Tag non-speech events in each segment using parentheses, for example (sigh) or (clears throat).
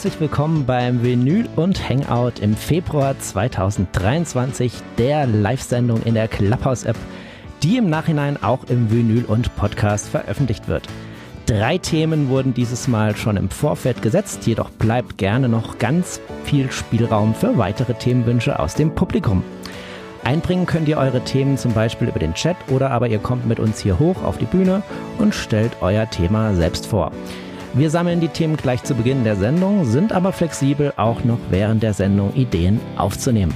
Herzlich willkommen beim Vinyl und Hangout im Februar 2023, der Live-Sendung in der Clubhouse-App, die im Nachhinein auch im Vinyl und Podcast veröffentlicht wird. Drei Themen wurden dieses Mal schon im Vorfeld gesetzt, jedoch bleibt gerne noch ganz viel Spielraum für weitere Themenwünsche aus dem Publikum. Einbringen könnt ihr eure Themen zum Beispiel über den Chat oder aber ihr kommt mit uns hier hoch auf die Bühne und stellt euer Thema selbst vor. Wir sammeln die Themen gleich zu Beginn der Sendung, sind aber flexibel, auch noch während der Sendung Ideen aufzunehmen.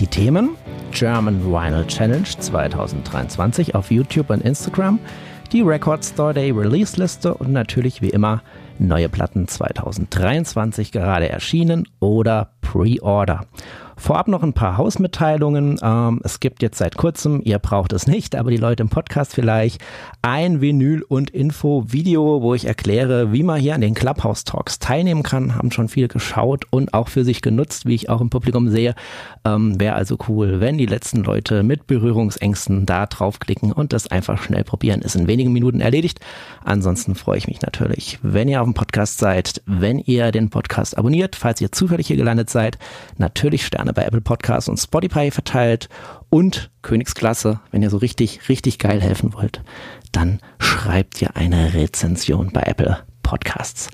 Die Themen German Vinyl Challenge 2023 auf YouTube und Instagram, die Record Store Day Release Liste und natürlich wie immer neue Platten 2023 gerade erschienen oder Pre-Order. Vorab noch ein paar Hausmitteilungen. Ähm, es gibt jetzt seit kurzem, ihr braucht es nicht, aber die Leute im Podcast vielleicht, ein Vinyl- und Info-Video, wo ich erkläre, wie man hier an den Clubhouse-Talks teilnehmen kann. Haben schon viele geschaut und auch für sich genutzt, wie ich auch im Publikum sehe. Ähm, Wäre also cool, wenn die letzten Leute mit Berührungsängsten da draufklicken und das einfach schnell probieren. Ist in wenigen Minuten erledigt. Ansonsten freue ich mich natürlich, wenn ihr auf dem Podcast seid, wenn ihr den Podcast abonniert, falls ihr zufällig hier gelandet seid. Natürlich Sterne Sterne bei Apple Podcasts und Spotify verteilt und Königsklasse, wenn ihr so richtig, richtig geil helfen wollt, dann schreibt ihr eine Rezension bei Apple Podcasts.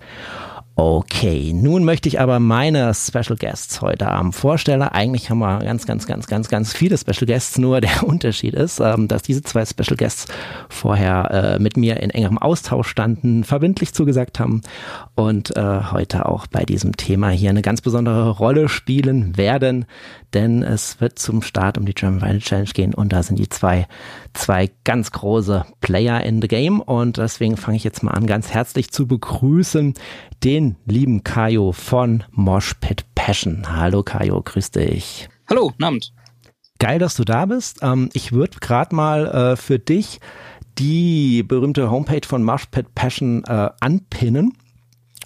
Okay, nun möchte ich aber meine Special Guests heute Abend vorstellen. Eigentlich haben wir ganz, ganz, ganz, ganz, ganz viele Special Guests. Nur der (laughs) Unterschied ist, ähm, dass diese zwei Special Guests vorher äh, mit mir in engerem Austausch standen, verbindlich zugesagt haben und äh, heute auch bei diesem Thema hier eine ganz besondere Rolle spielen werden, denn es wird zum Start um die German Vinyl Challenge gehen und da sind die zwei, zwei ganz große Player in the Game und deswegen fange ich jetzt mal an, ganz herzlich zu begrüßen den lieben Kajo von Moshpit Passion. Hallo Kajo, grüß dich. Hallo, Abend. Geil, dass du da bist. Ähm, ich würde gerade mal äh, für dich die berühmte Homepage von Moshpit Passion äh, anpinnen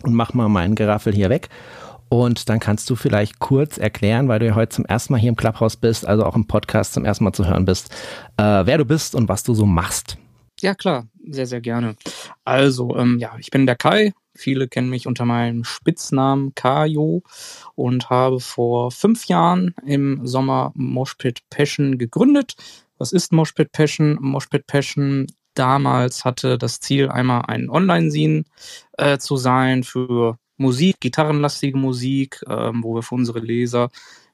und mach mal meinen Geraffel hier weg. Und dann kannst du vielleicht kurz erklären, weil du ja heute zum ersten Mal hier im Clubhouse bist, also auch im Podcast zum ersten Mal zu hören bist, äh, wer du bist und was du so machst. Ja, klar, sehr, sehr gerne. Also, ähm, ja, ich bin der Kai, Viele kennen mich unter meinem Spitznamen Kajo und habe vor fünf Jahren im Sommer Moshpit Passion gegründet. Was ist Moshpit Passion? Moshpit Passion damals hatte das Ziel, einmal ein Online-Scene äh, zu sein für Musik, gitarrenlastige Musik, ähm, wo wir für unsere Leser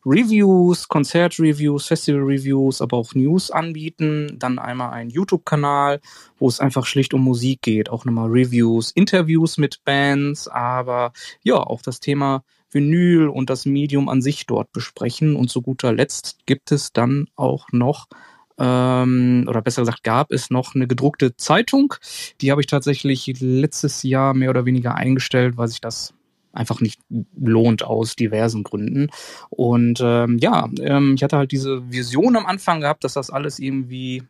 Reviews, Konzertreviews, Festival-Reviews, aber auch News anbieten. Dann einmal einen YouTube-Kanal, wo es einfach schlicht um Musik geht. Auch nochmal Reviews, Interviews mit Bands, aber ja, auch das Thema Vinyl und das Medium an sich dort besprechen. Und zu guter Letzt gibt es dann auch noch ähm, oder besser gesagt gab es noch eine gedruckte Zeitung. Die habe ich tatsächlich letztes Jahr mehr oder weniger eingestellt, weil sich das einfach nicht lohnt aus diversen Gründen. Und ähm, ja, ähm, ich hatte halt diese Vision am Anfang gehabt, dass das alles irgendwie,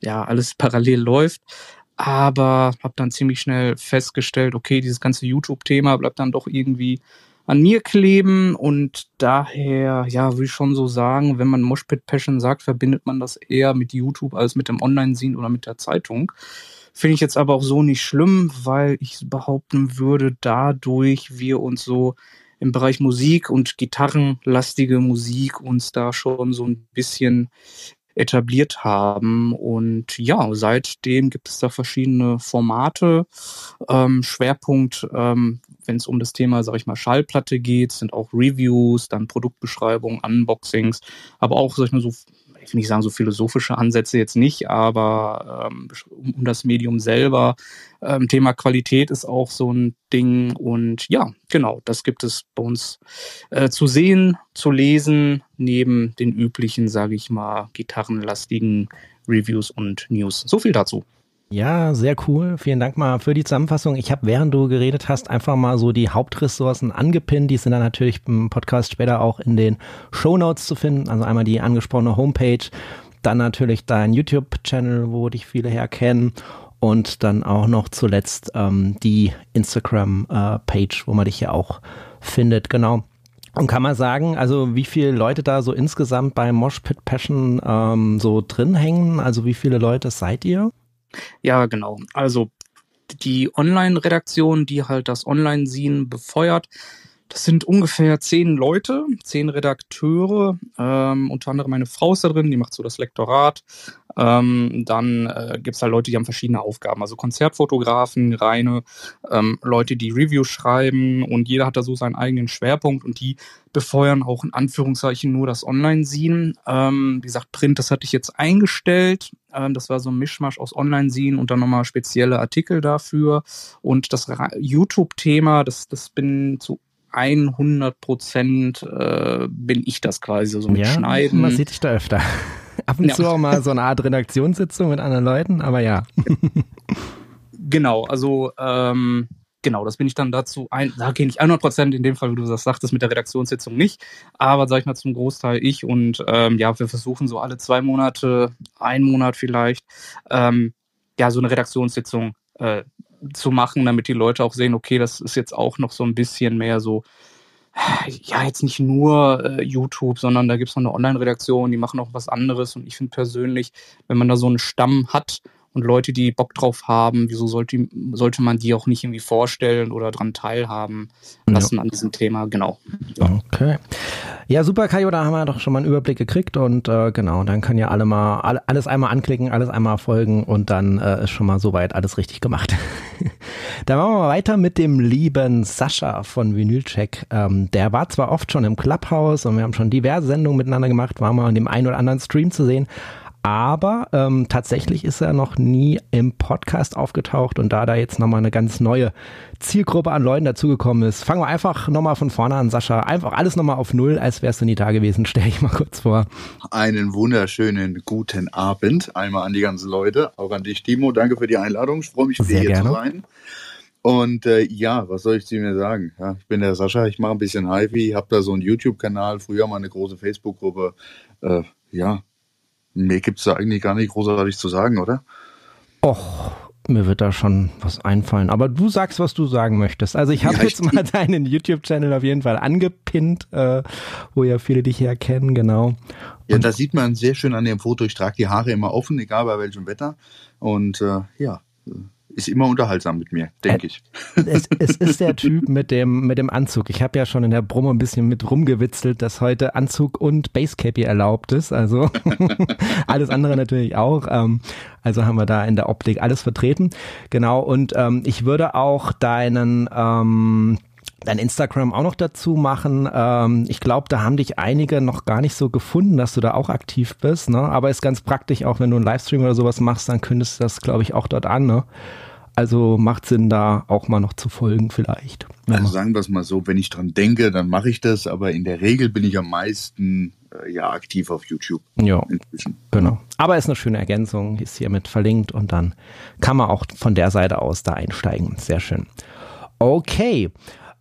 ja, alles (laughs) parallel läuft. Aber habe dann ziemlich schnell festgestellt, okay, dieses ganze YouTube-Thema bleibt dann doch irgendwie an mir kleben und daher, ja, will ich schon so sagen, wenn man Moshpit Passion sagt, verbindet man das eher mit YouTube als mit dem Online-Sehen oder mit der Zeitung. Finde ich jetzt aber auch so nicht schlimm, weil ich behaupten würde, dadurch wir uns so im Bereich Musik und gitarrenlastige Musik uns da schon so ein bisschen etabliert haben. Und ja, seitdem gibt es da verschiedene Formate. Ähm, Schwerpunkt, ähm, wenn es um das Thema, sag ich mal, Schallplatte geht, sind auch Reviews, dann Produktbeschreibungen, Unboxings, aber auch, sag ich mal, so ich will nicht sagen, so philosophische Ansätze jetzt nicht, aber ähm, um das Medium selber. Ähm, Thema Qualität ist auch so ein Ding. Und ja, genau, das gibt es bei uns äh, zu sehen, zu lesen, neben den üblichen, sage ich mal, gitarrenlastigen Reviews und News. So viel dazu. Ja, sehr cool. Vielen Dank mal für die Zusammenfassung. Ich habe, während du geredet hast, einfach mal so die Hauptressourcen angepinnt. Die sind dann natürlich im Podcast später auch in den Show Notes zu finden. Also einmal die angesprochene Homepage, dann natürlich dein YouTube-Channel, wo dich viele herkennen und dann auch noch zuletzt ähm, die Instagram-Page, äh, wo man dich ja auch findet. Genau. Und kann man sagen, also wie viele Leute da so insgesamt bei Mosh Pit Passion ähm, so drin hängen? Also wie viele Leute seid ihr? Ja, genau. Also die Online-Redaktion, die halt das Online-Sien befeuert, das sind ungefähr zehn Leute, zehn Redakteure. Ähm, unter anderem meine Frau ist da drin, die macht so das Lektorat. Ähm, dann äh, gibt es halt Leute, die haben verschiedene Aufgaben. Also Konzertfotografen, reine ähm, Leute, die Reviews schreiben und jeder hat da so seinen eigenen Schwerpunkt und die befeuern auch in Anführungszeichen nur das Online-Sien. Ähm, wie gesagt, Print, das hatte ich jetzt eingestellt. Ähm, das war so ein Mischmasch aus Online-Sien und dann nochmal spezielle Artikel dafür. Und das YouTube-Thema, das, das bin zu 100 Prozent äh, bin ich das quasi so mit ja, Schneiden. Man sieht dich da öfter. (laughs) Ab und ja. zu auch mal so eine Art Redaktionssitzung mit anderen Leuten, aber ja. (laughs) genau, also ähm, genau, das bin ich dann dazu ein, da gehe ich 100 Prozent in dem Fall, wie du das sagtest, mit der Redaktionssitzung nicht, aber sag ich mal zum Großteil ich und ähm, ja, wir versuchen so alle zwei Monate, ein Monat vielleicht, ähm, ja, so eine Redaktionssitzung äh, zu machen, damit die Leute auch sehen, okay, das ist jetzt auch noch so ein bisschen mehr so, ja, jetzt nicht nur äh, YouTube, sondern da gibt es noch eine Online-Redaktion, die machen auch was anderes. Und ich finde persönlich, wenn man da so einen Stamm hat und Leute, die Bock drauf haben, wieso sollte, sollte man die auch nicht irgendwie vorstellen oder daran teilhaben lassen ja. an diesem Thema? Genau. Ja. Okay. Ja, super, Kajo, da haben wir doch schon mal einen Überblick gekriegt und äh, genau, dann kann ja alle mal alle, alles einmal anklicken, alles einmal folgen und dann äh, ist schon mal soweit alles richtig gemacht. (laughs) dann machen wir mal weiter mit dem lieben Sascha von Vinylcheck. Ähm, der war zwar oft schon im Clubhouse und wir haben schon diverse Sendungen miteinander gemacht, war mal in dem einen oder anderen Stream zu sehen, aber ähm, tatsächlich ist er noch nie im Podcast aufgetaucht und da da jetzt nochmal eine ganz neue Zielgruppe an Leuten dazugekommen ist, fangen wir einfach nochmal von vorne an, Sascha. Einfach alles nochmal auf Null, als wärst du nie da gewesen. (laughs) Stell ich mal kurz vor. Einen wunderschönen guten Abend einmal an die ganzen Leute, auch an dich, Timo. Danke für die Einladung. Ich freue mich, sehr hier gerne. zu sein. Und äh, ja, was soll ich zu mir sagen? Ja, ich bin der Sascha, ich mache ein bisschen HiFi, habe da so einen YouTube-Kanal, früher mal eine große Facebook-Gruppe. Äh, ja, Mehr gibt's da eigentlich gar nicht großartig zu sagen, oder? Och, mir wird da schon was einfallen. Aber du sagst, was du sagen möchtest. Also ich habe ja, jetzt mal (laughs) deinen YouTube-Channel auf jeden Fall angepinnt, äh, wo ja viele dich hier kennen, genau. Ja, da sieht man sehr schön an dem Foto. Ich trage die Haare immer offen, egal bei welchem Wetter. Und äh, ja, ist immer unterhaltsam mit mir, denke ich. Es, es, ist der (laughs) Typ mit dem, mit dem Anzug. Ich habe ja schon in der Brumme ein bisschen mit rumgewitzelt, dass heute Anzug und Basecappy erlaubt ist. Also (laughs) alles andere natürlich auch. Ähm, also haben wir da in der Optik alles vertreten. Genau. Und ähm, ich würde auch deinen ähm, dein Instagram auch noch dazu machen. Ähm, ich glaube, da haben dich einige noch gar nicht so gefunden, dass du da auch aktiv bist. Ne? Aber ist ganz praktisch, auch wenn du einen Livestream oder sowas machst, dann kündigst du das, glaube ich, auch dort an. Ne? Also macht Sinn, da auch mal noch zu folgen vielleicht. Also sagen wir es mal so, wenn ich dran denke, dann mache ich das, aber in der Regel bin ich am meisten äh, ja aktiv auf YouTube. Ja, inzwischen. genau. Aber ist eine schöne Ergänzung, ist hiermit verlinkt und dann kann man auch von der Seite aus da einsteigen. Sehr schön. Okay.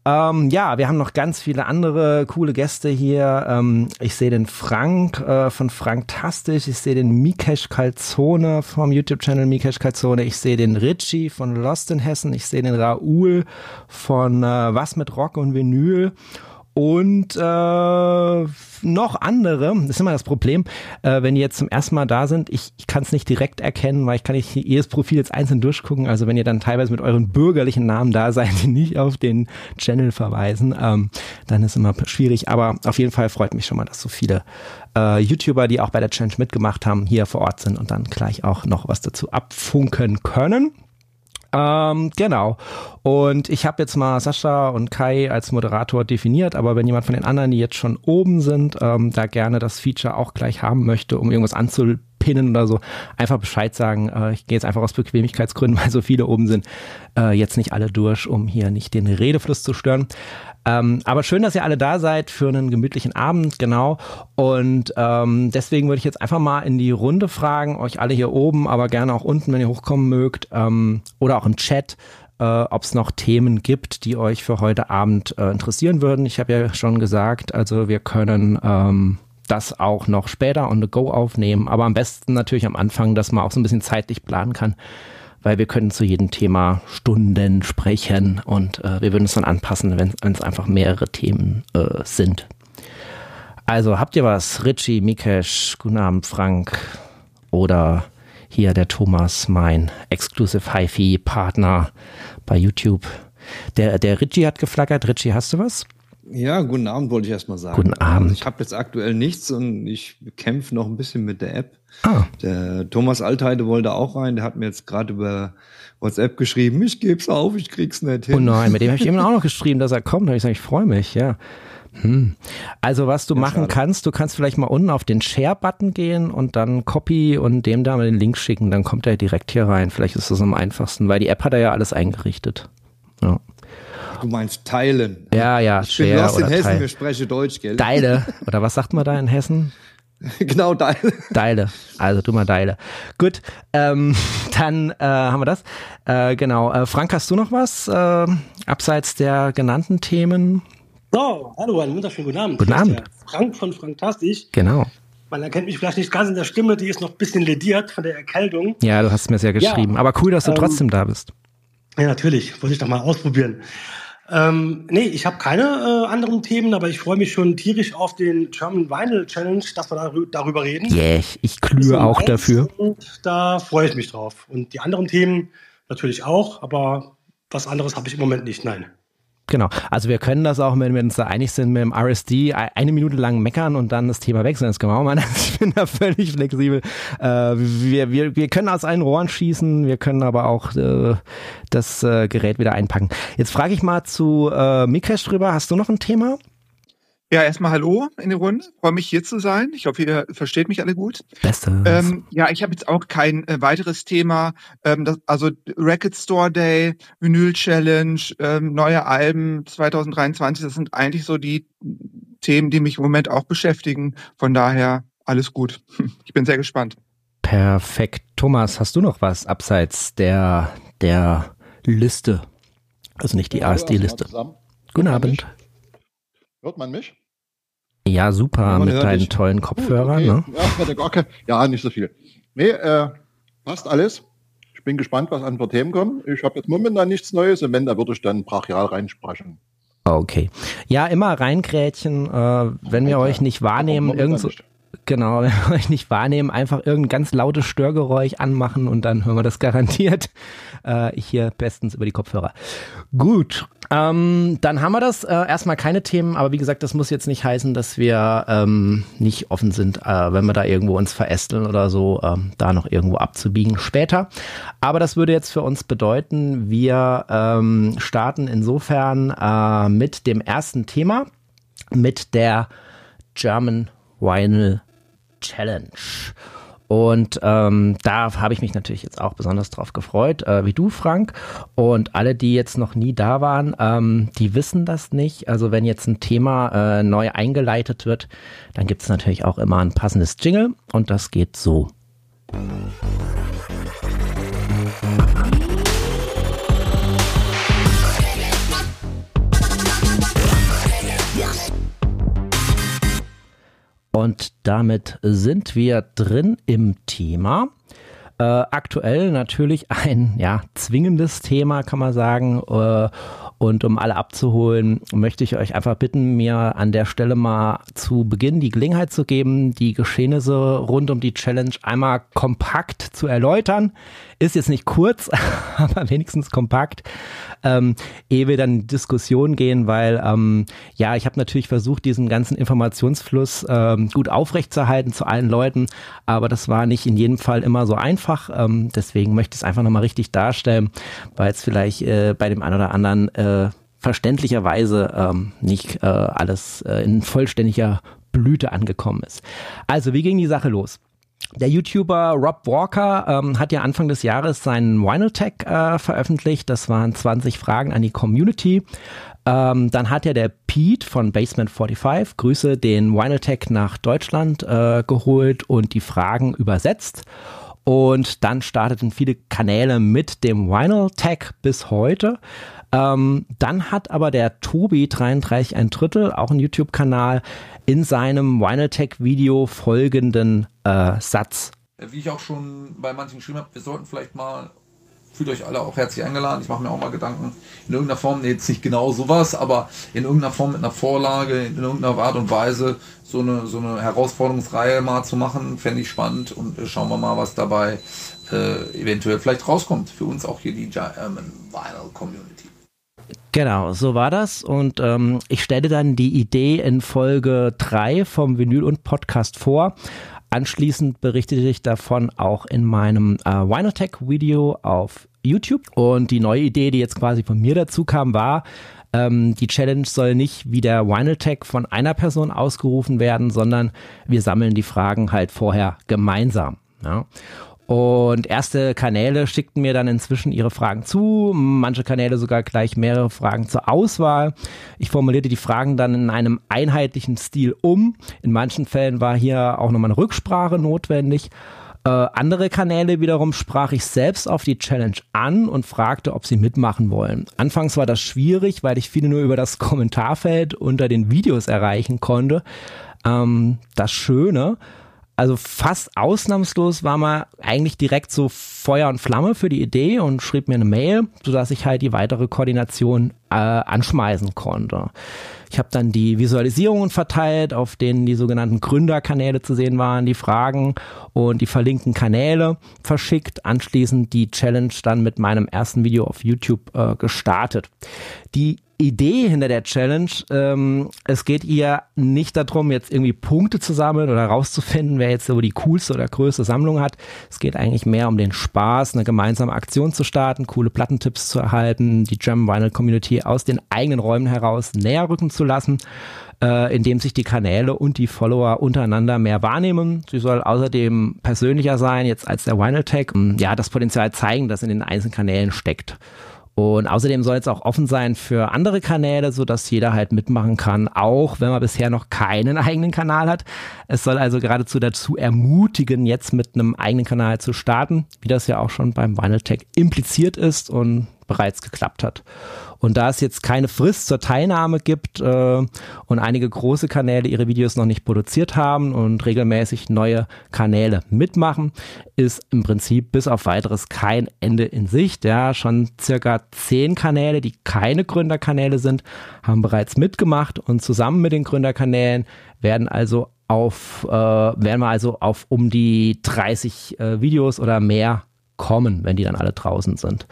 Ähm, ja, wir haben noch ganz viele andere coole Gäste hier. Ähm, ich sehe den Frank äh, von Frank Tastisch. Ich sehe den Mikesh Calzone vom YouTube-Channel Mikesh Calzone. Ich sehe den Richie von Lost in Hessen. Ich sehe den Raoul von äh, Was mit Rock und Vinyl und äh, noch andere. Das ist immer das Problem, äh, wenn die jetzt zum ersten Mal da sind. Ich, ich kann es nicht direkt erkennen, weil ich kann nicht jedes Profil jetzt einzeln durchgucken. Also wenn ihr dann teilweise mit euren bürgerlichen Namen da seid, die nicht auf den Channel verweisen, ähm, dann ist immer schwierig. Aber auf jeden Fall freut mich schon mal, dass so viele äh, YouTuber, die auch bei der Challenge mitgemacht haben, hier vor Ort sind und dann gleich auch noch was dazu abfunken können. Ähm, genau. Und ich habe jetzt mal Sascha und Kai als Moderator definiert, aber wenn jemand von den anderen, die jetzt schon oben sind, ähm, da gerne das Feature auch gleich haben möchte, um irgendwas anzupinnen oder so, einfach Bescheid sagen. Äh, ich gehe jetzt einfach aus Bequemlichkeitsgründen, (laughs) weil so viele oben sind, äh, jetzt nicht alle durch, um hier nicht den Redefluss zu stören. Ähm, aber schön, dass ihr alle da seid für einen gemütlichen Abend, genau. Und ähm, deswegen würde ich jetzt einfach mal in die Runde fragen, euch alle hier oben, aber gerne auch unten, wenn ihr hochkommen mögt, ähm, oder auch im Chat, äh, ob es noch Themen gibt, die euch für heute Abend äh, interessieren würden. Ich habe ja schon gesagt, also wir können ähm, das auch noch später on the go aufnehmen, aber am besten natürlich am Anfang, dass man auch so ein bisschen zeitlich planen kann weil wir können zu jedem Thema Stunden sprechen und äh, wir würden es dann anpassen, wenn es einfach mehrere Themen äh, sind. Also habt ihr was? Richie, Mikesh, guten Abend, Frank oder hier der Thomas, mein Exclusive HiFi-Partner bei YouTube. Der, der Richie hat geflaggert. Richie, hast du was? Ja, guten Abend wollte ich erstmal sagen. Guten Abend. Also ich habe jetzt aktuell nichts und ich kämpfe noch ein bisschen mit der App. Ah. Der Thomas Altheide wollte auch rein, der hat mir jetzt gerade über WhatsApp geschrieben, ich geb's auf, ich krieg's nicht hin. Oh nein, mit dem habe ich eben (laughs) auch noch geschrieben, dass er kommt. Da habe ich gesagt, ich freue mich, ja. Hm. Also was du ja, machen schade. kannst, du kannst vielleicht mal unten auf den Share-Button gehen und dann Copy und dem da mal den Link schicken, dann kommt er direkt hier rein. Vielleicht ist das am einfachsten, weil die App hat er ja alles eingerichtet. Ja. Du meinst teilen. Ja, ja, ich Share bin lost in Hessen, Teil. wir sprechen Deutsch, gell? Deile, (laughs) oder was sagt man da in Hessen? genau, Deile. Deile. Also du mal Deile. Gut, ähm, (laughs) dann äh, haben wir das. Äh, genau. Äh, Frank, hast du noch was äh, abseits der genannten Themen? So, hallo, einen wunderschönen guten Abend. Guten Abend. Frank von Franktastisch. Genau. Man erkennt mich vielleicht nicht ganz in der Stimme, die ist noch ein bisschen lediert von der Erkältung. Ja, du hast mir sehr geschrieben. Ja, Aber cool, dass du ähm, trotzdem da bist. Ja, natürlich. Wollte ich doch mal ausprobieren. Ähm, nee, ich habe keine äh, anderen Themen, aber ich freue mich schon tierisch auf den German Vinyl Challenge, dass wir darü darüber reden. Yeah, ich, ich glühe auch dafür. Und da freue ich mich drauf. Und die anderen Themen natürlich auch, aber was anderes habe ich im Moment nicht, nein. Genau. Also wir können das auch, wenn wir uns da einig sind, mit dem RSD eine Minute lang meckern und dann das Thema wechseln. Wir auch mal. (laughs) Ich bin da völlig flexibel. Äh, wir, wir, wir können aus allen Rohren schießen, wir können aber auch äh, das äh, Gerät wieder einpacken. Jetzt frage ich mal zu äh, Mikesh drüber. Hast du noch ein Thema? Ja, erstmal Hallo in die Runde. Freue mich hier zu sein. Ich hoffe, ihr versteht mich alle gut. Beste. Ähm, ja, ich habe jetzt auch kein äh, weiteres Thema. Ähm, das, also Record Store Day, Vinyl Challenge, ähm, neue Alben 2023. Das sind eigentlich so die Themen, die mich im Moment auch beschäftigen. Von daher alles gut. (laughs) Ich bin sehr gespannt. Perfekt. Thomas, hast du noch was abseits der, der Liste? Also nicht die ASD-Liste. Guten Abend. Hört man mich? Ja, super, mit deinen dich. tollen Kopfhörern. Okay. Ne? Ja, ich hatte gar kein, ja, nicht so viel. Nee, äh, passt alles. Ich bin gespannt, was an für Themen kommen. Ich habe jetzt momentan nichts Neues und wenn, da würde ich dann brachial reinsprechen. Okay. Ja, immer reingrätchen, äh, wenn wir euch nicht wahrnehmen, irgend so, genau, (laughs) wenn wir euch nicht wahrnehmen, einfach irgendein ganz lautes Störgeräusch anmachen und dann hören wir das (laughs) garantiert äh, hier bestens über die Kopfhörer. Gut, ähm, dann haben wir das. Äh, erstmal keine Themen, aber wie gesagt, das muss jetzt nicht heißen, dass wir ähm, nicht offen sind, äh, wenn wir da irgendwo uns verästeln oder so, ähm, da noch irgendwo abzubiegen später. Aber das würde jetzt für uns bedeuten, wir ähm, starten insofern äh, mit dem ersten Thema, mit der German Vinyl Challenge. Und ähm, da habe ich mich natürlich jetzt auch besonders drauf gefreut, äh, wie du, Frank. Und alle, die jetzt noch nie da waren, ähm, die wissen das nicht. Also wenn jetzt ein Thema äh, neu eingeleitet wird, dann gibt es natürlich auch immer ein passendes Jingle und das geht so. Und damit sind wir drin im Thema. Äh, aktuell natürlich ein ja, zwingendes Thema, kann man sagen. Äh, und um alle abzuholen, möchte ich euch einfach bitten, mir an der Stelle mal zu Beginn die Gelegenheit zu geben, die Geschehnisse rund um die Challenge einmal kompakt zu erläutern. Ist jetzt nicht kurz, (laughs) aber wenigstens kompakt, ähm, ehe wir dann in Diskussion gehen, weil ähm, ja, ich habe natürlich versucht, diesen ganzen Informationsfluss ähm, gut aufrechtzuerhalten zu allen Leuten, aber das war nicht in jedem Fall immer so einfach. Ähm, deswegen möchte ich es einfach nochmal richtig darstellen, weil es vielleicht äh, bei dem einen oder anderen äh, verständlicherweise ähm, nicht äh, alles äh, in vollständiger Blüte angekommen ist. Also, wie ging die Sache los? Der YouTuber Rob Walker ähm, hat ja Anfang des Jahres seinen Vinyl Tag äh, veröffentlicht. Das waren 20 Fragen an die Community. Ähm, dann hat ja der Pete von Basement 45, Grüße, den Vinyl Tag nach Deutschland äh, geholt und die Fragen übersetzt. Und dann starteten viele Kanäle mit dem Vinyl Tag bis heute. Ähm, dann hat aber der Tobi 33 ein Drittel, auch ein YouTube-Kanal, in seinem Vinyl Tech Video folgenden äh, Satz. Wie ich auch schon bei manchen geschrieben habe, wir sollten vielleicht mal fühlt euch alle auch herzlich eingeladen. Ich mache mir auch mal Gedanken in irgendeiner Form, jetzt nicht genau sowas, aber in irgendeiner Form mit einer Vorlage, in irgendeiner Art und Weise so eine, so eine Herausforderungsreihe mal zu machen, fände ich spannend und äh, schauen wir mal, was dabei äh, eventuell vielleicht rauskommt. Für uns auch hier die German Vinyl Community. Genau, so war das. Und ähm, ich stelle dann die Idee in Folge 3 vom Vinyl und Podcast vor. Anschließend berichtete ich davon auch in meinem äh, Winotech-Video auf YouTube. Und die neue Idee, die jetzt quasi von mir dazu kam, war, ähm, die Challenge soll nicht wie der Winotech von einer Person ausgerufen werden, sondern wir sammeln die Fragen halt vorher gemeinsam. Ja. Und erste Kanäle schickten mir dann inzwischen ihre Fragen zu, manche Kanäle sogar gleich mehrere Fragen zur Auswahl. Ich formulierte die Fragen dann in einem einheitlichen Stil um. In manchen Fällen war hier auch nochmal eine Rücksprache notwendig. Äh, andere Kanäle wiederum sprach ich selbst auf die Challenge an und fragte, ob sie mitmachen wollen. Anfangs war das schwierig, weil ich viele nur über das Kommentarfeld unter den Videos erreichen konnte. Ähm, das Schöne, also fast ausnahmslos war man eigentlich direkt so Feuer und Flamme für die Idee und schrieb mir eine Mail, sodass ich halt die weitere Koordination äh, anschmeißen konnte. Ich habe dann die Visualisierungen verteilt, auf denen die sogenannten Gründerkanäle zu sehen waren, die Fragen und die verlinkten Kanäle verschickt. Anschließend die Challenge dann mit meinem ersten Video auf YouTube äh, gestartet. Die Idee hinter der Challenge. Ähm, es geht ihr nicht darum, jetzt irgendwie Punkte zu sammeln oder rauszufinden, wer jetzt so die coolste oder größte Sammlung hat. Es geht eigentlich mehr um den Spaß, eine gemeinsame Aktion zu starten, coole Plattentipps zu erhalten, die German Vinyl Community aus den eigenen Räumen heraus näher rücken zu lassen äh, indem sich die Kanäle und die Follower untereinander mehr wahrnehmen. Sie soll außerdem persönlicher sein, jetzt als der Vinyl Tag. Ja, das Potenzial zeigen, das in den einzelnen Kanälen steckt. Und außerdem soll es auch offen sein für andere Kanäle, so dass jeder halt mitmachen kann, auch wenn man bisher noch keinen (laughs) eigenen Kanal hat. Es soll also geradezu dazu ermutigen, jetzt mit einem eigenen Kanal zu starten, wie das ja auch schon beim Vinyl Tech impliziert ist und bereits geklappt hat. Und da es jetzt keine Frist zur Teilnahme gibt äh, und einige große Kanäle ihre Videos noch nicht produziert haben und regelmäßig neue Kanäle mitmachen, ist im Prinzip bis auf weiteres kein Ende in Sicht. Ja, schon circa zehn Kanäle, die keine Gründerkanäle sind, haben bereits mitgemacht und zusammen mit den Gründerkanälen werden also auf, äh, werden wir also auf um die 30 äh, Videos oder mehr kommen, wenn die dann alle draußen sind.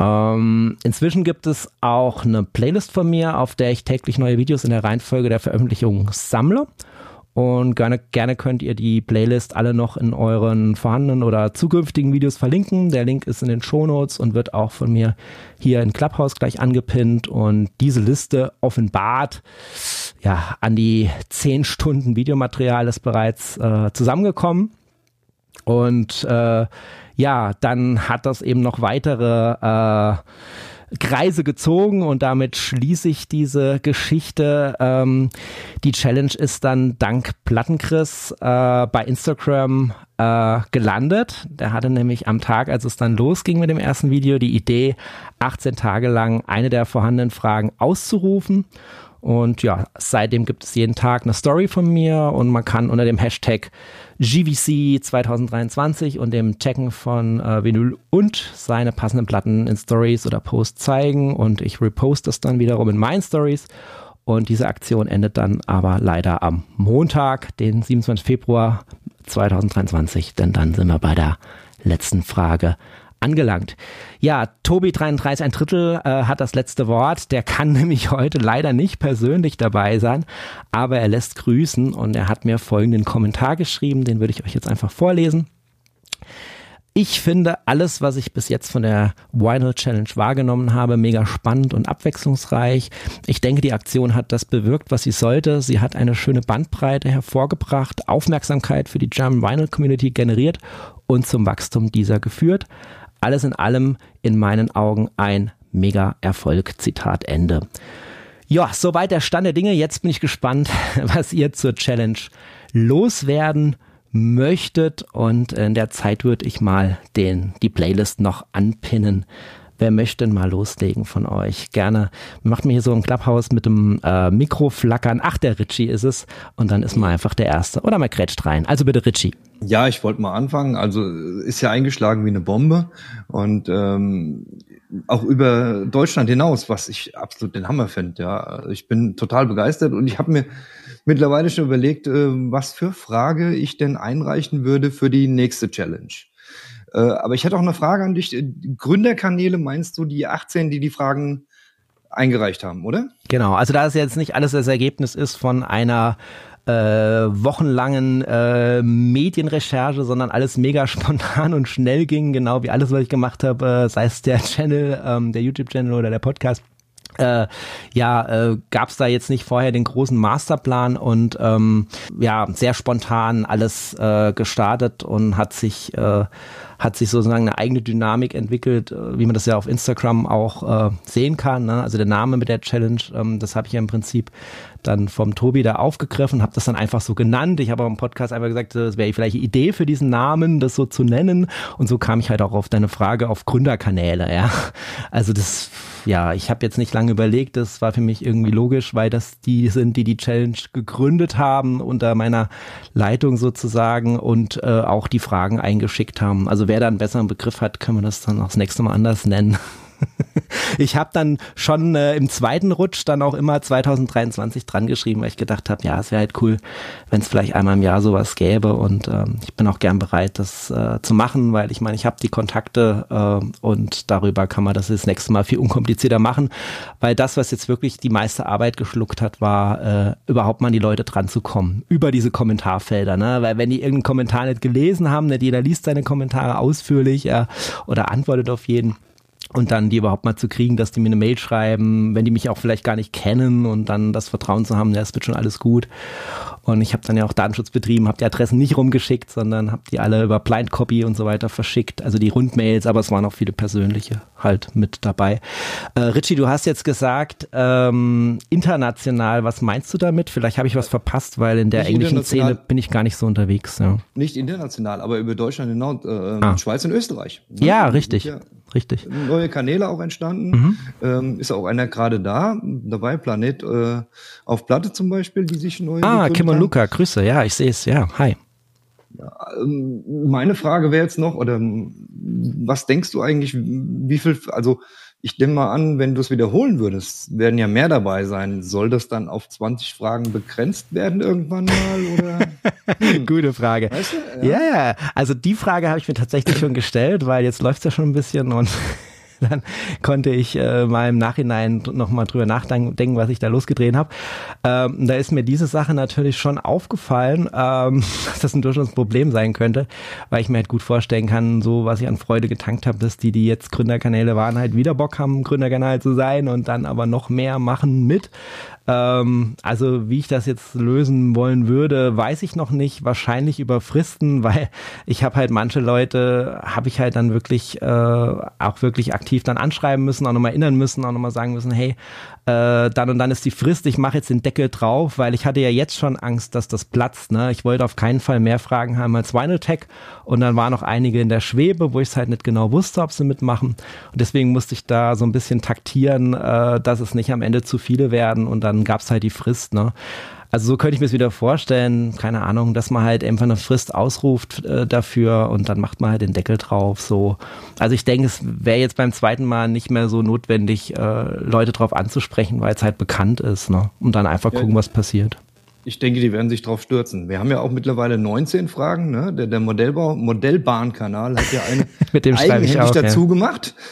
Ähm, inzwischen gibt es auch eine Playlist von mir, auf der ich täglich neue Videos in der Reihenfolge der Veröffentlichung sammle. Und gerne, gerne könnt ihr die Playlist alle noch in euren vorhandenen oder zukünftigen Videos verlinken. Der Link ist in den Shownotes und wird auch von mir hier in Clubhouse gleich angepinnt. Und diese Liste offenbart, ja, an die 10 Stunden Videomaterial ist bereits äh, zusammengekommen. Und äh, ja, dann hat das eben noch weitere äh, Kreise gezogen und damit schließe ich diese Geschichte. Ähm, die Challenge ist dann dank Plattenchris äh, bei Instagram äh, gelandet. Der hatte nämlich am Tag, als es dann losging mit dem ersten Video, die Idee, 18 Tage lang eine der vorhandenen Fragen auszurufen. Und ja, seitdem gibt es jeden Tag eine Story von mir und man kann unter dem Hashtag GVC 2023 und dem Checken von äh, Vinyl und seine passenden Platten in Stories oder Posts zeigen und ich reposte das dann wiederum in meinen Stories. Und diese Aktion endet dann aber leider am Montag, den 27. Februar 2023, denn dann sind wir bei der letzten Frage angelangt. Ja, Tobi 33 ein Drittel äh, hat das letzte Wort. Der kann (laughs) nämlich heute leider nicht persönlich dabei sein, aber er lässt grüßen und er hat mir folgenden Kommentar geschrieben, den würde ich euch jetzt einfach vorlesen. Ich finde alles, was ich bis jetzt von der Vinyl Challenge wahrgenommen habe, mega spannend und abwechslungsreich. Ich denke, die Aktion hat das bewirkt, was sie sollte. Sie hat eine schöne Bandbreite hervorgebracht, Aufmerksamkeit für die German Vinyl Community generiert und zum Wachstum dieser geführt. Alles in allem in meinen Augen ein mega Erfolg. Zitat Ende. Ja, soweit der Stand der Dinge. Jetzt bin ich gespannt, (laughs) was ihr zur Challenge loswerden möchtet. Und in der Zeit würde ich mal den, die Playlist noch anpinnen. Wer möchte denn mal loslegen von euch? Gerne. Macht mir hier so ein Clubhouse mit dem äh, Mikro flackern. Ach, der Richie ist es. Und dann ist man einfach der Erste. Oder man grätscht rein. Also bitte Richie. Ja, ich wollte mal anfangen. Also ist ja eingeschlagen wie eine Bombe. Und ähm, auch über Deutschland hinaus, was ich absolut den Hammer finde. Ja, ich bin total begeistert und ich habe mir mittlerweile schon überlegt, äh, was für Frage ich denn einreichen würde für die nächste Challenge. Äh, aber ich hätte auch eine Frage an dich. Gründerkanäle meinst du die 18, die die Fragen eingereicht haben, oder? Genau, also da es jetzt nicht alles das Ergebnis ist von einer äh, wochenlangen äh, Medienrecherche, sondern alles mega (laughs) spontan und schnell ging, genau wie alles, was ich gemacht habe, äh, sei es der Channel, ähm, der YouTube-Channel oder der Podcast äh, ja, äh, gab es da jetzt nicht vorher den großen Masterplan und ähm, ja, sehr spontan alles äh, gestartet und hat sich äh, hat sich sozusagen eine eigene Dynamik entwickelt, äh, wie man das ja auf Instagram auch äh, sehen kann. Ne? Also der Name mit der Challenge, ähm, das habe ich ja im Prinzip dann vom Tobi da aufgegriffen, habe das dann einfach so genannt. Ich habe im Podcast einfach gesagt, das wäre vielleicht eine Idee für diesen Namen, das so zu nennen. Und so kam ich halt auch auf deine Frage auf Gründerkanäle. Ja, also das, ja, ich habe jetzt nicht lange überlegt. Das war für mich irgendwie logisch, weil das die sind, die die Challenge gegründet haben unter meiner Leitung sozusagen und äh, auch die Fragen eingeschickt haben. Also wer da einen besseren Begriff hat, können wir das dann auch das nächste Mal anders nennen. (laughs) ich habe dann schon äh, im zweiten Rutsch dann auch immer 2023 dran geschrieben, weil ich gedacht habe, ja, es wäre halt cool, wenn es vielleicht einmal im Jahr sowas gäbe. Und ähm, ich bin auch gern bereit, das äh, zu machen, weil ich meine, ich habe die Kontakte äh, und darüber kann man das das nächste Mal viel unkomplizierter machen, weil das, was jetzt wirklich die meiste Arbeit geschluckt hat, war äh, überhaupt mal an die Leute dran zu kommen, über diese Kommentarfelder, ne? weil wenn die irgendeinen Kommentar nicht gelesen haben, nicht jeder liest seine Kommentare ausführlich äh, oder antwortet auf jeden und dann die überhaupt mal zu kriegen, dass die mir eine Mail schreiben, wenn die mich auch vielleicht gar nicht kennen und dann das Vertrauen zu haben, ja, es wird schon alles gut. Und ich habe dann ja auch Datenschutz betrieben, habe die Adressen nicht rumgeschickt, sondern habe die alle über Blind Copy und so weiter verschickt, also die Rundmails, aber es waren auch viele persönliche halt mit dabei. Äh, Richie, du hast jetzt gesagt, ähm, international, was meinst du damit? Vielleicht habe ich was verpasst, weil in der nicht englischen Szene bin ich gar nicht so unterwegs. Ja. Nicht international, aber über Deutschland hinaus, äh, ah. Schweiz und Österreich. Ne? Ja, richtig. Ja richtig. Neue Kanäle auch entstanden. Mhm. Ähm, ist auch einer gerade da, dabei, Planet äh, auf Platte zum Beispiel, die sich neu. Ah, Kim und Luca, Grüße, ja, ich sehe es, ja, hi. Ja, ähm, meine Frage wäre jetzt noch, oder was denkst du eigentlich, wie viel, also ich nehme mal an, wenn du es wiederholen würdest, werden ja mehr dabei sein. Soll das dann auf 20 Fragen begrenzt werden irgendwann mal? Oder? (laughs) Hm. Gute Frage. Weißt du? Ja, ja. ja. Also die Frage habe ich mir tatsächlich schon gestellt, weil jetzt läuft es ja schon ein bisschen und (laughs) dann konnte ich äh, mal im Nachhinein nochmal drüber nachdenken, was ich da losgedreht habe. Ähm, da ist mir diese Sache natürlich schon aufgefallen, ähm, (laughs) dass das ein durchaus Problem sein könnte, weil ich mir halt gut vorstellen kann, so was ich an Freude getankt habe, dass die, die jetzt Gründerkanäle waren, halt wieder Bock haben, Gründerkanal zu sein und dann aber noch mehr machen mit. Ähm, also wie ich das jetzt lösen wollen würde, weiß ich noch nicht. Wahrscheinlich über Fristen, (laughs) weil ich habe halt manche Leute, habe ich halt dann wirklich äh, auch wirklich aktiv dann anschreiben müssen, auch nochmal erinnern müssen, auch nochmal sagen müssen, hey, äh, dann und dann ist die Frist, ich mache jetzt den Deckel drauf, weil ich hatte ja jetzt schon Angst, dass das platzt. Ne? Ich wollte auf keinen Fall mehr Fragen haben als Vinyl und dann waren noch einige in der Schwebe, wo ich es halt nicht genau wusste, ob sie mitmachen und deswegen musste ich da so ein bisschen taktieren, äh, dass es nicht am Ende zu viele werden und dann gab es halt die Frist. Ne? Also so könnte ich mir es wieder vorstellen, keine Ahnung, dass man halt einfach eine Frist ausruft äh, dafür und dann macht man halt den Deckel drauf. So, also ich denke, es wäre jetzt beim zweiten Mal nicht mehr so notwendig, äh, Leute drauf anzusprechen, weil es halt bekannt ist, ne? Und dann einfach ja. gucken, was passiert. Ich denke, die werden sich drauf stürzen. Wir haben ja auch mittlerweile 19 Fragen. Ne? Der, der Modellbau, Modellbahnkanal hat ja eine (laughs) Mit dem eigenhändig auch, dazu ja. gemacht. (laughs)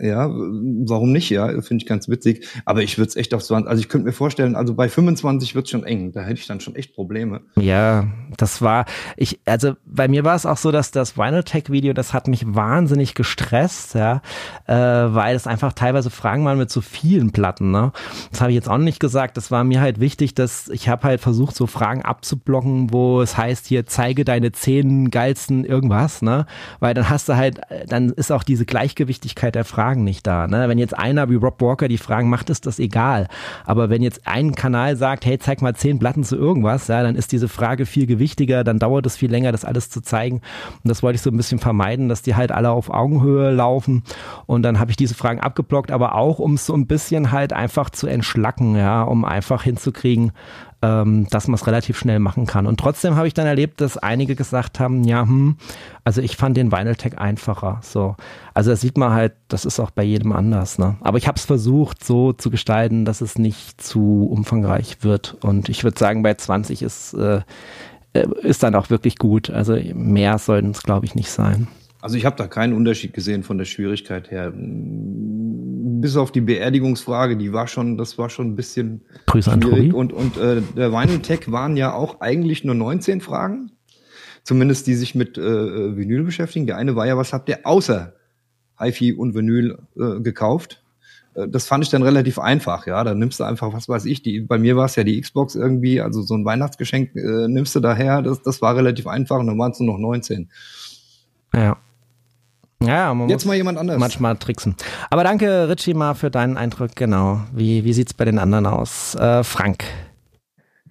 Ja, warum nicht? Ja, finde ich ganz witzig. Aber ich würde es echt auf 20, also ich könnte mir vorstellen, also bei 25 wird es schon eng. Da hätte ich dann schon echt Probleme. Ja, das war, ich, also bei mir war es auch so, dass das Vinyl Tech Video, das hat mich wahnsinnig gestresst, ja, äh, weil es einfach teilweise Fragen waren mit so vielen Platten, ne? das habe ich jetzt auch nicht gesagt, das war mir halt wichtig, dass ich habe halt versucht, so Fragen abzublocken, wo es heißt, hier zeige deine zehn geilsten irgendwas, ne? Weil dann hast du halt, dann ist auch diese Gleichgewichtigkeit der Fragen nicht da, ne? Wenn jetzt einer wie Rob Walker die Fragen macht, ist das egal. Aber wenn jetzt ein Kanal sagt, hey, zeig mal zehn Platten zu irgendwas, ja, dann ist diese Frage viel gewichtiger, dann dauert es viel länger, das alles zu zeigen. Und das wollte ich so ein bisschen vermeiden, dass die halt alle auf Augenhöhe laufen. Und dann habe ich diese Fragen abgeblockt, aber auch, um es so ein bisschen halt einfach zu entschlacken, ja, um einfach hinzukriegen, ähm, dass man es relativ schnell machen kann. Und trotzdem habe ich dann erlebt, dass einige gesagt haben, ja, hm, also ich fand den Vinyl Tag einfacher. So, also da sieht man halt, das ist auch bei jedem anders. Ne? Aber ich habe es versucht, so zu gestalten, dass es nicht zu umfangreich wird. Und ich würde sagen, bei 20 ist äh, äh, ist dann auch wirklich gut. Also mehr sollten es, glaube ich, nicht sein. Also ich habe da keinen Unterschied gesehen von der Schwierigkeit her. Bis auf die Beerdigungsfrage, die war schon, das war schon ein bisschen Grüße schwierig. Und, und äh, der Vinyl Tech waren ja auch eigentlich nur 19 Fragen. Zumindest die sich mit äh, Vinyl beschäftigen. Der eine war ja, was habt ihr außer HiFi und Vinyl äh, gekauft? Äh, das fand ich dann relativ einfach, ja. Da nimmst du einfach, was weiß ich, die, bei mir war es ja die Xbox irgendwie, also so ein Weihnachtsgeschenk äh, nimmst du daher, das, das war relativ einfach und dann waren es nur noch 19. Ja. Ja, man Jetzt mal jemand anders. Manchmal tricksen. Aber danke, Richie, mal für deinen Eindruck. Genau. Wie, wie sieht's bei den anderen aus? Äh, Frank.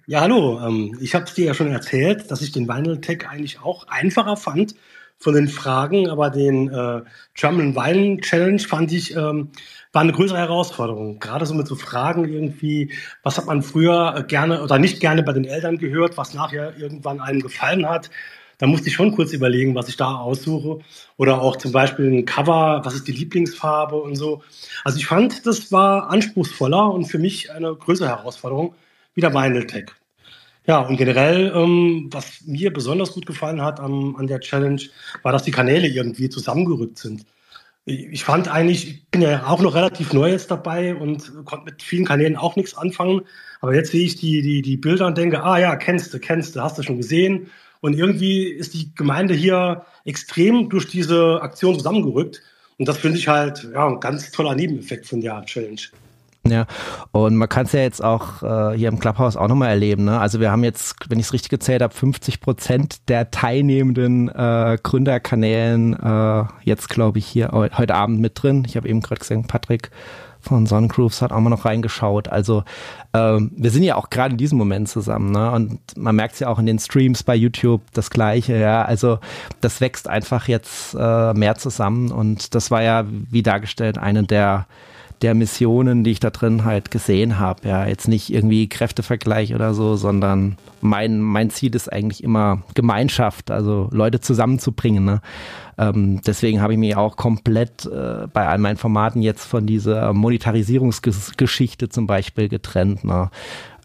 Ja, hallo. Ähm, ich habe es dir ja schon erzählt, dass ich den Vinyl Tech eigentlich auch einfacher fand von den Fragen, aber den äh, German Vinyl Challenge fand ich ähm, war eine größere Herausforderung. Gerade so mit so Fragen irgendwie, was hat man früher gerne oder nicht gerne bei den Eltern gehört, was nachher irgendwann einem gefallen hat da musste ich schon kurz überlegen, was ich da aussuche. Oder auch zum Beispiel ein Cover, was ist die Lieblingsfarbe und so. Also ich fand, das war anspruchsvoller und für mich eine größere Herausforderung wie der Vinyl Tech. Ja, und generell, ähm, was mir besonders gut gefallen hat am, an der Challenge, war, dass die Kanäle irgendwie zusammengerückt sind. Ich fand eigentlich, ich bin ja auch noch relativ neu jetzt dabei und konnte mit vielen Kanälen auch nichts anfangen. Aber jetzt sehe ich die, die, die Bilder und denke, ah ja, kennst du, kennst du, hast du schon gesehen. Und irgendwie ist die Gemeinde hier extrem durch diese Aktion zusammengerückt. Und das finde ich halt ja, ein ganz toller Nebeneffekt von der Challenge. Ja, und man kann es ja jetzt auch äh, hier im Clubhouse auch nochmal erleben. Ne? Also wir haben jetzt, wenn ich es richtig gezählt habe, 50 Prozent der teilnehmenden äh, Gründerkanälen äh, jetzt, glaube ich, hier heute Abend mit drin. Ich habe eben gerade gesehen, Patrick von Sonnengrooves hat auch mal noch reingeschaut. Also ähm, wir sind ja auch gerade in diesem Moment zusammen, ne? Und man merkt es ja auch in den Streams bei YouTube das Gleiche, ja. Also das wächst einfach jetzt äh, mehr zusammen und das war ja, wie dargestellt, eine der der Missionen, die ich da drin halt gesehen habe. Ja, jetzt nicht irgendwie Kräftevergleich oder so, sondern mein, mein Ziel ist eigentlich immer Gemeinschaft, also Leute zusammenzubringen. Ne? Ähm, deswegen habe ich mich auch komplett äh, bei all meinen Formaten jetzt von dieser Monetarisierungsgeschichte zum Beispiel getrennt. Ne?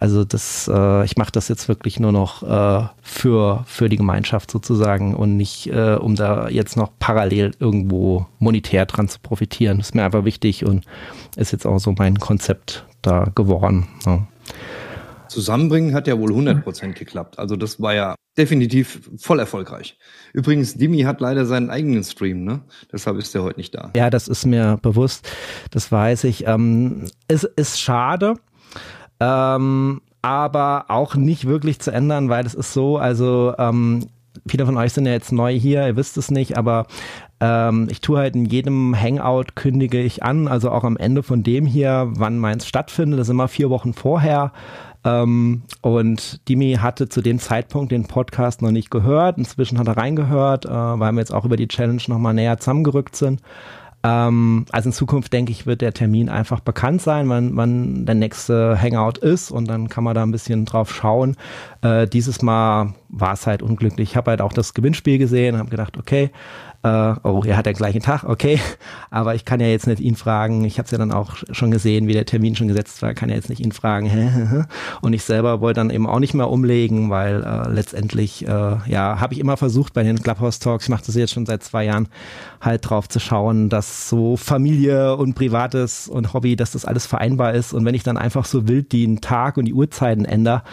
Also das, äh, ich mache das jetzt wirklich nur noch äh, für, für die Gemeinschaft sozusagen und nicht, äh, um da jetzt noch parallel irgendwo monetär dran zu profitieren. Das ist mir einfach wichtig und ist jetzt auch so mein Konzept da geworden. Ja. Zusammenbringen hat ja wohl 100% geklappt. Also das war ja definitiv voll erfolgreich. Übrigens, Dimi hat leider seinen eigenen Stream, ne? Deshalb ist er heute nicht da. Ja, das ist mir bewusst. Das weiß ich. Ähm, es ist schade. Ähm, aber auch nicht wirklich zu ändern, weil es ist so, also ähm, viele von euch sind ja jetzt neu hier, ihr wisst es nicht, aber ähm, ich tue halt in jedem Hangout kündige ich an, also auch am Ende von dem hier, wann meins stattfindet, das ist immer vier Wochen vorher. Ähm, und Dimi hatte zu dem Zeitpunkt den Podcast noch nicht gehört. Inzwischen hat er reingehört, äh, weil wir jetzt auch über die Challenge nochmal näher zusammengerückt sind. Ähm, also in Zukunft, denke ich, wird der Termin einfach bekannt sein, wann, wann der nächste Hangout ist und dann kann man da ein bisschen drauf schauen. Äh, dieses Mal war es halt unglücklich. Ich habe halt auch das Gewinnspiel gesehen, habe gedacht, okay, äh, oh, er hat den gleichen Tag, okay, (laughs) aber ich kann ja jetzt nicht ihn fragen, ich habe es ja dann auch schon gesehen, wie der Termin schon gesetzt war, kann ja jetzt nicht ihn fragen. und ich selber wollte dann eben auch nicht mehr umlegen, weil äh, letztendlich, äh, ja, habe ich immer versucht bei den Clubhouse Talks, ich mache das jetzt schon seit zwei Jahren, halt drauf zu schauen, dass so Familie und Privates und Hobby, dass das alles vereinbar ist. Und wenn ich dann einfach so wild den Tag und die Uhrzeiten ändere,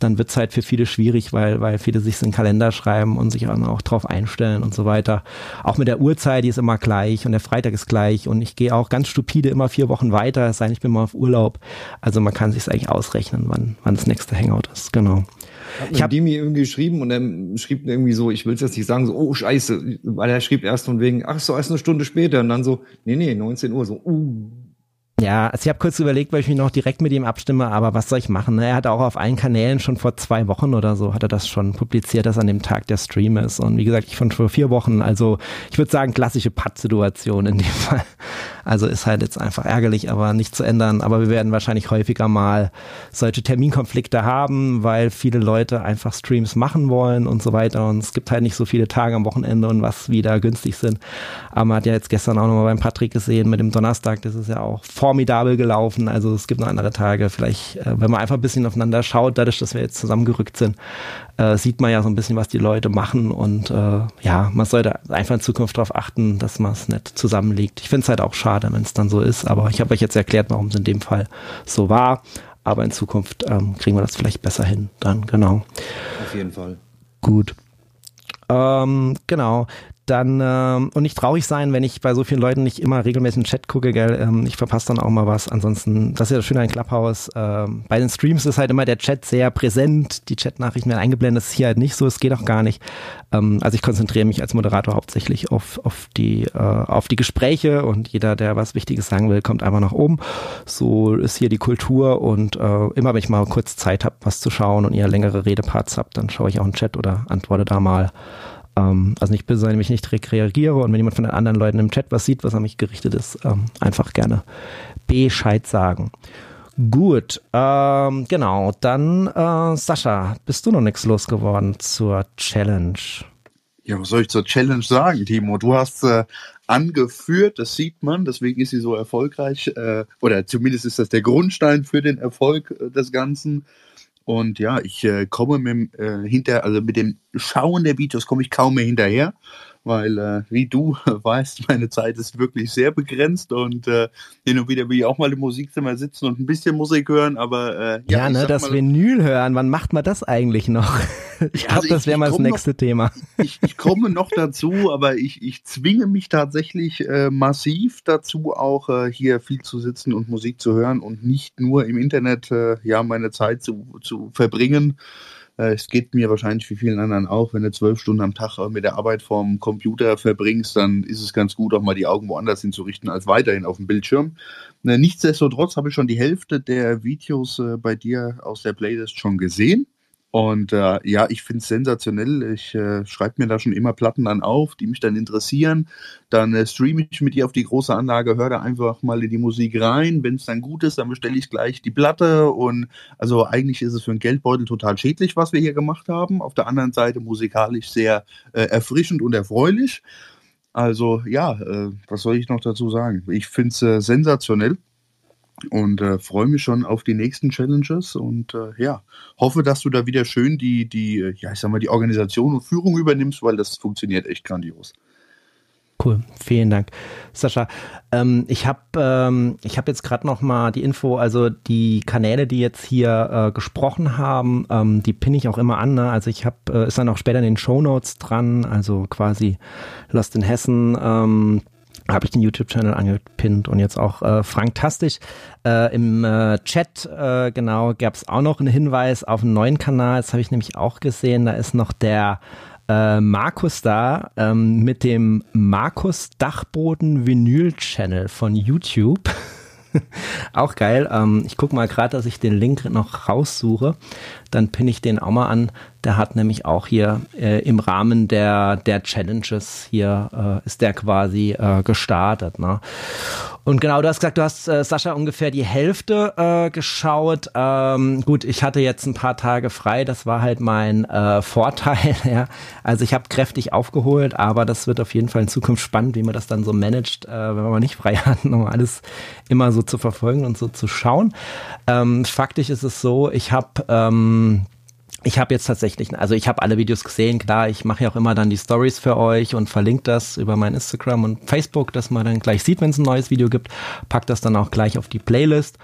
dann wird es halt für viele schwierig, weil, weil viele sich in den Kalender schreiben und sich auch drauf einstellen und so weiter. auch mit der Uhrzeit, die ist immer gleich und der Freitag ist gleich und ich gehe auch ganz stupide immer vier Wochen weiter, es sei denn, ich bin mal auf Urlaub. Also man kann sich eigentlich ausrechnen, wann, wann das nächste Hangout ist, genau. Hat ich habe die mir irgendwie geschrieben und er schrieb irgendwie so, ich will es jetzt nicht sagen, so, oh scheiße, weil er schrieb erst von wegen, ach so, erst eine Stunde später und dann so, nee, nee, 19 Uhr, so, uh, ja, also ich habe kurz überlegt, weil ich mich noch direkt mit ihm abstimme, aber was soll ich machen? Ne? Er hat auch auf allen Kanälen schon vor zwei Wochen oder so hat er das schon publiziert, dass an dem Tag der Stream ist. Und wie gesagt, ich von vor vier Wochen. Also ich würde sagen, klassische Patt-Situation in dem (laughs) Fall. Also ist halt jetzt einfach ärgerlich, aber nicht zu ändern. Aber wir werden wahrscheinlich häufiger mal solche Terminkonflikte haben, weil viele Leute einfach Streams machen wollen und so weiter. Und es gibt halt nicht so viele Tage am Wochenende und was wieder günstig sind. Aber man hat ja jetzt gestern auch nochmal beim Patrick gesehen mit dem Donnerstag, das ist ja auch formidabel gelaufen. Also es gibt noch andere Tage. Vielleicht, äh, wenn man einfach ein bisschen aufeinander schaut, dadurch, dass wir jetzt zusammengerückt sind, äh, sieht man ja so ein bisschen, was die Leute machen. Und äh, ja, man sollte einfach in Zukunft darauf achten, dass man es nicht zusammenlegt. Ich finde es halt auch schade, wenn es dann so ist. Aber ich habe euch jetzt erklärt, warum es in dem Fall so war. Aber in Zukunft ähm, kriegen wir das vielleicht besser hin. Dann, genau. Auf jeden Fall. Gut. Ähm, genau dann ähm, und nicht traurig sein, wenn ich bei so vielen Leuten nicht immer regelmäßig in Chat gucke, gell? Ähm, ich verpasse dann auch mal was. Ansonsten, das ist ja das Schöne an Clubhouse. Ähm, bei den Streams ist halt immer der Chat sehr präsent, die Chatnachrichten werden eingeblendet, das ist hier halt nicht so, es geht auch gar nicht. Ähm, also ich konzentriere mich als Moderator hauptsächlich auf, auf, die, äh, auf die Gespräche und jeder, der was Wichtiges sagen will, kommt einfach nach oben. So ist hier die Kultur und äh, immer wenn ich mal kurz Zeit habe, was zu schauen und ihr längere Redeparts habt, dann schaue ich auch in den Chat oder antworte da mal. Ähm, also nicht böse sein, wenn ich nicht reagiere und wenn jemand von den anderen Leuten im Chat was sieht, was an mich gerichtet ist, ähm, einfach gerne Bescheid sagen. Gut, ähm, genau. Dann, äh, Sascha, bist du noch nichts losgeworden zur Challenge? Ja, was soll ich zur Challenge sagen, Timo? Du hast äh, angeführt, das sieht man, deswegen ist sie so erfolgreich, äh, oder zumindest ist das der Grundstein für den Erfolg äh, des Ganzen. Und ja, ich äh, komme mit, äh, hinter, also mit dem Schauen der Videos komme ich kaum mehr hinterher weil äh, wie du (laughs) weißt, meine Zeit ist wirklich sehr begrenzt und äh, hin und wieder will ich auch mal im Musikzimmer sitzen und ein bisschen Musik hören, aber äh, ja, ja ne, das mal, Vinyl hören, wann macht man das eigentlich noch? (laughs) Ich glaube, also das wäre mal das nächste noch, Thema. (laughs) Ich, ich komme noch dazu, aber ich, ich zwinge mich tatsächlich äh, massiv dazu, auch äh, hier viel zu sitzen und Musik zu hören und nicht nur im Internet äh, ja meine Zeit zu, zu verbringen. Äh, es geht mir wahrscheinlich wie vielen anderen auch, wenn du zwölf Stunden am Tag mit der Arbeit vorm Computer verbringst, dann ist es ganz gut, auch mal die Augen woanders hinzurichten als weiterhin auf dem Bildschirm. Äh, nichtsdestotrotz habe ich schon die Hälfte der Videos äh, bei dir aus der Playlist schon gesehen. Und äh, ja, ich finde es sensationell. Ich äh, schreibe mir da schon immer Platten an auf, die mich dann interessieren. Dann äh, streame ich mit dir auf die große Anlage, höre da einfach mal in die Musik rein. Wenn es dann gut ist, dann bestelle ich gleich die Platte. Und also eigentlich ist es für einen Geldbeutel total schädlich, was wir hier gemacht haben. Auf der anderen Seite musikalisch sehr äh, erfrischend und erfreulich. Also ja, äh, was soll ich noch dazu sagen? Ich finde es äh, sensationell und äh, freue mich schon auf die nächsten Challenges und äh, ja, hoffe, dass du da wieder schön die, die, äh, ja, ich sag mal, die Organisation und Führung übernimmst, weil das funktioniert echt grandios. Cool, vielen Dank, Sascha. Ähm, ich habe ähm, hab jetzt gerade noch mal die Info, also die Kanäle, die jetzt hier äh, gesprochen haben, ähm, die pinne ich auch immer an. Ne? Also ich habe, äh, ist dann auch später in den Show Notes dran, also quasi Lost in Hessen, ähm, habe ich den YouTube-Channel angepinnt und jetzt auch äh, Frank Tastisch. Äh, Im äh, Chat, äh, genau, gab es auch noch einen Hinweis auf einen neuen Kanal. Das habe ich nämlich auch gesehen. Da ist noch der äh, Markus da ähm, mit dem Markus Dachboden Vinyl Channel von YouTube. (laughs) auch geil. Ähm, ich gucke mal gerade, dass ich den Link noch raussuche. Dann pinne ich den auch mal an. Der hat nämlich auch hier äh, im Rahmen der, der Challenges hier äh, ist der quasi äh, gestartet. Ne? Und genau, du hast gesagt, du hast äh, Sascha ungefähr die Hälfte äh, geschaut. Ähm, gut, ich hatte jetzt ein paar Tage frei, das war halt mein äh, Vorteil. (laughs) ja. Also ich habe kräftig aufgeholt, aber das wird auf jeden Fall in Zukunft spannend, wie man das dann so managt, äh, wenn man nicht frei (laughs) hat, um alles immer so zu verfolgen und so zu schauen. Ähm, faktisch ist es so, ich habe ähm, ich habe jetzt tatsächlich, also ich habe alle Videos gesehen, klar, ich mache ja auch immer dann die Stories für euch und verlinke das über mein Instagram und Facebook, dass man dann gleich sieht, wenn es ein neues Video gibt, pack das dann auch gleich auf die Playlist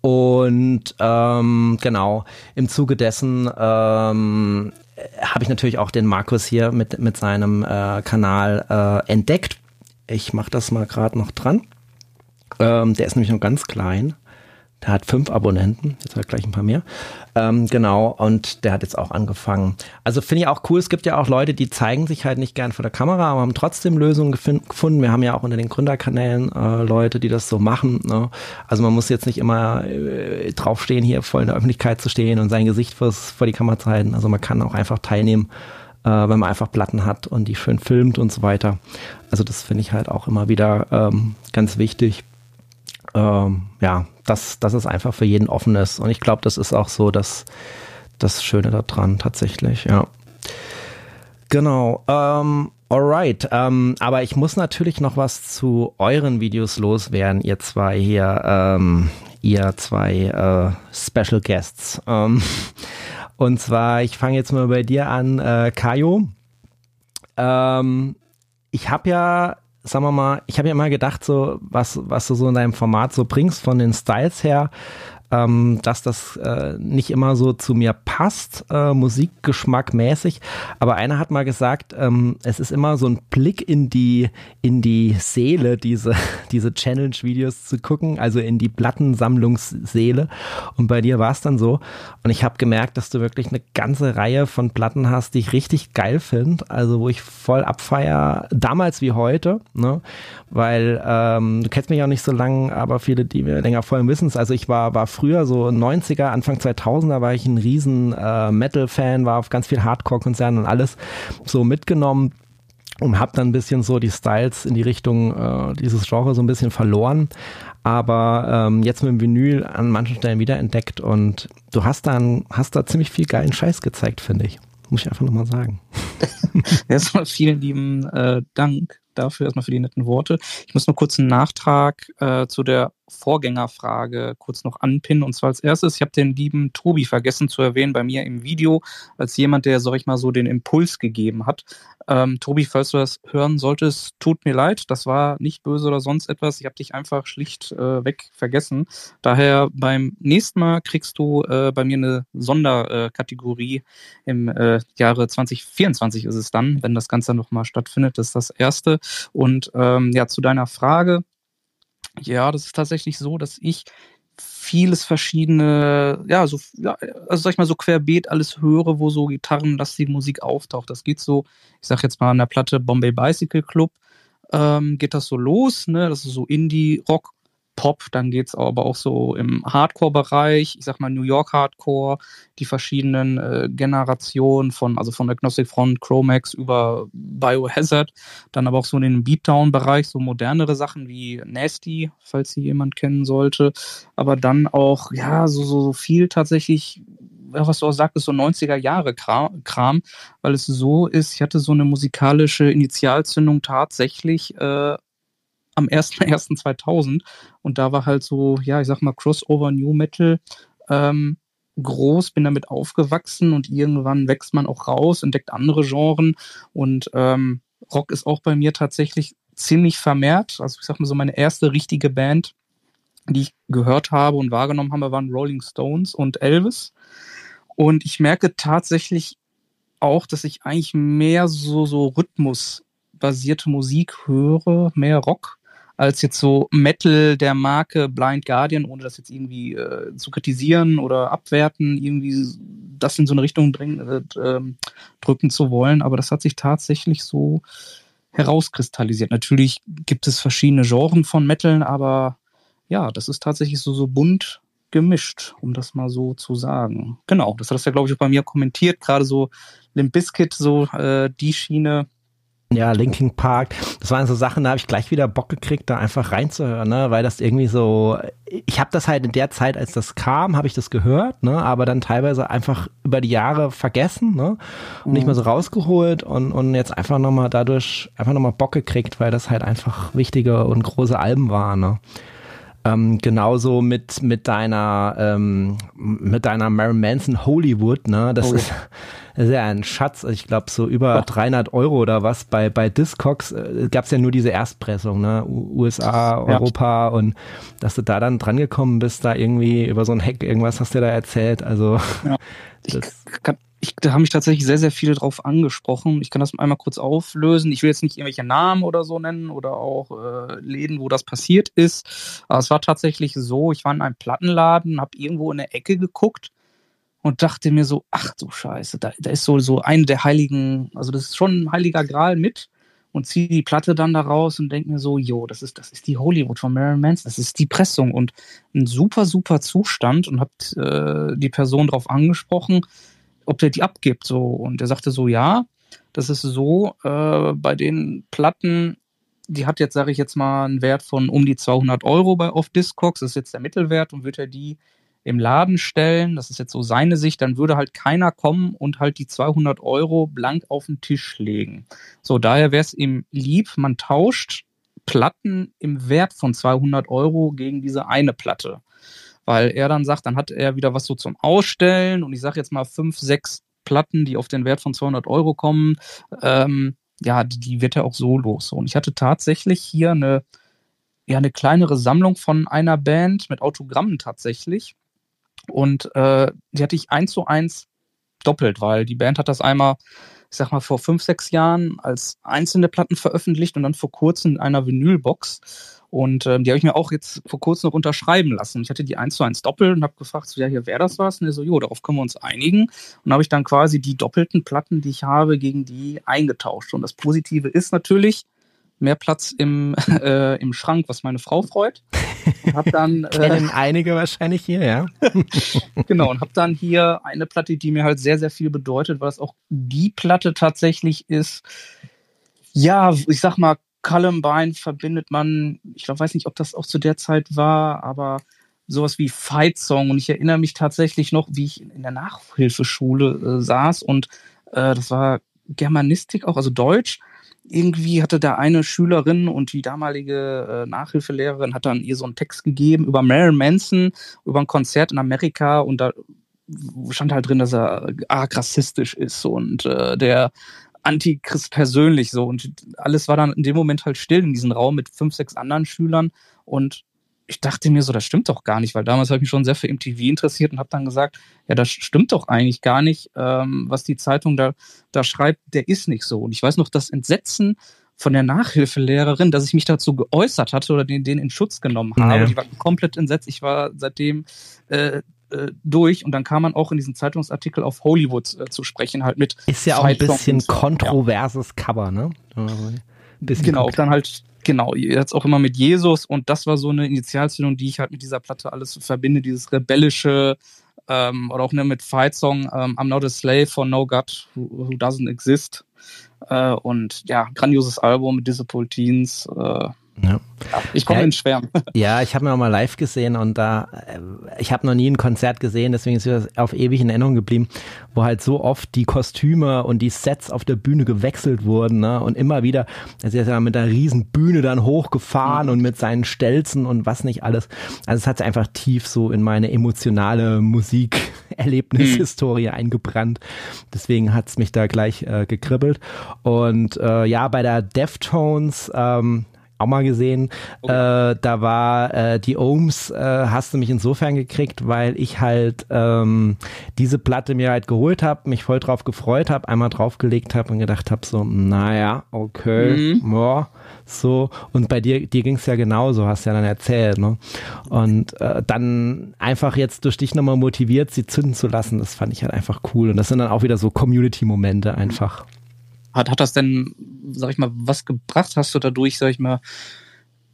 Und ähm, genau, im Zuge dessen ähm, habe ich natürlich auch den Markus hier mit, mit seinem äh, Kanal äh, entdeckt. Ich mache das mal gerade noch dran. Ähm, der ist nämlich noch ganz klein. Der hat fünf Abonnenten, jetzt hat er gleich ein paar mehr. Ähm, genau, und der hat jetzt auch angefangen. Also finde ich auch cool, es gibt ja auch Leute, die zeigen sich halt nicht gern vor der Kamera, aber haben trotzdem Lösungen gefunden. Wir haben ja auch unter den Gründerkanälen äh, Leute, die das so machen. Ne? Also man muss jetzt nicht immer äh, draufstehen, hier voll in der Öffentlichkeit zu stehen und sein Gesicht fürs, vor die Kamera zu halten. Also man kann auch einfach teilnehmen, äh, wenn man einfach Platten hat und die schön filmt und so weiter. Also das finde ich halt auch immer wieder ähm, ganz wichtig ähm, ja, dass, dass es einfach für jeden offen ist. Und ich glaube, das ist auch so das, das Schöne daran tatsächlich, ja. Genau. Ähm, alright. Ähm, aber ich muss natürlich noch was zu euren Videos loswerden, ihr zwei hier, ähm, ihr zwei äh, Special Guests. Ähm, (laughs) und zwar, ich fange jetzt mal bei dir an, äh, Kajo. Ähm, ich habe ja sagen wir mal, ich habe ja mal gedacht, so was, was du so in deinem Format so bringst von den Styles her, ähm, dass das äh, nicht immer so zu mir passt, äh, Musikgeschmack mäßig. Aber einer hat mal gesagt, ähm, es ist immer so ein Blick in die, in die Seele, diese, (laughs) diese Challenge-Videos zu gucken, also in die Plattensammlungsseele. Und bei dir war es dann so. Und ich habe gemerkt, dass du wirklich eine ganze Reihe von Platten hast, die ich richtig geil finde, also wo ich voll abfeier, damals wie heute, ne? Weil ähm, du kennst mich auch nicht so lange, aber viele, die mir länger folgen, wissen es. Also ich war, war früher, so 90er, Anfang 2000er, war ich ein riesen äh, Metal-Fan, war auf ganz viel Hardcore-Konzernen und alles so mitgenommen und habe dann ein bisschen so die Styles in die Richtung äh, dieses Genre so ein bisschen verloren. Aber ähm, jetzt mit dem Vinyl an manchen Stellen wiederentdeckt und du hast dann hast da ziemlich viel geilen Scheiß gezeigt, finde ich. Muss ich einfach nochmal sagen. (laughs) Erstmal vielen lieben äh, Dank dafür, erstmal für die netten Worte. Ich muss nur kurz einen Nachtrag äh, zu der Vorgängerfrage kurz noch anpinnen. Und zwar als erstes, ich habe den lieben Tobi vergessen zu erwähnen bei mir im Video, als jemand, der, sag ich mal, so den Impuls gegeben hat. Ähm, Tobi, falls du das hören solltest, tut mir leid, das war nicht böse oder sonst etwas. Ich habe dich einfach schlicht äh, weg vergessen. Daher beim nächsten Mal kriegst du äh, bei mir eine Sonderkategorie äh, im Jahre 2024 ist es dann, wenn das Ganze nochmal stattfindet. Das ist das Erste. Und ähm, ja, zu deiner Frage, ja, das ist tatsächlich so, dass ich vieles verschiedene, ja, so, ja, also sag ich mal, so querbeet alles höre, wo so gitarrenlastige Musik auftaucht. Das geht so, ich sag jetzt mal an der Platte Bombay Bicycle Club, ähm, geht das so los, ne? Das ist so Indie-Rock, Pop, dann geht's aber auch so im Hardcore-Bereich, ich sag mal New York Hardcore, die verschiedenen äh, Generationen von, also von Agnostic Front, Chromax über Biohazard, dann aber auch so in den Beatdown-Bereich, so modernere Sachen wie Nasty, falls sie jemand kennen sollte, aber dann auch, ja, so, so, viel tatsächlich was du auch sagtest, so 90er Jahre Kram, weil es so ist, ich hatte so eine musikalische Initialzündung tatsächlich äh, am 1.1.2000 (laughs) und da war halt so, ja, ich sag mal Crossover New Metal ähm, groß, bin damit aufgewachsen und irgendwann wächst man auch raus, entdeckt andere Genren und ähm, Rock ist auch bei mir tatsächlich ziemlich vermehrt. Also ich sag mal so meine erste richtige Band, die ich gehört habe und wahrgenommen habe, waren Rolling Stones und Elvis. Und ich merke tatsächlich auch, dass ich eigentlich mehr so, so rhythmusbasierte Musik höre, mehr Rock als jetzt so Metal der Marke Blind Guardian, ohne das jetzt irgendwie äh, zu kritisieren oder abwerten, irgendwie das in so eine Richtung drängen, äh, drücken zu wollen. Aber das hat sich tatsächlich so herauskristallisiert. Natürlich gibt es verschiedene Genren von Metal, aber ja, das ist tatsächlich so, so bunt gemischt, um das mal so zu sagen. Genau, das hat das ja, glaube ich, auch bei mir kommentiert, gerade so Limp Bizkit, so äh, die Schiene ja, Linking Park. Das waren so Sachen, da habe ich gleich wieder Bock gekriegt, da einfach reinzuhören, ne? weil das irgendwie so, ich habe das halt in der Zeit, als das kam, habe ich das gehört, ne? aber dann teilweise einfach über die Jahre vergessen ne? und nicht mehr so rausgeholt und, und jetzt einfach nochmal dadurch einfach nochmal Bock gekriegt, weil das halt einfach wichtige und große Alben waren. Ne? Ähm, genauso mit, mit deiner, ähm, mit deiner Marilyn Manson Hollywood, ne? Das oh. ist, Das ist ja ein Schatz, ich glaube so über Doch. 300 Euro oder was. Bei, bei Discogs äh, gab es ja nur diese Erstpressung, ne? USA, Europa ja. und dass du da dann drangekommen bist, da irgendwie über so ein Hack irgendwas hast du da erzählt. Also ja. (laughs) das kann, ich, da haben mich tatsächlich sehr, sehr viele drauf angesprochen. Ich kann das einmal kurz auflösen. Ich will jetzt nicht irgendwelche Namen oder so nennen oder auch äh, Läden, wo das passiert ist. Aber es war tatsächlich so, ich war in einem Plattenladen, habe irgendwo in der Ecke geguckt und dachte mir so, ach du Scheiße, da, da ist so, so eine der heiligen, also das ist schon ein heiliger Gral mit und ziehe die Platte dann da raus und denke mir so, jo, das ist, das ist die Hollywood von Marilyn Manson, das ist die Pressung und ein super, super Zustand und habt äh, die Person darauf angesprochen, ob der die abgibt. So. Und er sagte so, ja, das ist so, äh, bei den Platten, die hat jetzt, sage ich jetzt mal, einen Wert von um die 200 Euro bei Off Discogs, das ist jetzt der Mittelwert und wird er die im Laden stellen, das ist jetzt so seine Sicht, dann würde halt keiner kommen und halt die 200 Euro blank auf den Tisch legen. So, daher wäre es ihm lieb, man tauscht Platten im Wert von 200 Euro gegen diese eine Platte weil er dann sagt, dann hat er wieder was so zum Ausstellen und ich sage jetzt mal fünf, sechs Platten, die auf den Wert von 200 Euro kommen, ähm, ja, die, die, wird er auch so los. Und ich hatte tatsächlich hier eine, ja, eine kleinere Sammlung von einer Band mit Autogrammen tatsächlich. Und äh, die hatte ich eins zu eins doppelt, weil die Band hat das einmal, ich sag mal, vor fünf, sechs Jahren als einzelne Platten veröffentlicht und dann vor kurzem in einer Vinylbox. Und ähm, die habe ich mir auch jetzt vor kurzem noch unterschreiben lassen. Ich hatte die eins zu eins doppelt und habe gefragt, so, ja, hier wäre das was? Und er so, jo, darauf können wir uns einigen. Und habe ich dann quasi die doppelten Platten, die ich habe, gegen die eingetauscht. Und das Positive ist natürlich, mehr Platz im, (laughs) äh, im Schrank, was meine Frau freut. Und hab dann (laughs) äh, kennen einige wahrscheinlich hier, ja. (laughs) genau und habe dann hier eine Platte, die mir halt sehr sehr viel bedeutet, weil es auch die Platte tatsächlich ist. Ja, ich sag mal Columbine verbindet man, ich glaub, weiß nicht, ob das auch zu der Zeit war, aber sowas wie Fight Song. Und ich erinnere mich tatsächlich noch, wie ich in der Nachhilfeschule äh, saß und äh, das war Germanistik auch, also Deutsch. Irgendwie hatte da eine Schülerin und die damalige äh, Nachhilfelehrerin hat dann ihr so einen Text gegeben über Marilyn Manson, über ein Konzert in Amerika und da stand halt drin, dass er arg rassistisch ist und äh, der Antichrist persönlich so. Und alles war dann in dem Moment halt still in diesem Raum mit fünf, sechs anderen Schülern. Und ich dachte mir so, das stimmt doch gar nicht, weil damals habe ich mich schon sehr für MTV interessiert und habe dann gesagt, ja, das stimmt doch eigentlich gar nicht, ähm, was die Zeitung da, da schreibt, der ist nicht so. Und ich weiß noch, das Entsetzen von der Nachhilfelehrerin, dass ich mich dazu geäußert hatte oder den, den in Schutz genommen habe. Ja. Die war komplett entsetzt. Ich war seitdem äh, äh, durch und dann kam man auch in diesen Zeitungsartikel auf Hollywood äh, zu sprechen, halt mit. Ist ja auch ein bisschen kontroverses ja. Cover, ne? Bisschen genau, dann halt, genau, jetzt auch immer mit Jesus und das war so eine Initialzündung, die ich halt mit dieser Platte alles verbinde, dieses rebellische, ähm, oder auch ne, mit Fight Song ähm, I'm Not a Slave for No God Who, who Doesn't Exist. Äh, und ja, grandioses Album mit Teens. Äh, ja. Ich komme ja, in Schwärmen. (laughs) Ja, ich habe mir auch mal live gesehen und da, äh, ich habe noch nie ein Konzert gesehen, deswegen ist es auf ewig in Erinnerung geblieben, wo halt so oft die Kostüme und die Sets auf der Bühne gewechselt wurden, ne? Und immer wieder, er ist ja mit einer riesen Bühne dann hochgefahren mhm. und mit seinen Stelzen und was nicht alles. Also es hat sich einfach tief so in meine emotionale Musikerlebnishistorie mhm. eingebrannt. Deswegen hat's mich da gleich äh, gekribbelt. Und äh, ja, bei der Deftones ähm, auch mal gesehen. Okay. Äh, da war äh, die Ohms, äh, hast du mich insofern gekriegt, weil ich halt ähm, diese Platte mir halt geholt habe, mich voll drauf gefreut habe, einmal draufgelegt habe und gedacht habe so, naja, okay, mhm. ja, so. Und bei dir, dir ging es ja genauso, hast ja dann erzählt, ne? Und äh, dann einfach jetzt durch dich nochmal motiviert, sie zünden zu lassen, das fand ich halt einfach cool. Und das sind dann auch wieder so Community-Momente einfach. Hat, hat das denn, sag ich mal, was gebracht? Hast du dadurch, sag ich mal,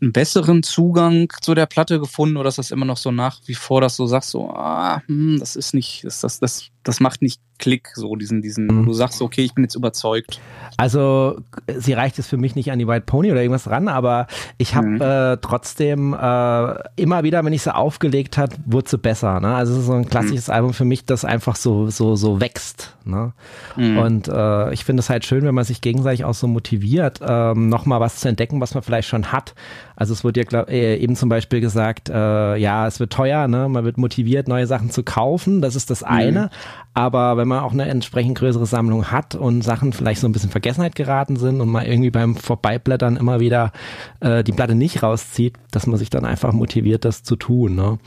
einen besseren Zugang zu der Platte gefunden oder ist das immer noch so nach wie vor, dass du sagst, so, ah, hm, das ist nicht, das, das, das, das macht nicht Klick, so diesen, diesen, mhm. du sagst, okay, ich bin jetzt überzeugt. Also sie reicht es für mich nicht an die White Pony oder irgendwas ran, aber ich habe mhm. äh, trotzdem äh, immer wieder, wenn ich sie aufgelegt hat, wurde sie besser. Ne? Also es ist so ein mhm. klassisches mhm. Album für mich, das einfach so so so wächst. Ne? Mhm. Und äh, ich finde es halt schön, wenn man sich gegenseitig auch so motiviert, ähm, nochmal was zu entdecken, was man vielleicht schon hat. Also es wurde ja glaub, äh, eben zum Beispiel gesagt, äh, ja, es wird teuer, ne? man wird motiviert, neue Sachen zu kaufen, das ist das mhm. eine. Mhm. Aber wenn man auch eine entsprechend größere Sammlung hat und Sachen vielleicht so ein bisschen Vergessenheit geraten sind und man irgendwie beim Vorbeiblättern immer wieder äh, die Platte nicht rauszieht, dass man sich dann einfach motiviert, das zu tun. Ne?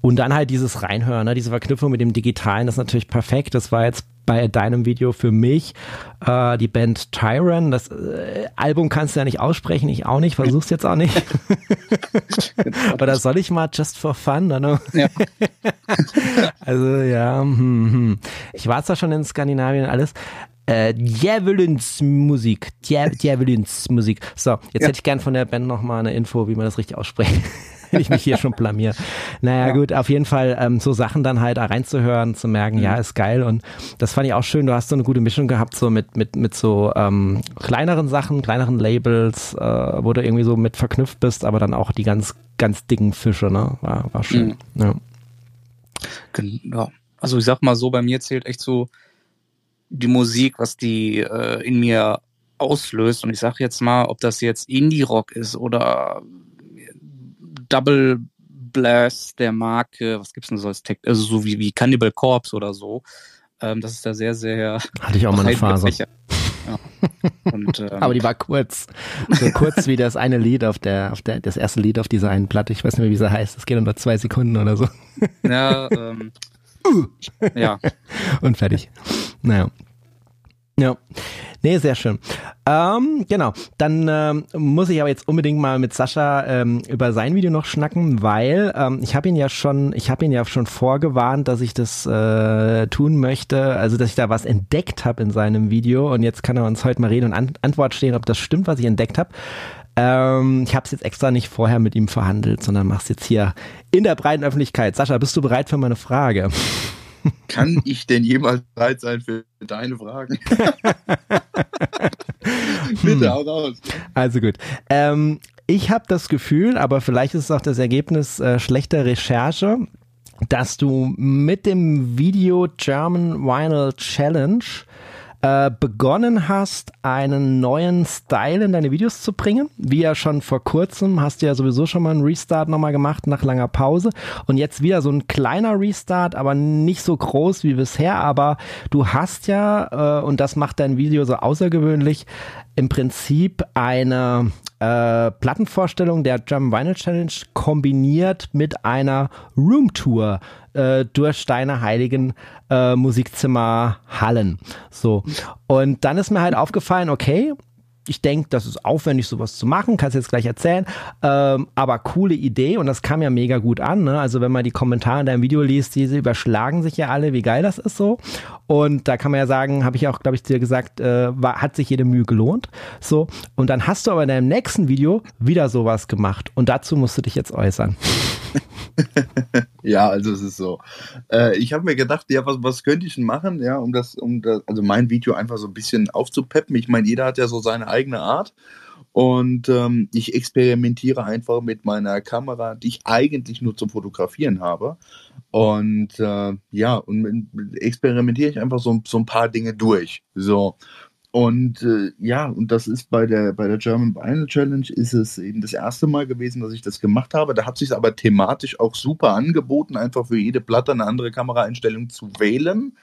Und dann halt dieses Reinhören, ne? diese Verknüpfung mit dem Digitalen, das ist natürlich perfekt. Das war jetzt bei deinem Video für mich äh, die Band Tyron. Das äh, Album kannst du ja nicht aussprechen, ich auch nicht, versuch's jetzt auch nicht. (laughs) Oder soll ich mal just for fun? Ne? Ja. (laughs) also ja, hm, hm. ich war zwar schon in Skandinavien alles. Äh, Djävulens Musik. Djävulens Musik. So, jetzt ja. hätte ich gern von der Band nochmal eine Info, wie man das richtig ausspricht wenn ich mich hier schon blamier. Naja, ja. gut, auf jeden Fall ähm, so Sachen dann halt reinzuhören, zu merken, mhm. ja, ist geil. Und das fand ich auch schön. Du hast so eine gute Mischung gehabt, so mit, mit, mit so ähm, kleineren Sachen, kleineren Labels, äh, wo du irgendwie so mit verknüpft bist, aber dann auch die ganz, ganz dicken Fische, ne? War, war schön. Mhm. Ja. Genau. Also ich sag mal so, bei mir zählt echt so die Musik, was die äh, in mir auslöst. Und ich sag jetzt mal, ob das jetzt Indie-Rock ist oder Double Blast der Marke, was gibt's denn so als Tech, also so wie, wie Cannibal Corpse oder so. Ähm, das ist da sehr, sehr. Hatte ich auch mal eine Phase. Ja. Und, (laughs) ähm, Aber die war kurz. So kurz wie das eine Lied auf der, auf der, das erste Lied auf dieser einen Platte. Ich weiß nicht mehr, wie sie heißt. Das geht unter zwei Sekunden oder so. Ja, ähm, (laughs) ja. Und fertig. Naja. Ja. Nee, sehr schön. Ähm, genau. Dann ähm, muss ich aber jetzt unbedingt mal mit Sascha ähm, über sein Video noch schnacken, weil ähm, ich habe ihn ja schon, ich habe ihn ja schon vorgewarnt, dass ich das äh, tun möchte, also dass ich da was entdeckt habe in seinem Video und jetzt kann er uns heute mal reden und an Antwort stehen, ob das stimmt, was ich entdeckt habe. Ähm, ich habe es jetzt extra nicht vorher mit ihm verhandelt, sondern mach's jetzt hier in der breiten Öffentlichkeit. Sascha, bist du bereit für meine Frage? Kann ich denn jemals bereit sein für deine Fragen? (laughs) Bitte, hau raus. Also gut. Ähm, ich habe das Gefühl, aber vielleicht ist es auch das Ergebnis äh, schlechter Recherche, dass du mit dem Video German Vinyl Challenge äh, begonnen hast, einen neuen Style in deine Videos zu bringen. Wie ja schon vor kurzem hast du ja sowieso schon mal einen Restart nochmal gemacht nach langer Pause. Und jetzt wieder so ein kleiner Restart, aber nicht so groß wie bisher. Aber du hast ja, äh, und das macht dein Video so außergewöhnlich, im Prinzip eine äh, Plattenvorstellung der German Vinyl Challenge kombiniert mit einer Roomtour äh, durch deine heiligen äh, Musikzimmerhallen. So. Und dann ist mir halt aufgefallen, okay, ich denke, das ist aufwendig, sowas zu machen, kannst jetzt gleich erzählen. Ähm, aber coole Idee und das kam ja mega gut an. Ne? Also wenn man die Kommentare in deinem Video liest, diese überschlagen sich ja alle, wie geil das ist so. Und da kann man ja sagen, habe ich auch, glaube ich, dir gesagt, äh, war, hat sich jede Mühe gelohnt. So. Und dann hast du aber in deinem nächsten Video wieder sowas gemacht. Und dazu musst du dich jetzt äußern. (laughs) ja, also es ist so. Äh, ich habe mir gedacht, ja, was, was könnte ich denn machen, ja, um das, um das, also mein Video einfach so ein bisschen aufzupeppen. Ich meine, jeder hat ja so seine eigene Art. Und ähm, ich experimentiere einfach mit meiner Kamera, die ich eigentlich nur zum Fotografieren habe. Und äh, ja, und experimentiere ich einfach so, so ein paar Dinge durch. So. Und äh, ja, und das ist bei der, bei der German Vinyl Challenge ist es eben das erste Mal gewesen, dass ich das gemacht habe. Da hat sich aber thematisch auch super angeboten, einfach für jede Platte eine andere Kameraeinstellung zu wählen.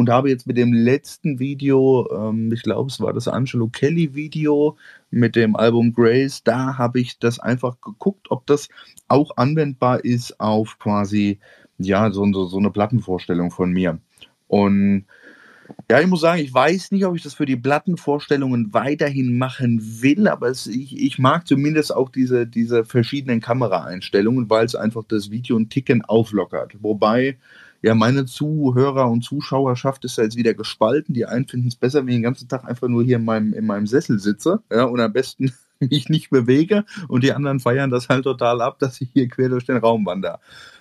Und habe jetzt mit dem letzten Video, ähm, ich glaube, es war das Angelo Kelly Video mit dem Album Grace, da habe ich das einfach geguckt, ob das auch anwendbar ist auf quasi, ja, so, so, so eine Plattenvorstellung von mir. Und ja, ich muss sagen, ich weiß nicht, ob ich das für die Plattenvorstellungen weiterhin machen will, aber es, ich, ich, mag zumindest auch diese, diese verschiedenen Kameraeinstellungen, weil es einfach das Video ein Ticken auflockert. Wobei, ja, meine Zuhörer und Zuschauerschaft ist ja jetzt wieder gespalten. Die einen finden es besser, wenn ich den ganzen Tag einfach nur hier in meinem, in meinem Sessel sitze ja, und am besten (laughs) mich nicht bewege und die anderen feiern das halt total ab, dass ich hier quer durch den Raum wandere.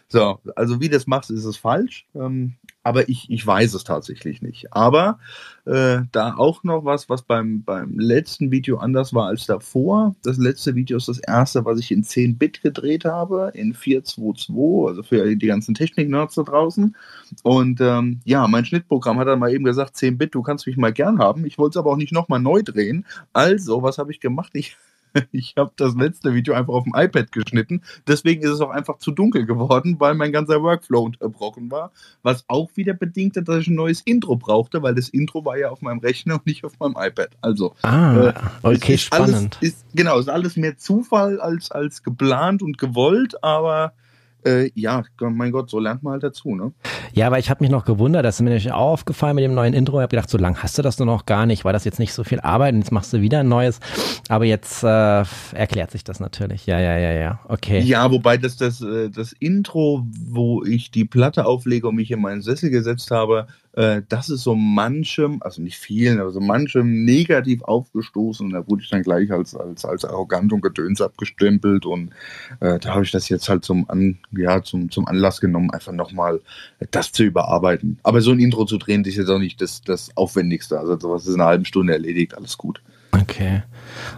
So, also wie das machst, ist es falsch. Ähm, aber ich, ich weiß es tatsächlich nicht. Aber äh, da auch noch was, was beim, beim letzten Video anders war als davor. Das letzte Video ist das erste, was ich in 10-Bit gedreht habe, in 422, also für die ganzen Technik-Nerds da draußen. Und ähm, ja, mein Schnittprogramm hat dann mal eben gesagt, 10-Bit, du kannst mich mal gern haben. Ich wollte es aber auch nicht nochmal neu drehen. Also, was habe ich gemacht? Ich (laughs) ich habe das letzte Video einfach auf dem iPad geschnitten. Deswegen ist es auch einfach zu dunkel geworden, weil mein ganzer Workflow unterbrochen war. Was auch wieder bedingte, dass ich ein neues Intro brauchte, weil das Intro war ja auf meinem Rechner und nicht auf meinem iPad. Also, ah, äh, okay, spannend. Alles, ist, genau, ist alles mehr Zufall als, als geplant und gewollt, aber äh, ja, mein Gott, so lernt man halt dazu, ne? Ja, aber ich habe mich noch gewundert, das ist mir nicht auch aufgefallen mit dem neuen Intro. Ich habe gedacht, so lange hast du das nur noch gar nicht, war das jetzt nicht so viel Arbeit und jetzt machst du wieder ein neues. Aber jetzt äh, erklärt sich das natürlich. Ja, ja, ja, ja. Okay. Ja, wobei das, das, äh, das Intro, wo ich die Platte auflege und mich in meinen Sessel gesetzt habe, äh, das ist so manchem, also nicht vielen, aber so manchem negativ aufgestoßen und da wurde ich dann gleich als, als, als arrogant und gedöns abgestempelt und äh, da habe ich das jetzt halt zum, An, ja, zum, zum Anlass genommen, einfach nochmal das zu überarbeiten. Aber so ein Intro zu drehen, das ist jetzt auch nicht das, das Aufwendigste. Also sowas ist in einer halben Stunde erledigt, alles gut. Okay,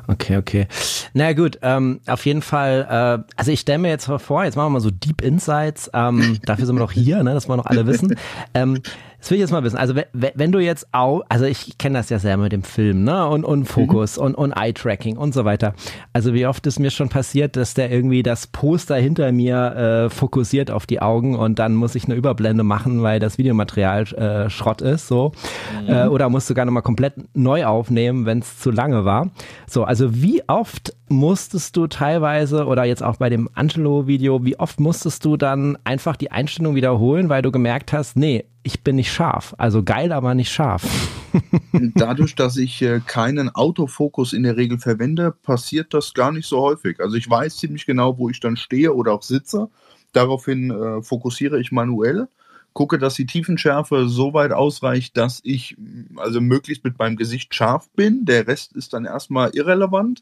okay, okay. Na gut, ähm, auf jeden Fall, äh, also ich stelle mir jetzt vor, jetzt machen wir mal so Deep Insights, ähm, dafür sind wir noch hier, ne, dass wir noch alle wissen. Ähm, das will ich jetzt mal wissen. Also wenn, du jetzt auch, also ich kenne das ja sehr mit dem Film, ne? Und, und Fokus mhm. und, und Eye-Tracking und so weiter. Also wie oft ist mir schon passiert, dass der irgendwie das Poster hinter mir äh, fokussiert auf die Augen und dann muss ich eine Überblende machen, weil das Videomaterial äh, Schrott ist, so. Mhm. Äh, oder musst du gar nochmal komplett neu aufnehmen, wenn es zu lange war. So, also wie oft musstest du teilweise oder jetzt auch bei dem Angelo-Video, wie oft musstest du dann einfach die Einstellung wiederholen, weil du gemerkt hast, nee, ich bin nicht scharf. Also geil, aber nicht scharf. (laughs) Dadurch, dass ich äh, keinen Autofokus in der Regel verwende, passiert das gar nicht so häufig. Also ich weiß ziemlich genau, wo ich dann stehe oder auch sitze. Daraufhin äh, fokussiere ich manuell, gucke, dass die Tiefenschärfe so weit ausreicht, dass ich also möglichst mit meinem Gesicht scharf bin. Der Rest ist dann erstmal irrelevant.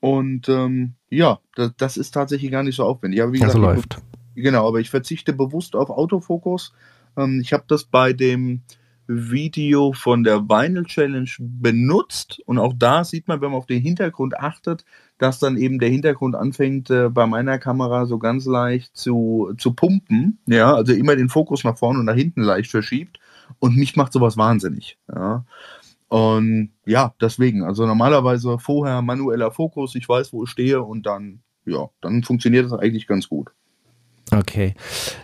Und ähm, ja, das, das, ist tatsächlich gar nicht so aufwendig. Aber wie also gesagt, läuft. Genau, aber ich verzichte bewusst auf Autofokus ähm, ich habe das bei dem Video von der Vinyl Challenge benutzt und auch da sieht man, wenn man auf den Hintergrund achtet, dass dann eben der Hintergrund anfängt äh, bei meiner Kamera so ganz leicht zu, zu pumpen, ja, also immer den Fokus nach vorne und nach hinten leicht verschiebt und mich macht sowas wahnsinnig, ja. Und ja, deswegen, also normalerweise vorher manueller Fokus, ich weiß, wo ich stehe und dann, ja, dann funktioniert das eigentlich ganz gut. Okay.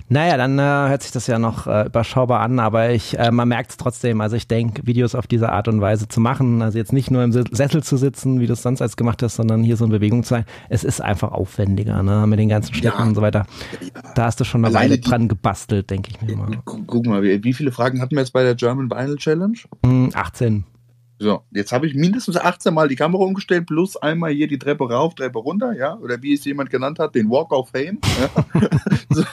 Naja, dann äh, hört sich das ja noch äh, überschaubar an, aber ich, äh, man merkt es trotzdem. Also ich denke, Videos auf diese Art und Weise zu machen, also jetzt nicht nur im Sessel zu sitzen, wie du es sonst als gemacht hast, sondern hier so in Bewegung zu sein, es ist einfach aufwendiger, ne, mit den ganzen Schnitten ja. und so weiter. Da hast du schon eine Weile dran gebastelt, denke ich mir mal. Guck mal, wie, wie viele Fragen hatten wir jetzt bei der German Vinyl Challenge? 18. So, jetzt habe ich mindestens 18 Mal die Kamera umgestellt, plus einmal hier die Treppe rauf, Treppe runter, ja, oder wie es jemand genannt hat, den Walk of Fame. Ja? (laughs) so,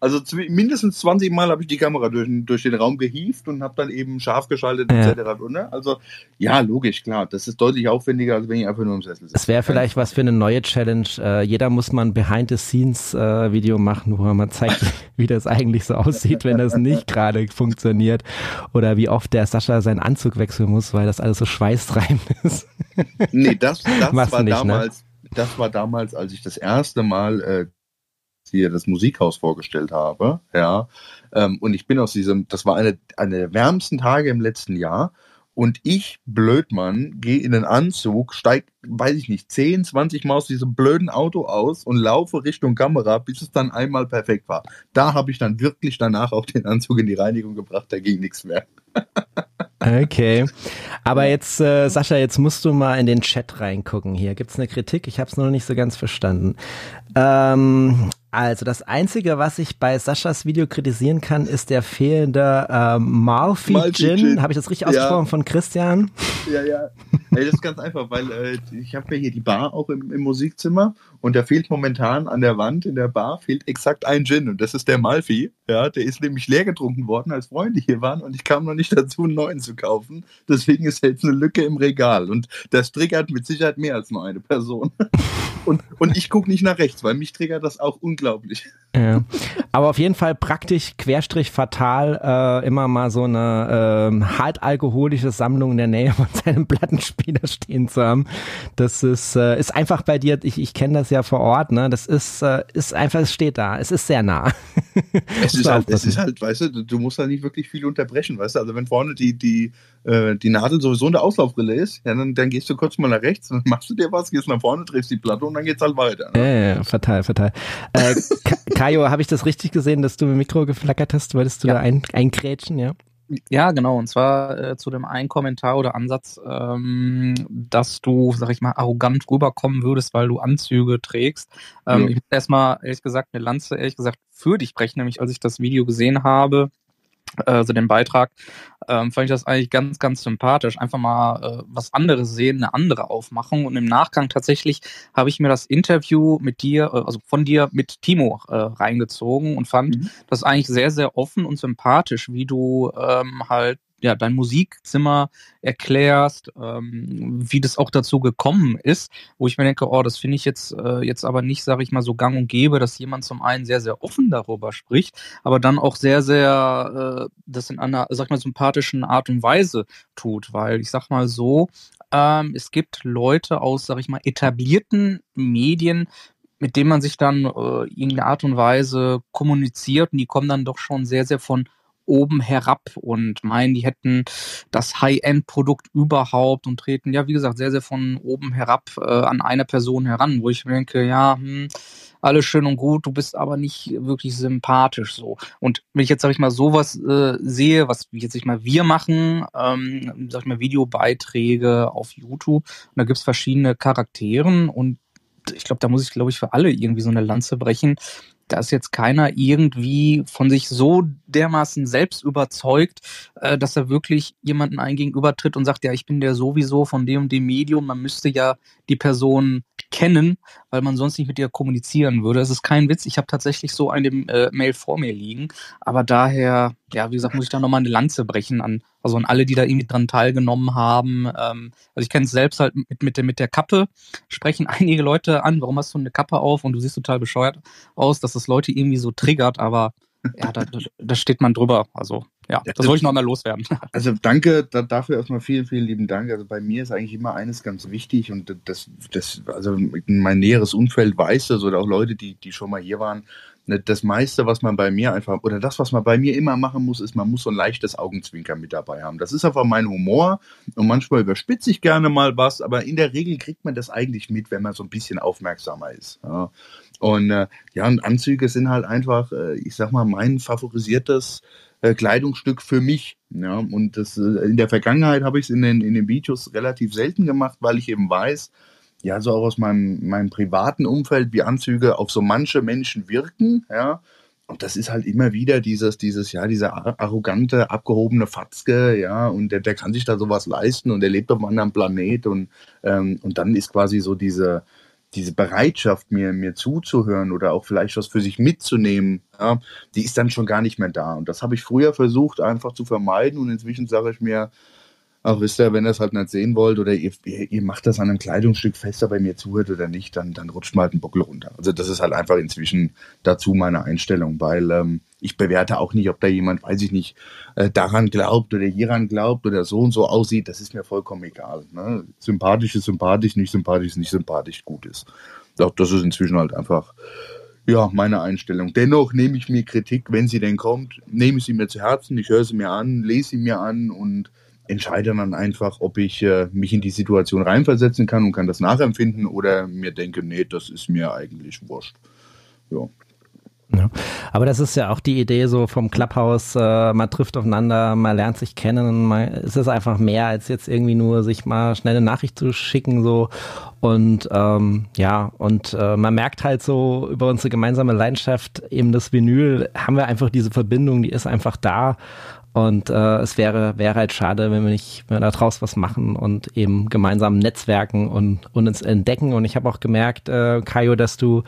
also mindestens 20 Mal habe ich die Kamera durch, durch, den Raum gehievt und habe dann eben scharf geschaltet ja. etc. Ne? Also ja, logisch, klar, das ist deutlich aufwendiger, als wenn ich einfach nur im Sessel sitze. Das wäre vielleicht was für eine neue Challenge. Äh, jeder muss mal ein Behind-the-Scenes-Video äh, machen, wo man zeigt, (laughs) wie das eigentlich so aussieht, wenn das nicht gerade funktioniert oder wie oft der Sascha seinen Anzug wechseln muss muss, weil das alles so schweißtreibend (laughs) ist. nee, das, das war nicht, ne? damals, ne? das war damals, als ich das erste Mal äh, hier das Musikhaus vorgestellt habe, ja. Ähm, und ich bin aus diesem, das war eine, eine der wärmsten Tage im letzten Jahr. Und ich, Blödmann, gehe in den Anzug, steig, weiß ich nicht, 10, 20 Mal aus diesem blöden Auto aus und laufe Richtung Kamera, bis es dann einmal perfekt war. Da habe ich dann wirklich danach auch den Anzug in die Reinigung gebracht, da ging nichts mehr. (laughs) Okay. Aber jetzt, äh, Sascha, jetzt musst du mal in den Chat reingucken. Hier gibt's eine Kritik. Ich habe es noch nicht so ganz verstanden. Ähm, also das Einzige, was ich bei Saschas Video kritisieren kann, ist der fehlende äh, Malfi, Gin. Habe ich das richtig ausgesprochen ja. von Christian? Ja, ja. Hey, das ist ganz einfach, weil äh, ich habe ja hier die Bar auch im, im, Musikzimmer und da fehlt momentan an der Wand in der Bar fehlt exakt ein Gin und das ist der Malfi. Ja, der ist nämlich leer getrunken worden, als Freunde hier waren und ich kam noch nicht (laughs) dazu, einen neuen zu kaufen. Deswegen ist jetzt eine Lücke im Regal und das triggert mit Sicherheit mehr als nur eine Person. (laughs) Und, und ich gucke nicht nach rechts, weil mich triggert das auch unglaublich. Ja. Aber auf jeden Fall praktisch, querstrich fatal, äh, immer mal so eine äh, hartalkoholische Sammlung in der Nähe von (laughs) seinem Plattenspieler stehen zu haben. Das ist, äh, ist einfach bei dir, ich, ich kenne das ja vor Ort, ne? Das ist, äh, ist einfach, es steht da. Es ist sehr nah. (laughs) es, ist halt, es ist halt, weißt du, du musst da nicht wirklich viel unterbrechen, weißt du? Also wenn vorne die, die, äh, die Nadel sowieso in der Auslaufrille ist, ja, dann, dann gehst du kurz mal nach rechts, dann machst du dir was, gehst nach vorne, drehst die Platte und dann geht's halt weiter. Ne? Ja, ja, fatal, fatal. Äh, (laughs) Kajo, habe ich das richtig gesehen, dass du mit dem Mikro geflackert hast? Wolltest du ja. da ein, einkrätschen, ja? Ja, genau. Und zwar äh, zu dem einen Kommentar oder Ansatz, ähm, dass du, sag ich mal, arrogant rüberkommen würdest, weil du Anzüge trägst. Ähm, ja. Ich muss erstmal, ehrlich gesagt, eine Lanze, ehrlich gesagt, für dich brechen, nämlich als ich das Video gesehen habe, also den Beitrag, ähm, fand ich das eigentlich ganz, ganz sympathisch. Einfach mal äh, was anderes sehen, eine andere Aufmachung. Und im Nachgang tatsächlich habe ich mir das Interview mit dir, äh, also von dir mit Timo äh, reingezogen und fand mhm. das eigentlich sehr, sehr offen und sympathisch, wie du ähm, halt ja, dein Musikzimmer erklärst, ähm, wie das auch dazu gekommen ist, wo ich mir denke, oh, das finde ich jetzt, äh, jetzt aber nicht, sage ich mal, so gang und gäbe, dass jemand zum einen sehr, sehr offen darüber spricht, aber dann auch sehr, sehr äh, das in einer, sag ich mal, sympathischen Art und Weise tut, weil ich sag mal so, ähm, es gibt Leute aus, sag ich mal, etablierten Medien, mit denen man sich dann äh, irgendeine Art und Weise kommuniziert und die kommen dann doch schon sehr, sehr von oben herab und meinen, die hätten das High-End-Produkt überhaupt und treten, ja, wie gesagt, sehr, sehr von oben herab äh, an eine Person heran, wo ich mir denke, ja, hm, alles schön und gut, du bist aber nicht wirklich sympathisch so. Und wenn ich jetzt, sag ich mal, sowas äh, sehe, was jetzt ich mal wir machen, ähm, sag ich mal, Videobeiträge auf YouTube, und da gibt's verschiedene Charakteren und ich glaube, da muss ich, glaube ich, für alle irgendwie so eine Lanze brechen da ist jetzt keiner irgendwie von sich so dermaßen selbst überzeugt, äh, dass er wirklich jemanden ein gegenübertritt und sagt, ja, ich bin der sowieso von dem und dem Medium. Man müsste ja die Person kennen, weil man sonst nicht mit ihr kommunizieren würde. Es ist kein Witz. Ich habe tatsächlich so eine äh, Mail vor mir liegen. Aber daher, ja, wie gesagt, muss ich da nochmal eine Lanze brechen an, also an alle, die da irgendwie dran teilgenommen haben. Ähm, also ich kenne es selbst halt mit, mit, der, mit der Kappe, sprechen (laughs) einige Leute an, warum hast du eine Kappe auf und du siehst total bescheuert aus, dass das Leute irgendwie so triggert, aber ja, da, da steht man drüber. Also ja, das wollte ich noch mal loswerden. (laughs) Also danke da, dafür erstmal vielen, vielen lieben Dank. Also bei mir ist eigentlich immer eines ganz wichtig und das, das also mein näheres Umfeld weiß das oder auch Leute, die, die schon mal hier waren. Ne, das meiste, was man bei mir einfach, oder das, was man bei mir immer machen muss, ist, man muss so ein leichtes Augenzwinker mit dabei haben. Das ist einfach mein Humor und manchmal überspitze ich gerne mal was, aber in der Regel kriegt man das eigentlich mit, wenn man so ein bisschen aufmerksamer ist. Ja. Und äh, ja, und Anzüge sind halt einfach, äh, ich sag mal, mein favorisiertes äh, Kleidungsstück für mich. Ja, und das äh, in der Vergangenheit habe ich es in den, in den Videos relativ selten gemacht, weil ich eben weiß, ja, so auch aus meinem, meinem privaten Umfeld, wie Anzüge auf so manche Menschen wirken, ja. Und das ist halt immer wieder dieses, dieses, ja, dieser arrogante, abgehobene Fatzke, ja, und der, der kann sich da sowas leisten und er lebt auf einem anderen Planet und, ähm, und dann ist quasi so diese, diese Bereitschaft, mir, mir zuzuhören oder auch vielleicht was für sich mitzunehmen, ja, die ist dann schon gar nicht mehr da. Und das habe ich früher versucht, einfach zu vermeiden. Und inzwischen sage ich mir, Ach, wisst ihr, wenn ihr es halt nicht sehen wollt oder ihr, ihr macht das an einem Kleidungsstück fest, ob ihr mir zuhört oder nicht, dann, dann rutscht mal halt ein Buckel runter. Also das ist halt einfach inzwischen dazu meine Einstellung, weil ähm, ich bewerte auch nicht, ob da jemand, weiß ich nicht, äh, daran glaubt oder hieran glaubt oder so und so aussieht. Das ist mir vollkommen egal. Ne? Sympathisch ist sympathisch, nicht sympathisch ist nicht sympathisch, gut ist. Doch, das ist inzwischen halt einfach ja, meine Einstellung. Dennoch nehme ich mir Kritik, wenn sie denn kommt, nehme sie mir zu Herzen, ich höre sie mir an, lese sie mir an und entscheide dann einfach, ob ich äh, mich in die Situation reinversetzen kann und kann das nachempfinden oder mir denke, nee, das ist mir eigentlich wurscht. Ja. Ja. Aber das ist ja auch die Idee so vom Clubhouse, äh, man trifft aufeinander, man lernt sich kennen, man, es ist einfach mehr als jetzt irgendwie nur sich mal schnell eine Nachricht zu schicken so und ähm, ja und äh, man merkt halt so über unsere gemeinsame Leidenschaft eben das Vinyl haben wir einfach diese Verbindung, die ist einfach da und äh, es wäre, wäre halt schade, wenn wir nicht, wenn wir da draus was machen und eben gemeinsam netzwerken und, und uns entdecken. Und ich habe auch gemerkt, äh, Kajo, dass du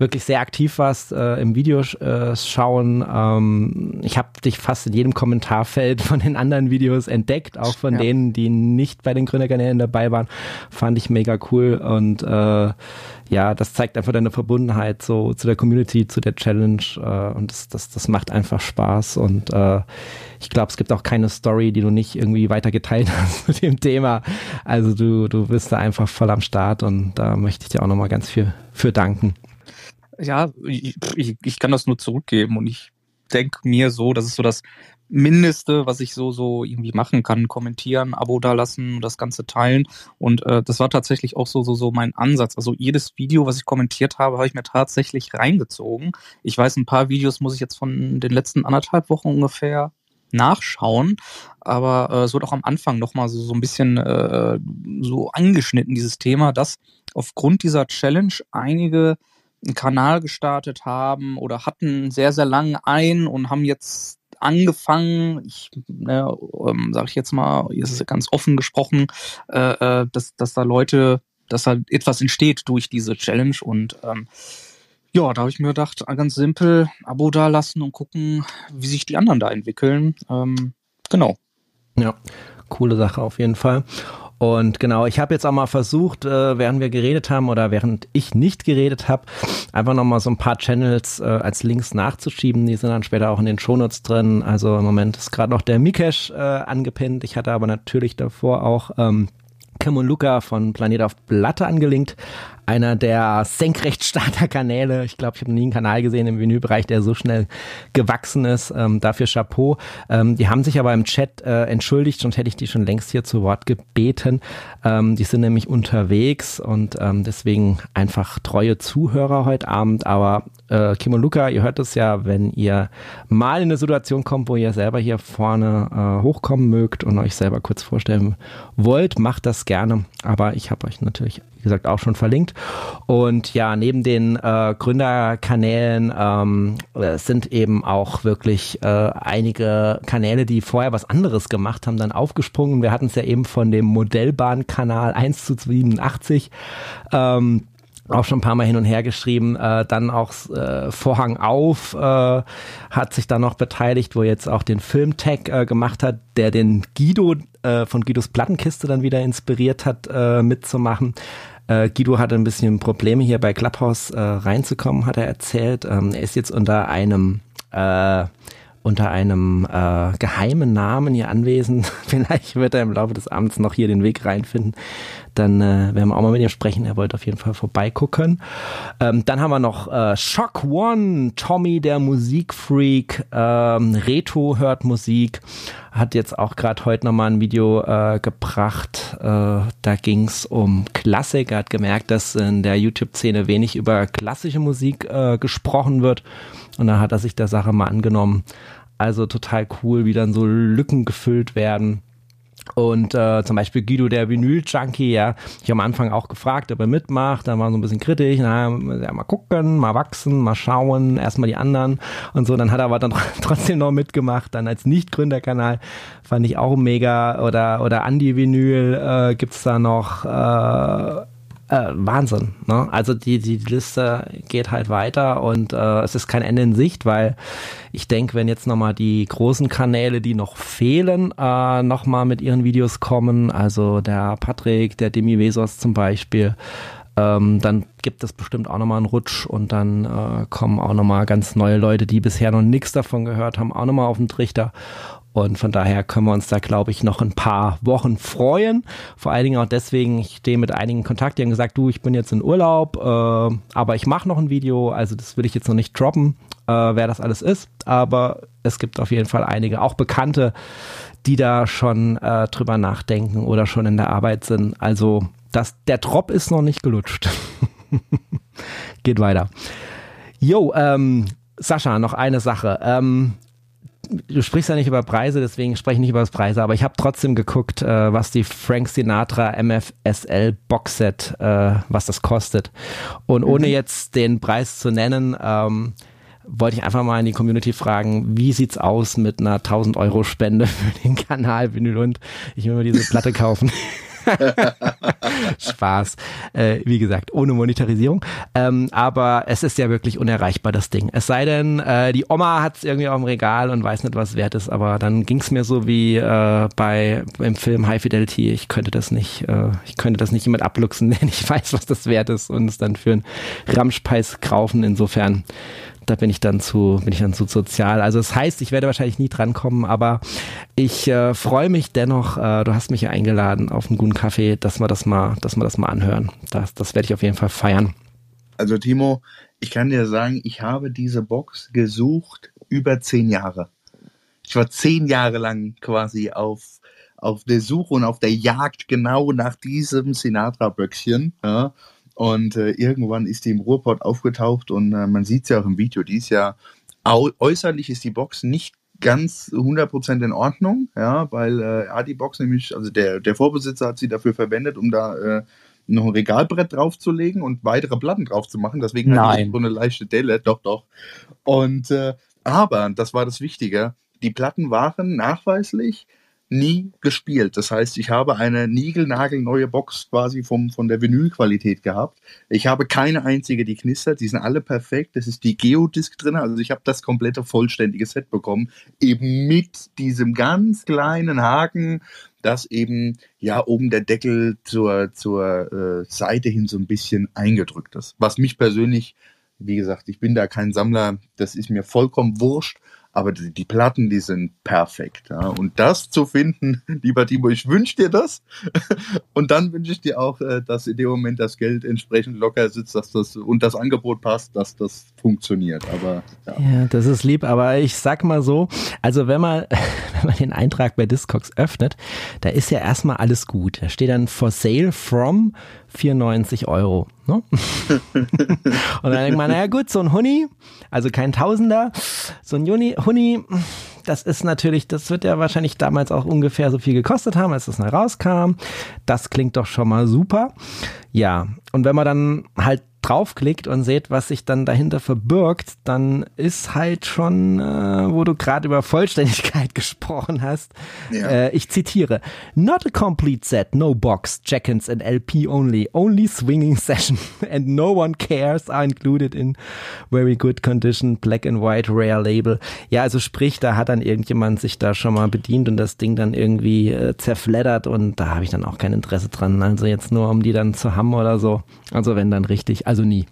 wirklich sehr aktiv warst äh, im Videoschauen. Äh, ähm, ich habe dich fast in jedem Kommentarfeld (laughs) von den anderen Videos entdeckt, auch von ja. denen, die nicht bei den Gründerkanälen dabei waren. Fand ich mega cool und äh, ja, das zeigt einfach deine Verbundenheit so zu der Community, zu der Challenge äh, und das, das, das macht einfach Spaß und äh, ich glaube, es gibt auch keine Story, die du nicht irgendwie weiter geteilt (laughs) hast mit dem Thema. Also du, du bist da einfach voll am Start und da möchte ich dir auch nochmal ganz viel für danken. Ja, ich, ich, kann das nur zurückgeben und ich denke mir so, das ist so das Mindeste, was ich so so irgendwie machen kann, kommentieren, Abo dalassen, das Ganze teilen. Und äh, das war tatsächlich auch so so so mein Ansatz. Also jedes Video, was ich kommentiert habe, habe ich mir tatsächlich reingezogen. Ich weiß, ein paar Videos muss ich jetzt von den letzten anderthalb Wochen ungefähr nachschauen, aber äh, es wird auch am Anfang nochmal so, so ein bisschen äh, so angeschnitten, dieses Thema, dass aufgrund dieser Challenge einige einen Kanal gestartet haben oder hatten sehr, sehr lang ein und haben jetzt angefangen, ich ne, ähm, sage ich jetzt mal, hier ist es ganz offen gesprochen, äh, äh, dass, dass da Leute, dass da etwas entsteht durch diese Challenge und ähm, ja, da habe ich mir gedacht, ganz simpel, Abo da lassen und gucken, wie sich die anderen da entwickeln. Ähm, genau. Ja, coole Sache auf jeden Fall. Und genau, ich habe jetzt auch mal versucht, äh, während wir geredet haben oder während ich nicht geredet habe, einfach nochmal so ein paar Channels äh, als Links nachzuschieben. Die sind dann später auch in den Shownotes drin. Also im Moment ist gerade noch der Mikesh äh, angepinnt. Ich hatte aber natürlich davor auch ähm, Kim und Luca von Planet auf Platte angelinkt einer der Senkrechtstarter-Kanäle. Ich glaube, ich habe nie einen Kanal gesehen im Vinylbereich, der so schnell gewachsen ist. Ähm, dafür Chapeau. Ähm, die haben sich aber im Chat äh, entschuldigt, sonst hätte ich die schon längst hier zu Wort gebeten. Ähm, die sind nämlich unterwegs und ähm, deswegen einfach treue Zuhörer heute Abend. Aber äh, Kim und Luca, ihr hört es ja, wenn ihr mal in eine Situation kommt, wo ihr selber hier vorne äh, hochkommen mögt und euch selber kurz vorstellen wollt, macht das gerne. Aber ich habe euch natürlich wie gesagt, auch schon verlinkt. Und ja, neben den äh, Gründerkanälen ähm, sind eben auch wirklich äh, einige Kanäle, die vorher was anderes gemacht haben, dann aufgesprungen. Wir hatten es ja eben von dem Modellbahnkanal 1 zu 87. Ähm, auch schon ein paar Mal hin und her geschrieben, äh, dann auch äh, Vorhang auf äh, hat sich da noch beteiligt, wo jetzt auch den Filmtag äh, gemacht hat, der den Guido äh, von Guidos Plattenkiste dann wieder inspiriert hat, äh, mitzumachen. Äh, Guido hatte ein bisschen Probleme hier bei Clubhouse äh, reinzukommen, hat er erzählt. Ähm, er ist jetzt unter einem äh, unter einem äh, geheimen Namen hier anwesend. (laughs) Vielleicht wird er im Laufe des Abends noch hier den Weg reinfinden. Dann äh, werden wir auch mal mit ihm sprechen. Er wollte auf jeden Fall vorbeigucken. Ähm, dann haben wir noch äh, Shock One, Tommy, der Musikfreak. Ähm, Reto hört Musik. Hat jetzt auch gerade heute nochmal ein Video äh, gebracht. Äh, da ging es um Klassik. Er hat gemerkt, dass in der YouTube-Szene wenig über klassische Musik äh, gesprochen wird. Und dann hat er sich der Sache mal angenommen. Also total cool, wie dann so Lücken gefüllt werden. Und äh, zum Beispiel Guido, der Vinyl-Junkie, ja, ich am Anfang auch gefragt, ob er mitmacht, dann war so ein bisschen kritisch, na, ja, mal gucken, mal wachsen, mal schauen, erstmal die anderen und so, dann hat er aber dann (laughs) trotzdem noch mitgemacht, dann als Nicht-Gründerkanal fand ich auch mega, oder, oder Andy Vinyl äh, gibt's da noch, äh, äh, Wahnsinn. Ne? Also die, die Liste geht halt weiter und äh, es ist kein Ende in Sicht, weil ich denke, wenn jetzt nochmal die großen Kanäle, die noch fehlen, äh, nochmal mit ihren Videos kommen, also der Patrick, der Demi Vesos zum Beispiel, ähm, dann gibt es bestimmt auch nochmal einen Rutsch und dann äh, kommen auch nochmal ganz neue Leute, die bisher noch nichts davon gehört haben, auch nochmal auf den Trichter. Und von daher können wir uns da, glaube ich, noch ein paar Wochen freuen. Vor allen Dingen auch deswegen, ich stehe mit einigen Kontakt, die haben gesagt, du, ich bin jetzt in Urlaub, äh, aber ich mache noch ein Video, also das will ich jetzt noch nicht droppen, äh, wer das alles ist. Aber es gibt auf jeden Fall einige, auch Bekannte, die da schon äh, drüber nachdenken oder schon in der Arbeit sind. Also das, der Drop ist noch nicht gelutscht. (laughs) Geht weiter. Jo, ähm, Sascha, noch eine Sache. Ähm, du sprichst ja nicht über Preise, deswegen spreche ich nicht über das Preise, aber ich habe trotzdem geguckt, äh, was die Frank Sinatra MFSL Boxset, äh, was das kostet. Und ohne mhm. jetzt den Preis zu nennen, ähm, wollte ich einfach mal in die Community fragen, wie sieht's aus mit einer 1000 Euro Spende (laughs) für den Kanal Vinyl und ich will mir diese Platte kaufen. (laughs) Spaß. Äh, wie gesagt, ohne Monetarisierung. Ähm, aber es ist ja wirklich unerreichbar, das Ding. Es sei denn, äh, die Oma hat es irgendwie auf dem Regal und weiß nicht, was wert ist. Aber dann ging es mir so wie äh, bei im Film High Fidelity. Ich könnte das nicht, äh, ich könnte das nicht jemand abluchsen, (laughs) der nicht weiß, was das wert ist und es dann für einen Ramschpreis kaufen. Insofern da bin ich dann zu, bin ich dann zu sozial. Also das heißt, ich werde wahrscheinlich nie drankommen, aber ich äh, freue mich dennoch, äh, du hast mich ja eingeladen auf einen guten Kaffee, dass wir das mal, dass wir das mal anhören. Das, das werde ich auf jeden Fall feiern. Also Timo, ich kann dir sagen, ich habe diese Box gesucht über zehn Jahre. Ich war zehn Jahre lang quasi auf, auf der Suche und auf der Jagd genau nach diesem Sinatra-Böckchen. Ja. Und äh, irgendwann ist die im Ruhrport aufgetaucht und äh, man sieht es ja auch im Video, die ist ja äußerlich ist die Box nicht ganz 100% in Ordnung, ja, weil äh, ja, die Box nämlich, also der, der Vorbesitzer hat sie dafür verwendet, um da äh, noch ein Regalbrett draufzulegen und weitere Platten drauf zu machen. Deswegen Nein. hat so eine leichte Delle, doch, doch. Und äh, aber, das war das Wichtige, die Platten waren nachweislich nie gespielt. Das heißt, ich habe eine niegelnagelneue Box quasi vom, von der Vinylqualität gehabt. Ich habe keine einzige, die knistert. Die sind alle perfekt. Das ist die Geodisc drin. Also ich habe das komplette vollständige Set bekommen. Eben mit diesem ganz kleinen Haken, dass eben ja oben der Deckel zur, zur äh, Seite hin so ein bisschen eingedrückt ist. Was mich persönlich, wie gesagt, ich bin da kein Sammler. Das ist mir vollkommen wurscht aber die, die, Platten, die sind perfekt. Ja. Und das zu finden, (laughs) lieber Timo, ich wünsche dir das. (laughs) Und dann wünsche ich dir auch, äh, dass in dem Moment das Geld entsprechend locker sitzt, dass das und das Angebot passt, dass das funktioniert. Aber ja. ja das ist lieb, aber ich sag mal so, also wenn man, (laughs) wenn man den Eintrag bei Discogs öffnet, da ist ja erstmal alles gut. Da steht dann for sale from 94 Euro. Ne? (laughs) und dann denkt man, naja gut, so ein Huni, also kein Tausender, so ein Juni, Huni, das ist natürlich, das wird ja wahrscheinlich damals auch ungefähr so viel gekostet haben, als das rauskam. Das klingt doch schon mal super. Ja, und wenn man dann halt draufklickt und seht, was sich dann dahinter verbirgt, dann ist halt schon, äh, wo du gerade über Vollständigkeit (laughs) gesprochen hast. Ja. Äh, ich zitiere: Not a complete set, no box, Jackins and LP only, only swinging (laughs) session, and no one cares are included in very good condition, black and white rare label. Ja, also sprich, da hat dann irgendjemand sich da schon mal bedient und das Ding dann irgendwie äh, zerfleddert und da habe ich dann auch kein Interesse dran. Also jetzt nur, um die dann zu haben oder so. Also wenn dann richtig also nie.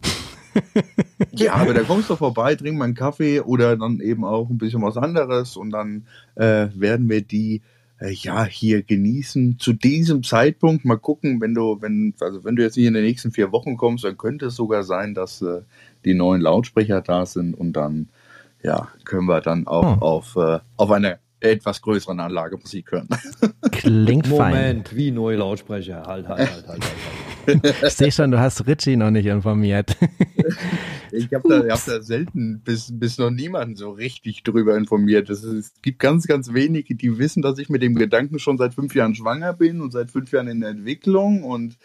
(laughs) ja, aber da kommst du vorbei, trink mal einen Kaffee oder dann eben auch ein bisschen was anderes und dann äh, werden wir die äh, ja hier genießen. Zu diesem Zeitpunkt mal gucken, wenn du, wenn, also wenn du jetzt nicht in den nächsten vier Wochen kommst, dann könnte es sogar sein, dass äh, die neuen Lautsprecher da sind und dann ja, können wir dann auch hm. auf, äh, auf einer etwas größeren Anlage Musik hören. Klingt Moment, fein. Moment, wie neue Lautsprecher? Halt, halt, halt, halt, halt. halt. Ich sehe schon, du hast Richie noch nicht informiert. ich habe da, hab da selten bis, bis noch niemanden so richtig drüber informiert. Ist, es gibt ganz, ganz wenige, die wissen, dass ich mit dem Gedanken schon seit fünf Jahren schwanger bin und seit fünf Jahren in der Entwicklung und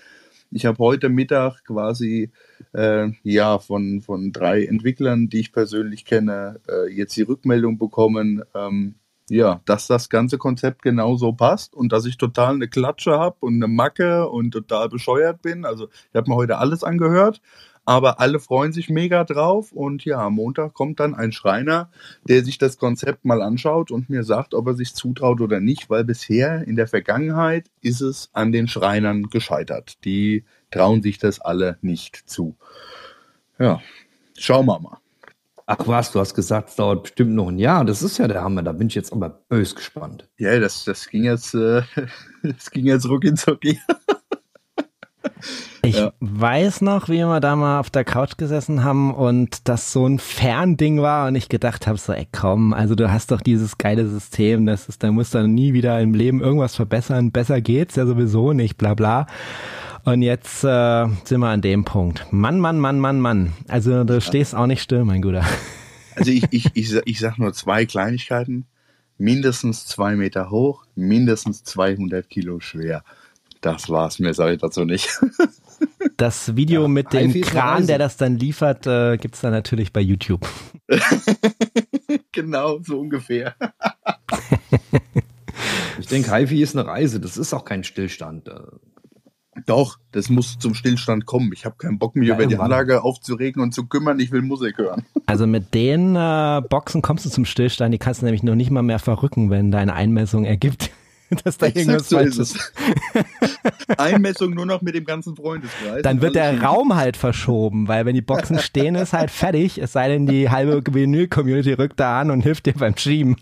ich habe heute Mittag quasi äh, ja von, von drei Entwicklern, die ich persönlich kenne, äh, jetzt die Rückmeldung bekommen, ähm, ja, dass das ganze Konzept genauso passt und dass ich total eine Klatsche habe und eine Macke und total bescheuert bin. Also ich habe mir heute alles angehört, aber alle freuen sich mega drauf und ja, am Montag kommt dann ein Schreiner, der sich das Konzept mal anschaut und mir sagt, ob er sich zutraut oder nicht, weil bisher in der Vergangenheit ist es an den Schreinern gescheitert. Die trauen sich das alle nicht zu. Ja, schauen wir mal. Ach was, du hast gesagt, es dauert bestimmt noch ein Jahr. Das ist ja der Hammer. Da bin ich jetzt aber bös gespannt. Ja, das, das ging jetzt, äh, (laughs) das ging jetzt rucki zucki. (laughs) Ich ja. weiß noch, wie wir da mal auf der Couch gesessen haben und das so ein Fernding war und ich gedacht habe, so, ey komm, also du hast doch dieses geile System, das ist, da musst du nie wieder im Leben irgendwas verbessern, besser geht's ja sowieso nicht, bla bla. Und jetzt äh, sind wir an dem Punkt. Mann, Mann, Mann, Mann, Mann. Also du stehst auch nicht still, mein Guter. (laughs) Also ich, ich, ich, ich sag nur zwei Kleinigkeiten. Mindestens zwei Meter hoch, mindestens 200 Kilo schwer. Das war's, mehr sage ich dazu nicht. (laughs) Das Video ja, mit dem Kran, der das dann liefert, äh, gibt's dann natürlich bei YouTube. (laughs) genau, so ungefähr. (laughs) ich denke, HiFi ist eine Reise, das ist auch kein Stillstand. Äh. Doch, das muss zum Stillstand kommen. Ich habe keinen Bock, mich ja, über die Anlage aufzuregen und zu kümmern. Ich will Musik hören. Also mit den äh, Boxen kommst du zum Stillstand. Die kannst du nämlich noch nicht mal mehr verrücken, wenn deine Einmessung ergibt. (laughs) dass da irgendwas so falsch ist. (laughs) Einmessung nur noch mit dem ganzen Freundeskreis. Dann wird der Raum halt verschoben, weil wenn die Boxen (laughs) stehen, ist halt fertig. Es sei denn, die halbe Vinyl-Community rückt da an und hilft dir beim Schieben.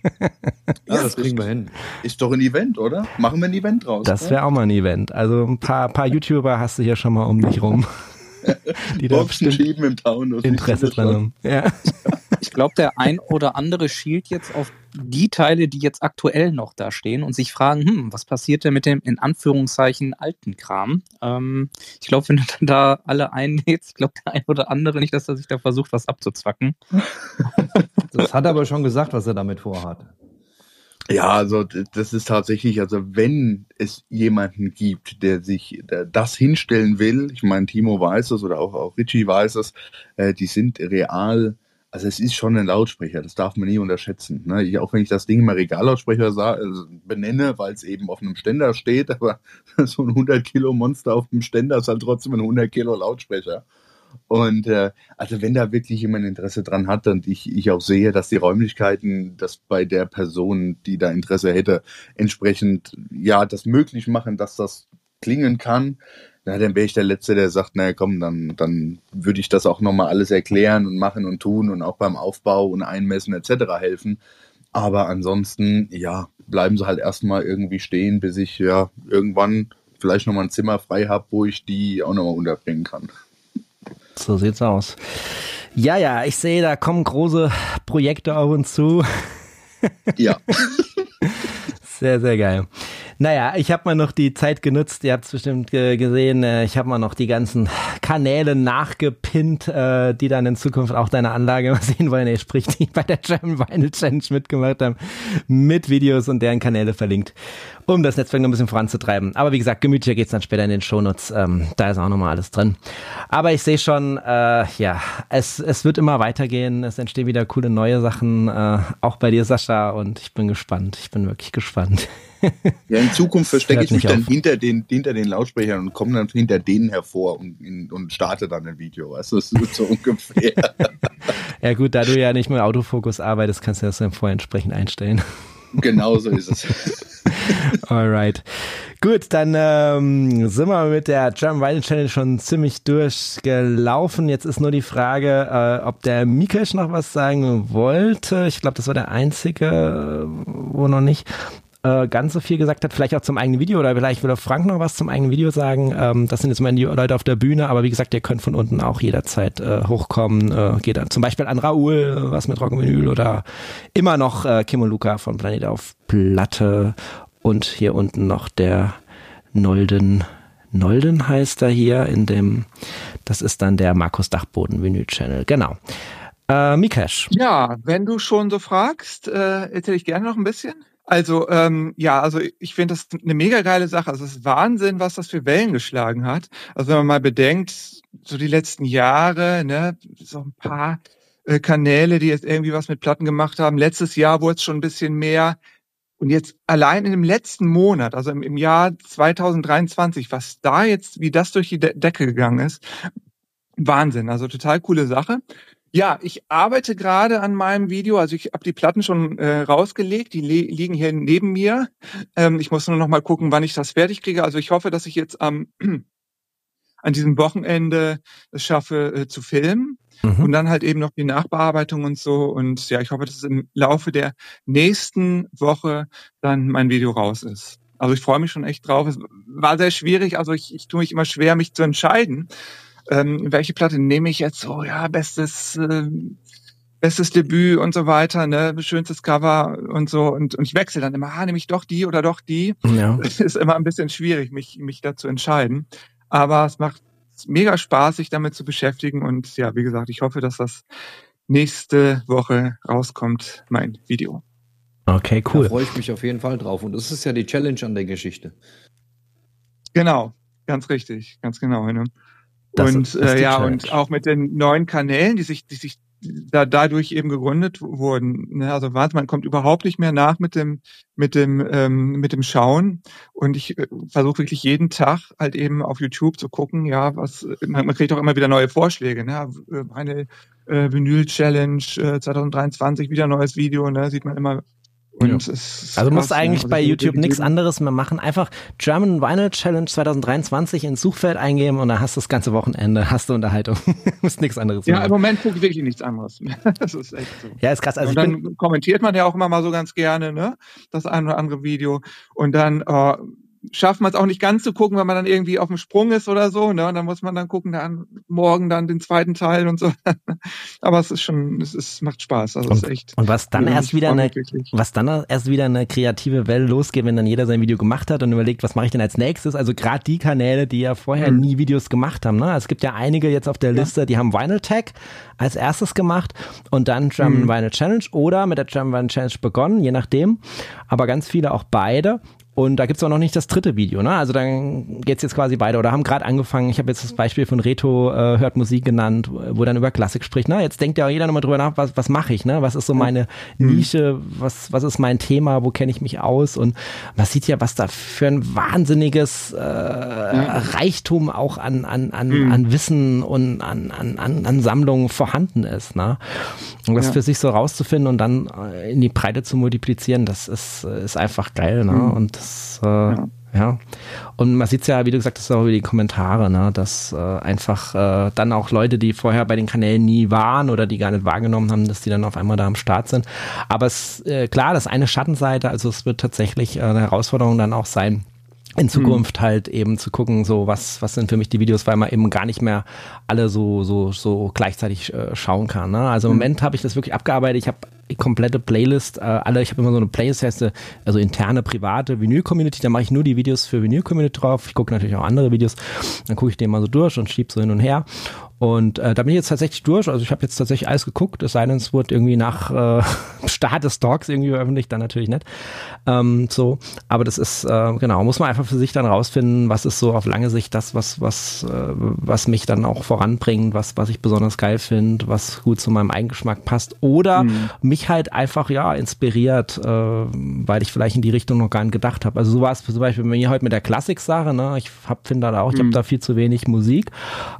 Ja, das kriegen wir hin. Ist doch ein Event, oder? Machen wir ein Event draus. Das wäre auch mal ein Event. Also ein paar, paar YouTuber hast du hier schon mal um dich rum. die da Boxen schieben im Taunus. Interesse dran haben. Ja. Ich glaube, der ein oder andere schielt jetzt auf die Teile, die jetzt aktuell noch da stehen und sich fragen, hm, was passiert denn mit dem in Anführungszeichen alten Kram? Ähm, ich glaube, wenn du dann da alle einnähst, ich glaube, der ein oder andere nicht, dass er sich da versucht, was abzuzwacken. (laughs) das hat er aber schon gesagt, was er damit vorhat. Ja, also das ist tatsächlich, also wenn es jemanden gibt, der sich der das hinstellen will, ich meine, Timo weiß es oder auch, auch Richie weiß es, äh, die sind real, also es ist schon ein Lautsprecher, das darf man nie unterschätzen. Ne? Ich, auch wenn ich das Ding mal Regallautsprecher sah, also benenne, weil es eben auf einem Ständer steht, (laughs) aber so ein 100 Kilo Monster auf dem Ständer ist halt trotzdem ein 100 Kilo Lautsprecher. Und äh, also wenn da wirklich jemand Interesse dran hat und ich, ich auch sehe, dass die Räumlichkeiten das bei der Person, die da Interesse hätte, entsprechend ja das möglich machen, dass das klingen kann, na, dann wäre ich der Letzte, der sagt, naja komm, dann, dann würde ich das auch nochmal alles erklären und machen und tun und auch beim Aufbau und Einmessen etc. helfen. Aber ansonsten, ja, bleiben sie halt erstmal irgendwie stehen, bis ich ja irgendwann vielleicht nochmal ein Zimmer frei habe, wo ich die auch nochmal unterbringen kann. So sieht's aus. Ja, ja, ich sehe, da kommen große Projekte auf uns zu. Ja. (laughs) sehr, sehr geil. Naja, ich habe mal noch die Zeit genutzt, ihr habt es bestimmt gesehen, äh, ich habe mal noch die ganzen Kanäle nachgepinnt, äh, die dann in Zukunft auch deine Anlage (laughs) mal sehen wollen, ey, sprich, die bei der German Vinyl Challenge mitgemacht haben, mit Videos und deren Kanäle verlinkt, um das Netzwerk noch ein bisschen voranzutreiben. Aber wie gesagt, gemütlicher geht's dann später in den Shownotes, ähm, da ist auch nochmal alles drin. Aber ich sehe schon, äh, ja, es, es wird immer weitergehen, es entstehen wieder coole neue Sachen, äh, auch bei dir, Sascha, und ich bin gespannt, ich bin wirklich gespannt. (laughs) Ja, in Zukunft verstecke ich mich dann hinter den, hinter den Lautsprechern und komme dann hinter denen hervor und, und starte dann ein Video. Weißt du, das ist so (laughs) ungefähr. ja gut, da du ja nicht mit Autofokus arbeitest, kannst du das dann vorher entsprechend einstellen. Genau so ist es. (laughs) Alright. Gut, dann ähm, sind wir mit der German Vinyl Challenge schon ziemlich durchgelaufen. Jetzt ist nur die Frage, äh, ob der Mikesh noch was sagen wollte. Ich glaube, das war der einzige, wo noch nicht äh, ganz so viel gesagt hat, vielleicht auch zum eigenen Video oder vielleicht will Frank noch was zum eigenen Video sagen. Ähm, das sind jetzt meine Leute auf der Bühne, aber wie gesagt, ihr könnt von unten auch jederzeit äh, hochkommen. Äh, geht dann zum Beispiel an Raoul, was mit Rockenvinyl oder immer noch äh, Kim und Luca von Planet auf Platte und hier unten noch der Nolden Nolden heißt er hier in dem, das ist dann der Markus Dachboden Vinyl Channel, genau. Äh, Mikesh. Ja, wenn du schon so fragst, äh, erzähle ich gerne noch ein bisschen. Also ähm, ja, also ich finde das eine mega geile Sache. Also es ist Wahnsinn, was das für Wellen geschlagen hat. Also wenn man mal bedenkt, so die letzten Jahre, ne, so ein paar äh, Kanäle, die jetzt irgendwie was mit Platten gemacht haben. Letztes Jahr wurde es schon ein bisschen mehr. Und jetzt allein in dem letzten Monat, also im, im Jahr 2023, was da jetzt, wie das durch die De Decke gegangen ist, Wahnsinn. Also total coole Sache. Ja, ich arbeite gerade an meinem Video. Also ich habe die Platten schon äh, rausgelegt. Die liegen hier neben mir. Ähm, ich muss nur noch mal gucken, wann ich das fertig kriege. Also ich hoffe, dass ich jetzt am (clears throat) an diesem Wochenende es schaffe äh, zu filmen mhm. und dann halt eben noch die Nachbearbeitung und so. Und ja, ich hoffe, dass im Laufe der nächsten Woche dann mein Video raus ist. Also ich freue mich schon echt drauf. Es war sehr schwierig. Also ich, ich tue mich immer schwer, mich zu entscheiden ähm, welche Platte nehme ich jetzt? So, ja, bestes, äh, bestes Debüt und so weiter, ne, schönstes Cover und so. Und, und ich wechsle dann immer, ah, nehme ich doch die oder doch die. Ja. (laughs) Es ist immer ein bisschen schwierig, mich, mich da zu entscheiden. Aber es macht mega Spaß, sich damit zu beschäftigen. Und ja, wie gesagt, ich hoffe, dass das nächste Woche rauskommt, mein Video. Okay, cool. Da freue ich mich auf jeden Fall drauf. Und das ist ja die Challenge an der Geschichte. Genau, ganz richtig, ganz genau. Ne? Das und äh, ja, Challenge. und auch mit den neuen Kanälen, die sich, die sich da dadurch eben gegründet wurden. Ne? Also warte, man kommt überhaupt nicht mehr nach mit dem mit dem ähm, mit dem Schauen. Und ich äh, versuche wirklich jeden Tag halt eben auf YouTube zu gucken. Ja, was man, man kriegt auch immer wieder neue Vorschläge. Ne? Eine äh, Vinyl Challenge äh, 2023 wieder neues Video. Ne? Sieht man immer ja. also du musst eigentlich also bei YouTube nichts anderes mehr machen. Einfach German Vinyl Challenge 2023 ins Suchfeld eingeben und dann hast du das ganze Wochenende, hast du Unterhaltung. (laughs) du musst nichts anderes ja, machen. Ja, im Moment gucke ich wirklich nichts anderes. (laughs) das ist echt so. Ja, ist krass. Also und dann kommentiert man ja auch immer mal so ganz gerne, ne? Das ein oder andere Video. Und dann äh, schafft man es auch nicht ganz zu gucken, wenn man dann irgendwie auf dem Sprung ist oder so. Ne? Und dann muss man dann gucken, dann morgen dann den zweiten Teil und so. (laughs) Aber es ist schon, es ist, macht Spaß. Also und, ist echt. Und was dann erst wieder eine, was dann erst wieder eine kreative Welle losgeht, wenn dann jeder sein Video gemacht hat und überlegt, was mache ich denn als nächstes? Also gerade die Kanäle, die ja vorher mhm. nie Videos gemacht haben. Ne? Es gibt ja einige jetzt auf der Liste, die haben Vinyl Tag als erstes gemacht und dann German mhm. Vinyl Challenge oder mit der German Vinyl Challenge begonnen, je nachdem. Aber ganz viele auch beide. Und da gibt's auch noch nicht das dritte Video, ne? Also dann geht's jetzt quasi weiter oder haben gerade angefangen. Ich habe jetzt das Beispiel von Reto äh, hört Musik genannt, wo dann über Klassik spricht. Na, jetzt denkt ja jeder nochmal drüber nach, was, was mache ich, ne? Was ist so meine mhm. Nische, was, was ist mein Thema, wo kenne ich mich aus? Und man sieht ja, was da für ein wahnsinniges äh, ja. Reichtum auch an, an, an, mhm. an Wissen und an, an, an, an Sammlungen vorhanden ist. Ne? Und das ja. für sich so rauszufinden und dann äh, in die Breite zu multiplizieren, das ist, ist einfach geil. Ne? Mhm. Und das, äh, ja. ja. Und man sieht ja, wie du gesagt hast, auch über die Kommentare, ne, dass äh, einfach äh, dann auch Leute, die vorher bei den Kanälen nie waren oder die gar nicht wahrgenommen haben, dass die dann auf einmal da am Start sind. Aber es äh, klar, das ist eine Schattenseite, also es wird tatsächlich äh, eine Herausforderung dann auch sein, in Zukunft mhm. halt eben zu gucken, so was was sind für mich die Videos, weil man eben gar nicht mehr alle so so so gleichzeitig äh, schauen kann. Ne? Also im mhm. Moment habe ich das wirklich abgearbeitet. Ich habe die komplette Playlist, äh, alle. Ich habe immer so eine Playlist, heißt, also interne private Vinyl-Community. Da mache ich nur die Videos für Vinyl-Community drauf. Ich gucke natürlich auch andere Videos. Dann gucke ich den mal so durch und schieb so hin und her. Und äh, da bin ich jetzt tatsächlich durch. Also ich habe jetzt tatsächlich alles geguckt. Es sei denn, es wurde irgendwie nach äh, (laughs) Start des Talks irgendwie veröffentlicht, dann natürlich nicht. Ähm, so, aber das ist äh, genau muss man einfach für sich dann rausfinden, was ist so auf lange Sicht das, was was äh, was mich dann auch voranbringt, was was ich besonders geil finde, was gut zu meinem Eigengeschmack passt oder mhm. mich halt einfach ja inspiriert, äh, weil ich vielleicht in die Richtung noch gar nicht gedacht habe. Also so war es zum Beispiel bei mir heute mit der Klassik-Sache. Ne? Ich hab finde da auch, ich mhm. habe da viel zu wenig Musik,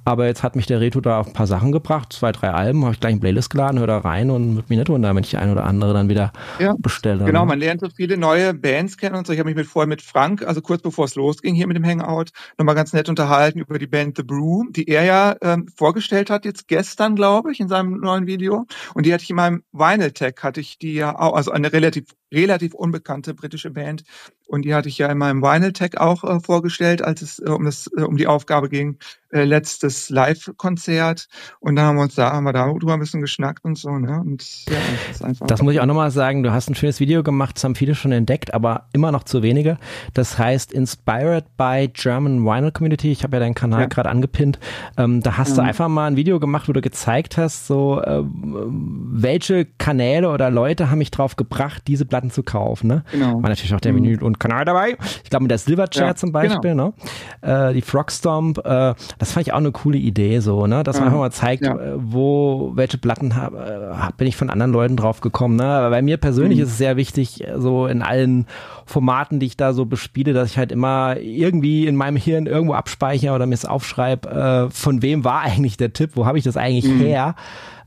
aber jetzt hat mich der Reto da ein paar Sachen gebracht, zwei, drei Alben, habe ich gleich ein Playlist geladen, höre da rein und mit mir nicht wundern, wenn ich die ein oder andere dann wieder ja, bestelle. Genau, man lernt so viele neue Bands kennen und so. Ich habe mich mit vorher mit Frank, also kurz bevor es losging hier mit dem Hangout, nochmal ganz nett unterhalten über die Band The Brew, die er ja ähm, vorgestellt hat jetzt gestern, glaube ich, in seinem neuen Video. Und die hatte ich in meinem Vinyl Tech, hatte ich die ja auch, also eine relativ relativ unbekannte britische Band. Und die hatte ich ja in meinem Vinyl Tech auch äh, vorgestellt, als es äh, um, das, äh, um die Aufgabe ging, äh, letztes Live-Konzert. Und dann haben wir uns da, haben wir darüber ein bisschen geschnackt und so. Ne? Und ja, das ist einfach. Das muss ich auch nochmal sagen, du hast ein schönes Video gemacht, das haben viele schon entdeckt, aber immer noch zu wenige. Das heißt Inspired by German Vinyl Community. Ich habe ja deinen Kanal ja. gerade angepinnt. Ähm, da hast mhm. du einfach mal ein Video gemacht, wo du gezeigt hast, so äh, welche Kanäle oder Leute haben mich drauf gebracht, diese Platte Platten zu kaufen. Ne? Genau. War natürlich auch der mhm. Vinyl und Kanal dabei. Ich glaube mit der Silverchair ja, zum Beispiel, genau. ne? Äh, die Frogstomp, äh, das fand ich auch eine coole Idee, so, ne? Dass man einfach mal zeigt, ja. Äh, wo, welche Platten hab, äh, bin ich von anderen Leuten drauf gekommen. Ne? Aber bei mir persönlich mhm. ist es sehr wichtig, so in allen Formaten, die ich da so bespiele, dass ich halt immer irgendwie in meinem Hirn irgendwo abspeichere oder mir es aufschreibe, äh, von wem war eigentlich der Tipp, wo habe ich das eigentlich mhm. her?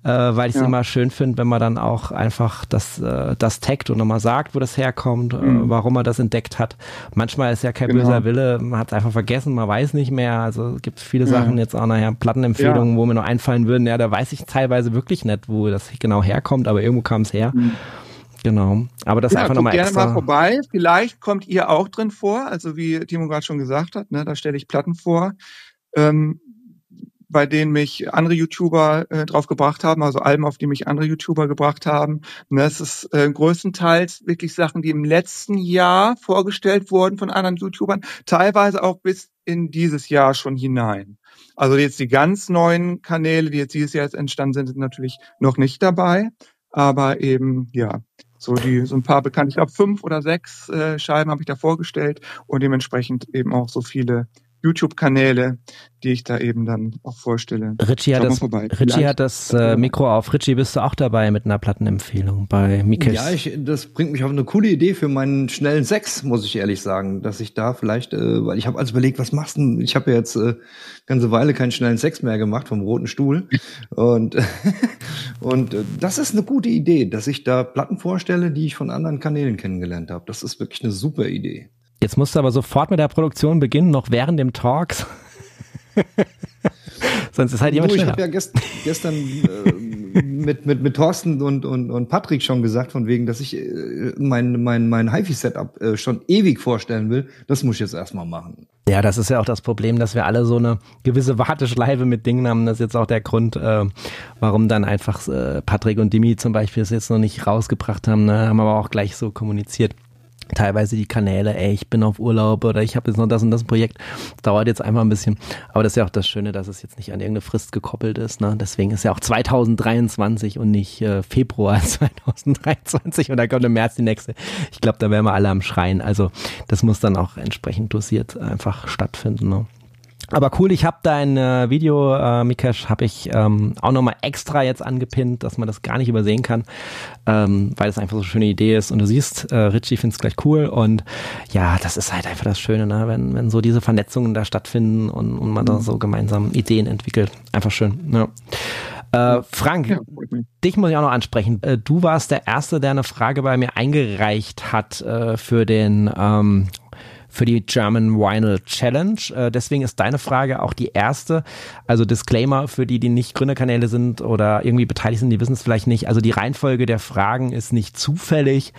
Äh, weil ich es ja. immer schön finde, wenn man dann auch einfach das, äh, das taggt und nochmal sagt, wo das herkommt, äh, mhm. äh, warum man das entdeckt hat. Manchmal ist ja kein genau. böser Wille, man hat es einfach vergessen, man weiß nicht mehr. Also es gibt viele ja. Sachen jetzt auch nachher, Plattenempfehlungen, ja. wo mir noch einfallen würden, ja, da weiß ich teilweise wirklich nicht, wo das genau herkommt, aber irgendwo kam es her. Mhm. Genau. Aber das ja, einfach nochmal extra. gerne mal vorbei. Vielleicht kommt ihr auch drin vor. Also wie Timo gerade schon gesagt hat, ne, da stelle ich Platten vor. Ähm, bei denen mich andere YouTuber äh, drauf gebracht haben, also Alben, auf die mich andere YouTuber gebracht haben. Und das ist äh, größtenteils wirklich Sachen, die im letzten Jahr vorgestellt wurden von anderen YouTubern, teilweise auch bis in dieses Jahr schon hinein. Also jetzt die ganz neuen Kanäle, die jetzt dieses Jahr jetzt entstanden sind, sind natürlich noch nicht dabei. Aber eben, ja, so die, so ein paar bekannte, ich glaube fünf oder sechs äh, Scheiben habe ich da vorgestellt und dementsprechend eben auch so viele YouTube-Kanäle, die ich da eben dann auch vorstelle. Richie, hat das, Richie hat das äh, Mikro auf. Richie, bist du auch dabei mit einer Plattenempfehlung bei Mikes? Ja, ich, das bringt mich auf eine coole Idee für meinen schnellen Sex, muss ich ehrlich sagen, dass ich da vielleicht, äh, weil ich habe also überlegt, was machst du? Ich habe ja jetzt äh, ganze Weile keinen schnellen Sex mehr gemacht vom roten Stuhl (laughs) und (laughs) und äh, das ist eine gute Idee, dass ich da Platten vorstelle, die ich von anderen Kanälen kennengelernt habe. Das ist wirklich eine super Idee. Jetzt musst du aber sofort mit der Produktion beginnen, noch während dem Talks. (laughs) Sonst ist halt jemand du, Ich habe ja gest, gestern äh, mit, mit, mit Thorsten und, und, und Patrick schon gesagt, von wegen, dass ich äh, mein, mein, mein HiFi-Setup äh, schon ewig vorstellen will. Das muss ich jetzt erstmal machen. Ja, das ist ja auch das Problem, dass wir alle so eine gewisse Warteschleife mit Dingen haben. Das ist jetzt auch der Grund, äh, warum dann einfach äh, Patrick und Dimi zum Beispiel es jetzt noch nicht rausgebracht haben. Ne? Haben aber auch gleich so kommuniziert teilweise die Kanäle, ey, ich bin auf Urlaub oder ich habe jetzt noch das und das Projekt. Das dauert jetzt einfach ein bisschen. Aber das ist ja auch das Schöne, dass es jetzt nicht an irgendeine Frist gekoppelt ist. Ne? Deswegen ist ja auch 2023 und nicht äh, Februar (laughs) 2023 und dann kommt im März die nächste. Ich glaube, da wären wir alle am Schreien. Also das muss dann auch entsprechend dosiert einfach stattfinden. Ne? Aber cool, ich habe dein äh, Video, äh, Mikesh, habe ich ähm, auch nochmal extra jetzt angepinnt, dass man das gar nicht übersehen kann, ähm, weil es einfach so eine schöne Idee ist. Und du siehst, äh, Richie findet es gleich cool. Und ja, das ist halt einfach das Schöne, ne? wenn, wenn so diese Vernetzungen da stattfinden und, und man da so gemeinsam Ideen entwickelt. Einfach schön. Ja. Äh, Frank, ja, dich muss ich auch noch ansprechen. Äh, du warst der Erste, der eine Frage bei mir eingereicht hat äh, für den ähm, für die German Vinyl Challenge. Äh, deswegen ist deine Frage auch die erste. Also Disclaimer für die, die nicht Gründerkanäle sind oder irgendwie beteiligt sind, die wissen es vielleicht nicht. Also die Reihenfolge der Fragen ist nicht zufällig.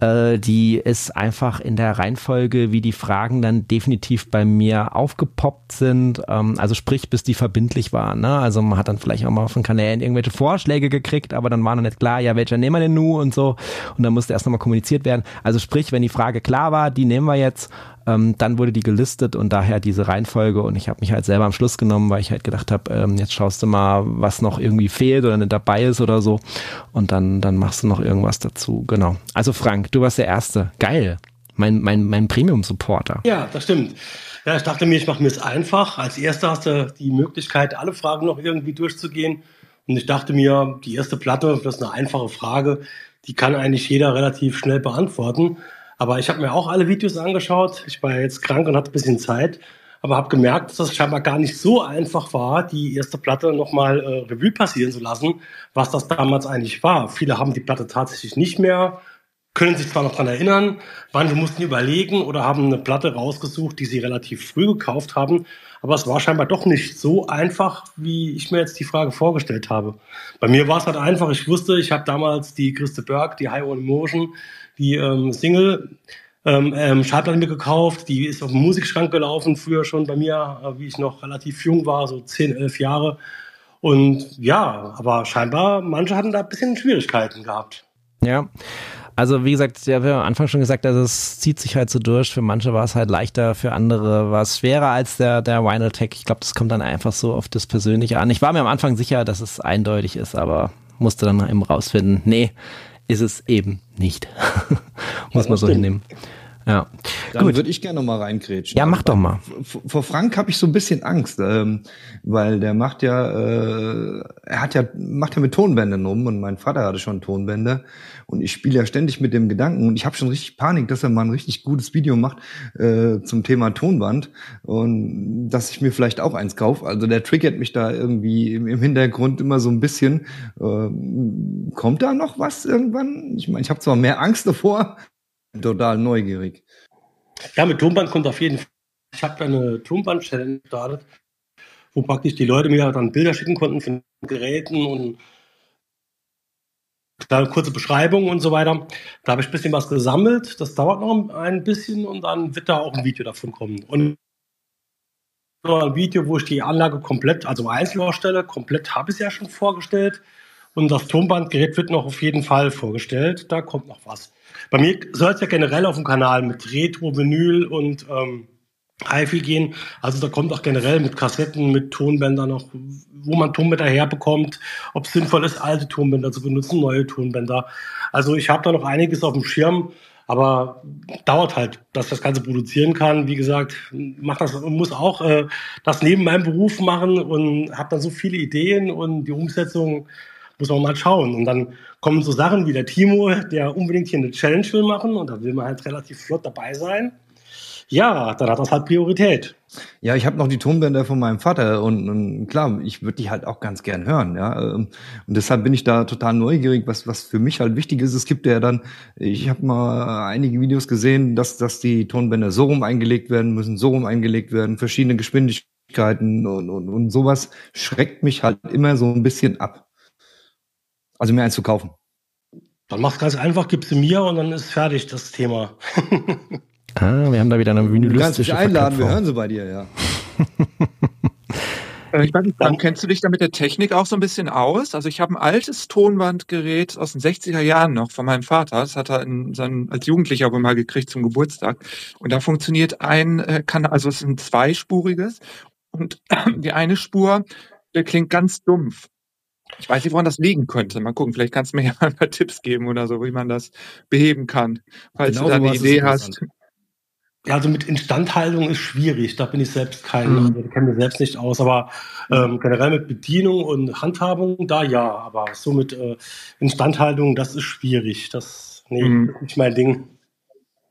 Äh, die ist einfach in der Reihenfolge, wie die Fragen dann definitiv bei mir aufgepoppt sind. Ähm, also sprich, bis die verbindlich waren. Ne? Also man hat dann vielleicht auch mal von Kanälen irgendwelche Vorschläge gekriegt, aber dann war noch nicht klar, ja, welcher nehmen wir denn nun und so. Und dann musste erst nochmal kommuniziert werden. Also sprich, wenn die Frage klar war, die nehmen wir jetzt ähm, dann wurde die gelistet und daher diese Reihenfolge und ich habe mich halt selber am Schluss genommen, weil ich halt gedacht habe, ähm, jetzt schaust du mal, was noch irgendwie fehlt oder nicht dabei ist oder so und dann, dann machst du noch irgendwas dazu. Genau. Also Frank, du warst der Erste. Geil. Mein, mein, mein Premium-Supporter. Ja, das stimmt. Ja, ich dachte mir, ich mache mir es einfach. Als Erster hast du die Möglichkeit, alle Fragen noch irgendwie durchzugehen. Und ich dachte mir, die erste Platte, das ist eine einfache Frage, die kann eigentlich jeder relativ schnell beantworten. Aber ich habe mir auch alle Videos angeschaut. Ich war jetzt krank und hatte ein bisschen Zeit, aber habe gemerkt, dass es scheinbar gar nicht so einfach war, die erste Platte nochmal äh, Revue passieren zu lassen, was das damals eigentlich war. Viele haben die Platte tatsächlich nicht mehr, können sich zwar noch dran erinnern, manche mussten überlegen oder haben eine Platte rausgesucht, die sie relativ früh gekauft haben. Aber es war scheinbar doch nicht so einfach, wie ich mir jetzt die Frage vorgestellt habe. Bei mir war es halt einfach. Ich wusste, ich habe damals die Christe Berg, die High On Emotion, die ähm, Single ähm, ähm, Schallplatte mir gekauft, die ist auf dem Musikschrank gelaufen, früher schon bei mir, äh, wie ich noch relativ jung war, so 10, 11 Jahre. Und ja, aber scheinbar, manche hatten da ein bisschen Schwierigkeiten gehabt. Ja. Also wie gesagt, ja, wir haben am Anfang schon gesagt, also es zieht sich halt so durch. Für manche war es halt leichter, für andere war es schwerer als der, der Vinyl Tech. Ich glaube, das kommt dann einfach so auf das Persönliche an. Ich war mir am Anfang sicher, dass es eindeutig ist, aber musste dann eben rausfinden, nee, ist es eben nicht. (laughs) Muss man so hinnehmen. Ja. Dann würde ich gerne noch mal reingrätschen. Ja, mach doch mal. Vor Frank habe ich so ein bisschen Angst, ähm, weil der macht ja, äh, er hat ja, macht ja mit Tonbändern um und mein Vater hatte schon Tonbänder und ich spiele ja ständig mit dem Gedanken und ich habe schon richtig Panik, dass er mal ein richtig gutes Video macht äh, zum Thema Tonband und dass ich mir vielleicht auch eins kaufe. Also der triggert mich da irgendwie im, im Hintergrund immer so ein bisschen. Äh, kommt da noch was irgendwann? Ich meine, ich habe zwar mehr Angst davor, total neugierig. Ja, mit Tonband kommt auf jeden Fall. Ich habe eine Tonband-Challenge gestartet, wo praktisch die Leute mir dann Bilder schicken konnten von Geräten und da kurze Beschreibung und so weiter. Da habe ich ein bisschen was gesammelt. Das dauert noch ein bisschen und dann wird da auch ein Video davon kommen. Und ein Video, wo ich die Anlage komplett, also einzeln vorstelle, komplett habe ich ja schon vorgestellt. Und das Tonbandgerät wird noch auf jeden Fall vorgestellt. Da kommt noch was. Bei mir soll es ja generell auf dem Kanal mit Retro, Vinyl und ähm, HiFi gehen. Also da kommt auch generell mit Kassetten, mit Tonbändern noch, wo man Tonbänder herbekommt, ob es sinnvoll ist, alte Tonbänder zu benutzen, neue Tonbänder. Also ich habe da noch einiges auf dem Schirm. Aber dauert halt, dass das Ganze produzieren kann. Wie gesagt, mach das, muss auch äh, das neben meinem Beruf machen und habe dann so viele Ideen und die Umsetzung muss man mal schauen. Und dann kommen so Sachen wie der Timo, der unbedingt hier eine Challenge will machen und da will man halt relativ flott dabei sein ja, dann hat das halt Priorität. Ja, ich habe noch die Tonbänder von meinem Vater und, und klar, ich würde die halt auch ganz gern hören, ja. Ähm, und deshalb bin ich da total neugierig, was was für mich halt wichtig ist. Es gibt ja dann, ich habe mal einige Videos gesehen, dass dass die Tonbänder so rum eingelegt werden müssen, so rum eingelegt werden, verschiedene Geschwindigkeiten und, und, und sowas schreckt mich halt immer so ein bisschen ab. Also mir eins zu kaufen. Dann mach's ganz einfach, gib's mir und dann ist fertig das Thema. (laughs) Ah, wir haben da wieder eine vinylistische Du kannst mich einladen, wir hören sie bei dir, ja. Äh, ich weiß nicht, dann kennst du dich da mit der Technik auch so ein bisschen aus? Also ich habe ein altes Tonbandgerät aus den 60er Jahren noch von meinem Vater. Das hat er in seinen, als Jugendlicher aber mal gekriegt zum Geburtstag. Und da funktioniert ein äh, Kanal, also es ist ein zweispuriges. Und (clears throat) die eine Spur, der klingt ganz dumpf. Ich weiß nicht, woran das liegen könnte. Mal gucken, vielleicht kannst du mir (laughs) ja mal ein paar Tipps geben oder so, wie man das beheben kann. Falls genau, du da eine Idee hast. Ja, also mit Instandhaltung ist schwierig. Da bin ich selbst kein, mhm. also, kenne mir selbst nicht aus. Aber ähm, generell mit Bedienung und Handhabung, da ja. Aber so mit äh, Instandhaltung, das ist schwierig. Das, nee, mhm. ist nicht mein Ding.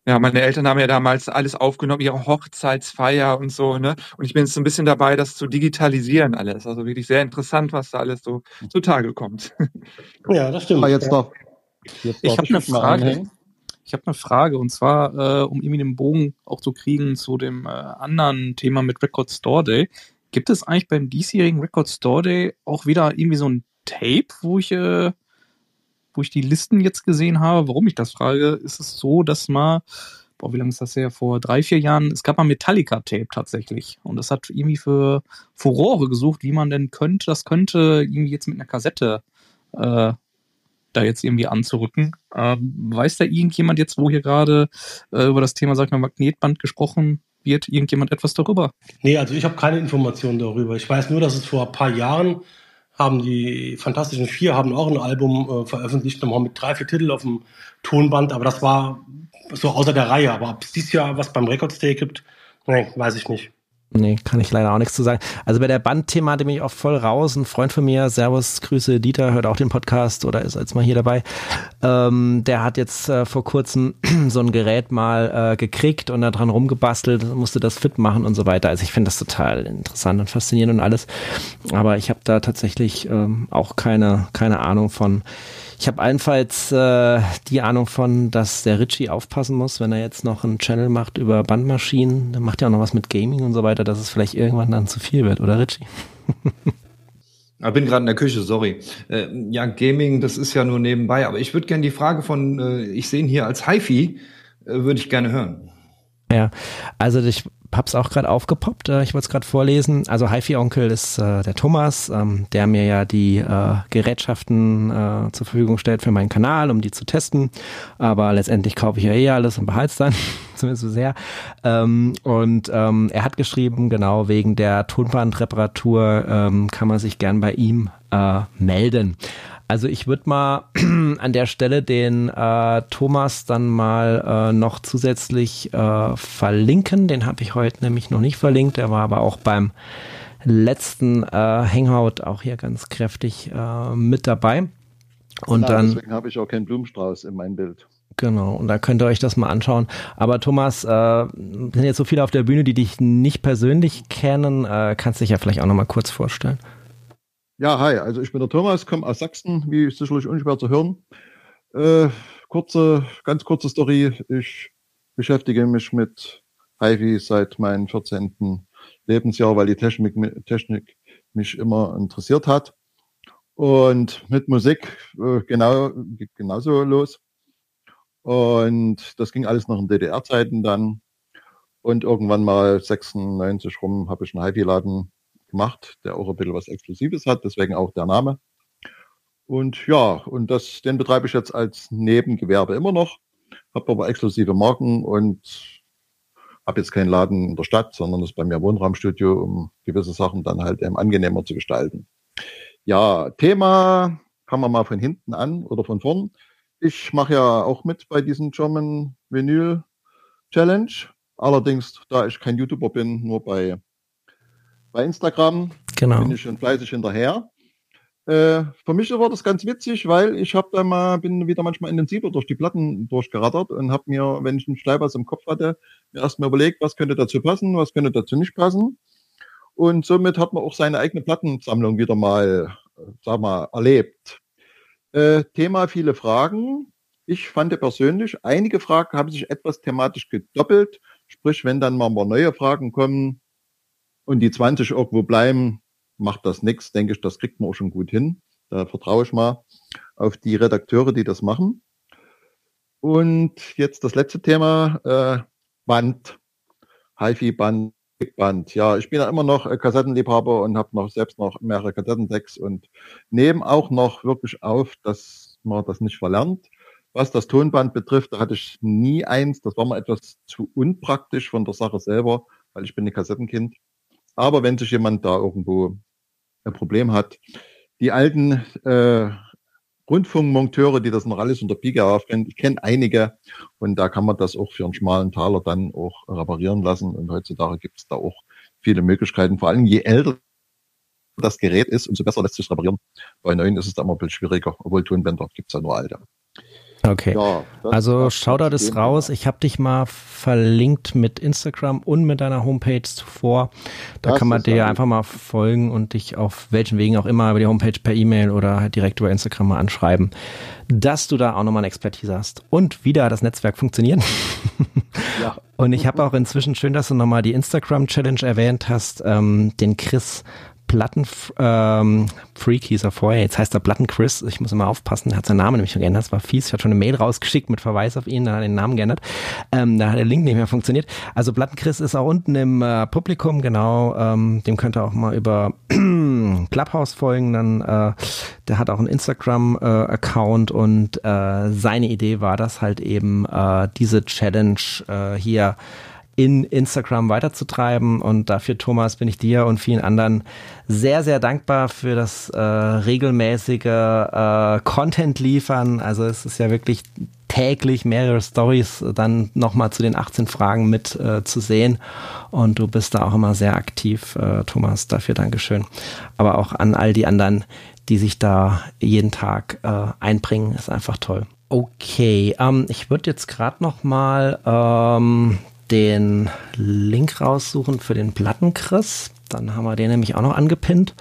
Ja, meine Eltern haben ja damals alles aufgenommen, ihre Hochzeitsfeier und so, ne? Und ich bin jetzt so ein bisschen dabei, das zu digitalisieren alles. Also wirklich sehr interessant, was da alles so zutage kommt. Ja, das stimmt. Aber jetzt ja. noch. Jetzt ich habe eine Frage. Ich habe eine Frage und zwar, äh, um irgendwie den Bogen auch zu kriegen zu dem äh, anderen Thema mit Record Store Day. Gibt es eigentlich beim diesjährigen Record Store Day auch wieder irgendwie so ein Tape, wo ich, äh, wo ich die Listen jetzt gesehen habe? Warum ich das frage, ist es so, dass mal, boah, wie lange ist das her? Vor drei, vier Jahren, es gab mal Metallica-Tape tatsächlich. Und das hat irgendwie für Furore gesucht, wie man denn könnte, das könnte irgendwie jetzt mit einer Kassette äh, da jetzt irgendwie anzurücken. Äh, weiß da irgendjemand jetzt, wo hier gerade äh, über das Thema, sag mal, Magnetband gesprochen wird? Irgendjemand etwas darüber? Nee, also ich habe keine Informationen darüber. Ich weiß nur, dass es vor ein paar Jahren haben die Fantastischen Vier haben auch ein Album äh, veröffentlicht, nochmal mit drei, vier Titeln auf dem Tonband, aber das war so außer der Reihe. Aber ob es dieses Jahr was beim Records Day gibt, nee, weiß ich nicht. Nee, kann ich leider auch nichts zu sagen. Also bei der Bandthematik bin ich auch voll raus. Ein Freund von mir, Servus, Grüße, Dieter, hört auch den Podcast oder ist jetzt mal hier dabei. Ähm, der hat jetzt äh, vor kurzem (clears throat) so ein Gerät mal äh, gekriegt und da dran rumgebastelt, musste das fit machen und so weiter. Also ich finde das total interessant und faszinierend und alles. Aber ich habe da tatsächlich ähm, auch keine, keine Ahnung von. Ich habe allenfalls äh, die Ahnung von, dass der Richie aufpassen muss, wenn er jetzt noch einen Channel macht über Bandmaschinen, dann macht er auch noch was mit Gaming und so weiter, dass es vielleicht irgendwann dann zu viel wird, oder Richie? (laughs) Ich bin gerade in der Küche, sorry. Äh, ja, Gaming, das ist ja nur nebenbei, aber ich würde gerne die Frage von, äh, ich sehe ihn hier als HiFi, äh, würde ich gerne hören. Ja, also ich hab's auch gerade aufgepoppt. Äh, ich wollte es gerade vorlesen. Also HiFi-Onkel ist äh, der Thomas, ähm, der mir ja die äh, Gerätschaften äh, zur Verfügung stellt für meinen Kanal, um die zu testen. Aber letztendlich kaufe ich ja eh alles und behalte es dann, (laughs) zumindest so sehr. Ähm, und ähm, er hat geschrieben, genau wegen der Tonbandreparatur ähm, kann man sich gern bei ihm äh, melden. Also ich würde mal (clears throat) an der Stelle den äh, Thomas dann mal äh, noch zusätzlich äh, verlinken. Den habe ich heute nämlich noch nicht verlinkt. Der war aber auch beim letzten äh, Hangout auch hier ganz kräftig äh, mit dabei. Und Klar, dann deswegen habe ich auch keinen Blumenstrauß in meinem Bild. Genau, und da könnt ihr euch das mal anschauen. Aber Thomas, äh, sind jetzt so viele auf der Bühne, die dich nicht persönlich kennen. Äh, kannst dich ja vielleicht auch noch mal kurz vorstellen. Ja, hi, also ich bin der Thomas, komme aus Sachsen, wie sicherlich unschwer zu hören. Äh, kurze, ganz kurze Story. Ich beschäftige mich mit HiFi seit meinem 14. Lebensjahr, weil die Technik, Technik mich immer interessiert hat. Und mit Musik äh, genau, genauso los. Und das ging alles noch in DDR-Zeiten dann. Und irgendwann mal 96 rum habe ich einen HiFi-Laden gemacht, der auch ein bisschen was Exklusives hat, deswegen auch der Name. Und ja, und das, den betreibe ich jetzt als Nebengewerbe immer noch, habe aber exklusive Marken und habe jetzt keinen Laden in der Stadt, sondern das ist bei mir Wohnraumstudio, um gewisse Sachen dann halt eben angenehmer zu gestalten. Ja, Thema, fangen wir mal von hinten an oder von vorn. ich mache ja auch mit bei diesem German Vinyl Challenge. Allerdings, da ich kein YouTuber bin, nur bei, bei Instagram genau. bin ich schon fleißig hinterher. Äh, für mich war das ganz witzig, weil ich habe da mal, bin wieder manchmal intensiver durch die Platten durchgerattert und habe mir, wenn ich einen Schleibers im Kopf hatte, mir erstmal überlegt, was könnte dazu passen, was könnte dazu nicht passen. Und somit hat man auch seine eigene Plattensammlung wieder mal, sag mal, erlebt. Äh, Thema viele Fragen. Ich fand persönlich, einige Fragen haben sich etwas thematisch gedoppelt. Sprich, wenn dann mal, mal neue Fragen kommen und die 20 irgendwo bleiben, macht das nichts, denke ich, das kriegt man auch schon gut hin. Da vertraue ich mal auf die Redakteure, die das machen. Und jetzt das letzte Thema, äh, Band, HiFi-Band, Band. Ja, ich bin ja immer noch Kassettenliebhaber und habe noch selbst noch mehrere Kassettendecks und nehme auch noch wirklich auf, dass man das nicht verlernt. Was das Tonband betrifft, da hatte ich nie eins. Das war mir etwas zu unpraktisch von der Sache selber, weil ich bin ein Kassettenkind. Aber wenn sich jemand da irgendwo ein Problem hat, die alten äh, Rundfunkmonteure, die das noch alles unter Pika kennen, ich kenne einige und da kann man das auch für einen schmalen Taler dann auch reparieren lassen. Und heutzutage gibt es da auch viele Möglichkeiten. Vor allem je älter das Gerät ist, umso besser lässt sich reparieren. Bei neuen ist es da immer ein bisschen schwieriger, obwohl Tonbänder gibt es ja nur alte. Okay. Ja, also Shoutout ist raus. Ich habe dich mal verlinkt mit Instagram und mit deiner Homepage zuvor. Da das kann man dir einfach mal folgen und dich auf welchen Wegen auch immer über die Homepage per E-Mail oder halt direkt über Instagram mal anschreiben, dass du da auch nochmal eine Expertise hast. Und wieder das Netzwerk funktioniert. (laughs) Ja. Und ich habe auch inzwischen schön, dass du nochmal die Instagram Challenge erwähnt hast, ähm, den Chris Platten ähm, Freak hieß er vorher, jetzt heißt er Platten Chris. Ich muss immer aufpassen, er hat seinen Namen nämlich schon geändert. Das war fies. Ich hatte schon eine Mail rausgeschickt mit Verweis auf ihn, dann hat er den Namen geändert. Ähm, da hat der Link nicht mehr funktioniert. Also Platten Chris ist auch unten im äh, Publikum, genau. Ähm, dem könnt ihr auch mal über (clears throat) Clubhouse folgen. Dann, äh, der hat auch einen Instagram-Account äh, und äh, seine Idee war das halt eben, äh, diese Challenge äh, hier in Instagram weiterzutreiben. Und dafür, Thomas, bin ich dir und vielen anderen sehr, sehr dankbar für das äh, regelmäßige äh, Content liefern. Also es ist ja wirklich täglich mehrere Stories dann nochmal zu den 18 Fragen mit äh, zu sehen. Und du bist da auch immer sehr aktiv, äh, Thomas. Dafür Dankeschön. Aber auch an all die anderen, die sich da jeden Tag äh, einbringen, ist einfach toll. Okay, ähm, ich würde jetzt gerade noch mal ähm, den Link raussuchen für den Plattenchris. Dann haben wir den nämlich auch noch angepinnt.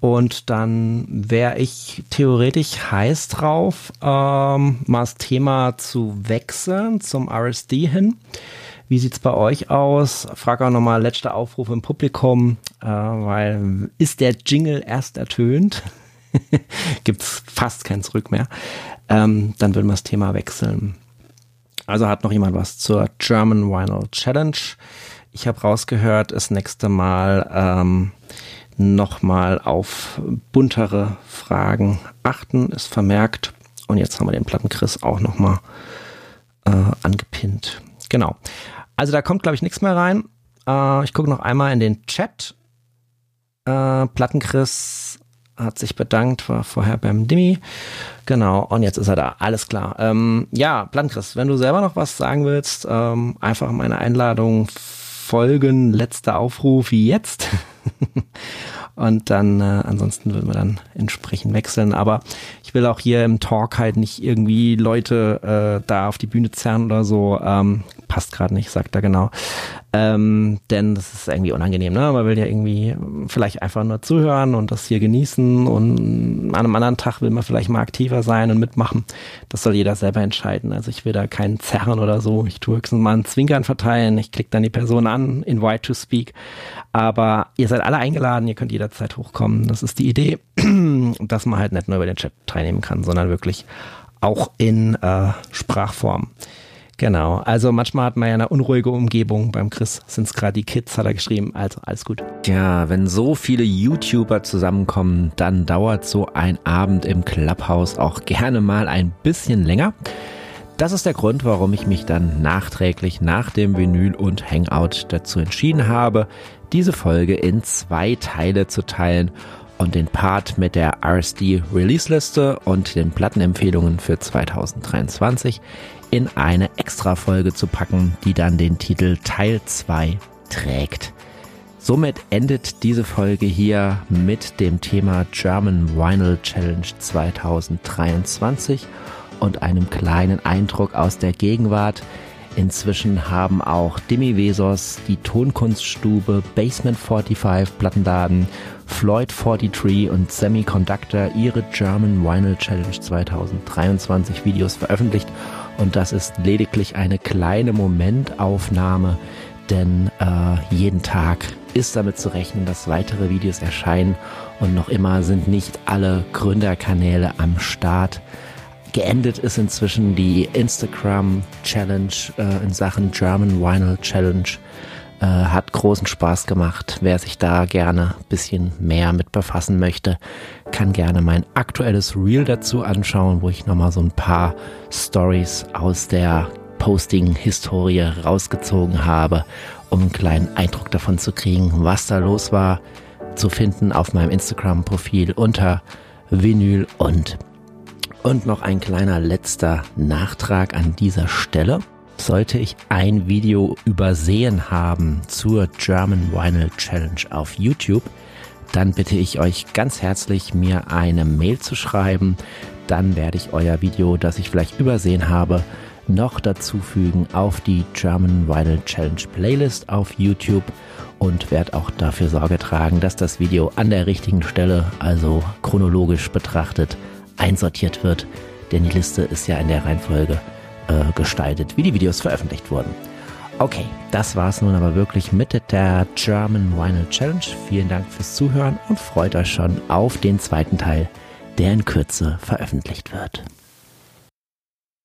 Und dann wäre ich theoretisch heiß drauf, ähm, mal das Thema zu wechseln zum RSD hin. Wie sieht es bei euch aus? Frage auch nochmal letzter Aufruf im Publikum, äh, weil ist der Jingle erst ertönt? (laughs) Gibt es fast kein Zurück mehr. Ähm, dann würden wir das Thema wechseln. Also hat noch jemand was zur German Vinyl Challenge. Ich habe rausgehört, das nächste Mal ähm, nochmal auf buntere Fragen achten, ist vermerkt. Und jetzt haben wir den Plattenchris auch nochmal äh, angepinnt. Genau. Also da kommt, glaube ich, nichts mehr rein. Äh, ich gucke noch einmal in den Chat. Äh, Plattenchris hat sich bedankt, war vorher beim Dimi. Genau, und jetzt ist er da. Alles klar. Ähm, ja, Planchris, wenn du selber noch was sagen willst, ähm, einfach meine Einladung folgen. Letzter Aufruf jetzt. (laughs) Und dann, äh, ansonsten würden wir dann entsprechend wechseln. Aber ich will auch hier im Talk halt nicht irgendwie Leute äh, da auf die Bühne zerren oder so. Ähm, passt gerade nicht, sagt er genau. Ähm, denn das ist irgendwie unangenehm, ne? Man will ja irgendwie vielleicht einfach nur zuhören und das hier genießen und an einem anderen Tag will man vielleicht mal aktiver sein und mitmachen. Das soll jeder selber entscheiden. Also ich will da keinen zerren oder so. Ich tue höchstens mal einen Zwinkern verteilen. Ich klicke dann die Person an, invite to speak. Aber ihr seid alle eingeladen, ihr könnt jederzeit hochkommen. Das ist die Idee, (clears throat) dass man halt nicht nur über den Chat teilnehmen kann, sondern wirklich auch in äh, Sprachform. Genau, also manchmal hat man ja eine unruhige Umgebung. Beim Chris sind es gerade die Kids, hat er geschrieben. Also alles gut. Ja, wenn so viele YouTuber zusammenkommen, dann dauert so ein Abend im Clubhouse auch gerne mal ein bisschen länger. Das ist der Grund, warum ich mich dann nachträglich nach dem Vinyl und Hangout dazu entschieden habe, diese Folge in zwei Teile zu teilen und den Part mit der RSD Release-Liste und den Plattenempfehlungen für 2023 in eine Extra-Folge zu packen, die dann den Titel Teil 2 trägt. Somit endet diese Folge hier mit dem Thema German Vinyl Challenge 2023 und einem kleinen Eindruck aus der Gegenwart. Inzwischen haben auch Demi Vesos, die Tonkunststube, Basement 45 Plattenladen, Floyd 43 und Semiconductor ihre German Vinyl Challenge 2023 Videos veröffentlicht und das ist lediglich eine kleine Momentaufnahme, denn äh, jeden Tag ist damit zu rechnen, dass weitere Videos erscheinen und noch immer sind nicht alle Gründerkanäle am Start. Geendet ist inzwischen die Instagram Challenge äh, in Sachen German Vinyl Challenge. Äh, hat großen Spaß gemacht. Wer sich da gerne bisschen mehr mit befassen möchte, kann gerne mein aktuelles Reel dazu anschauen, wo ich nochmal so ein paar Stories aus der Posting-Historie rausgezogen habe, um einen kleinen Eindruck davon zu kriegen, was da los war, zu finden auf meinem Instagram-Profil unter Vinyl und. Und noch ein kleiner letzter Nachtrag an dieser Stelle. Sollte ich ein Video übersehen haben zur German Vinyl Challenge auf YouTube, dann bitte ich euch ganz herzlich, mir eine Mail zu schreiben. Dann werde ich euer Video, das ich vielleicht übersehen habe, noch dazufügen auf die German Vinyl Challenge Playlist auf YouTube und werde auch dafür Sorge tragen, dass das Video an der richtigen Stelle, also chronologisch betrachtet, einsortiert wird. Denn die Liste ist ja in der Reihenfolge äh, gestaltet, wie die Videos veröffentlicht wurden. Okay, das war es nun aber wirklich mit der German Vinyl Challenge. Vielen Dank fürs Zuhören und freut euch schon auf den zweiten Teil, der in Kürze veröffentlicht wird.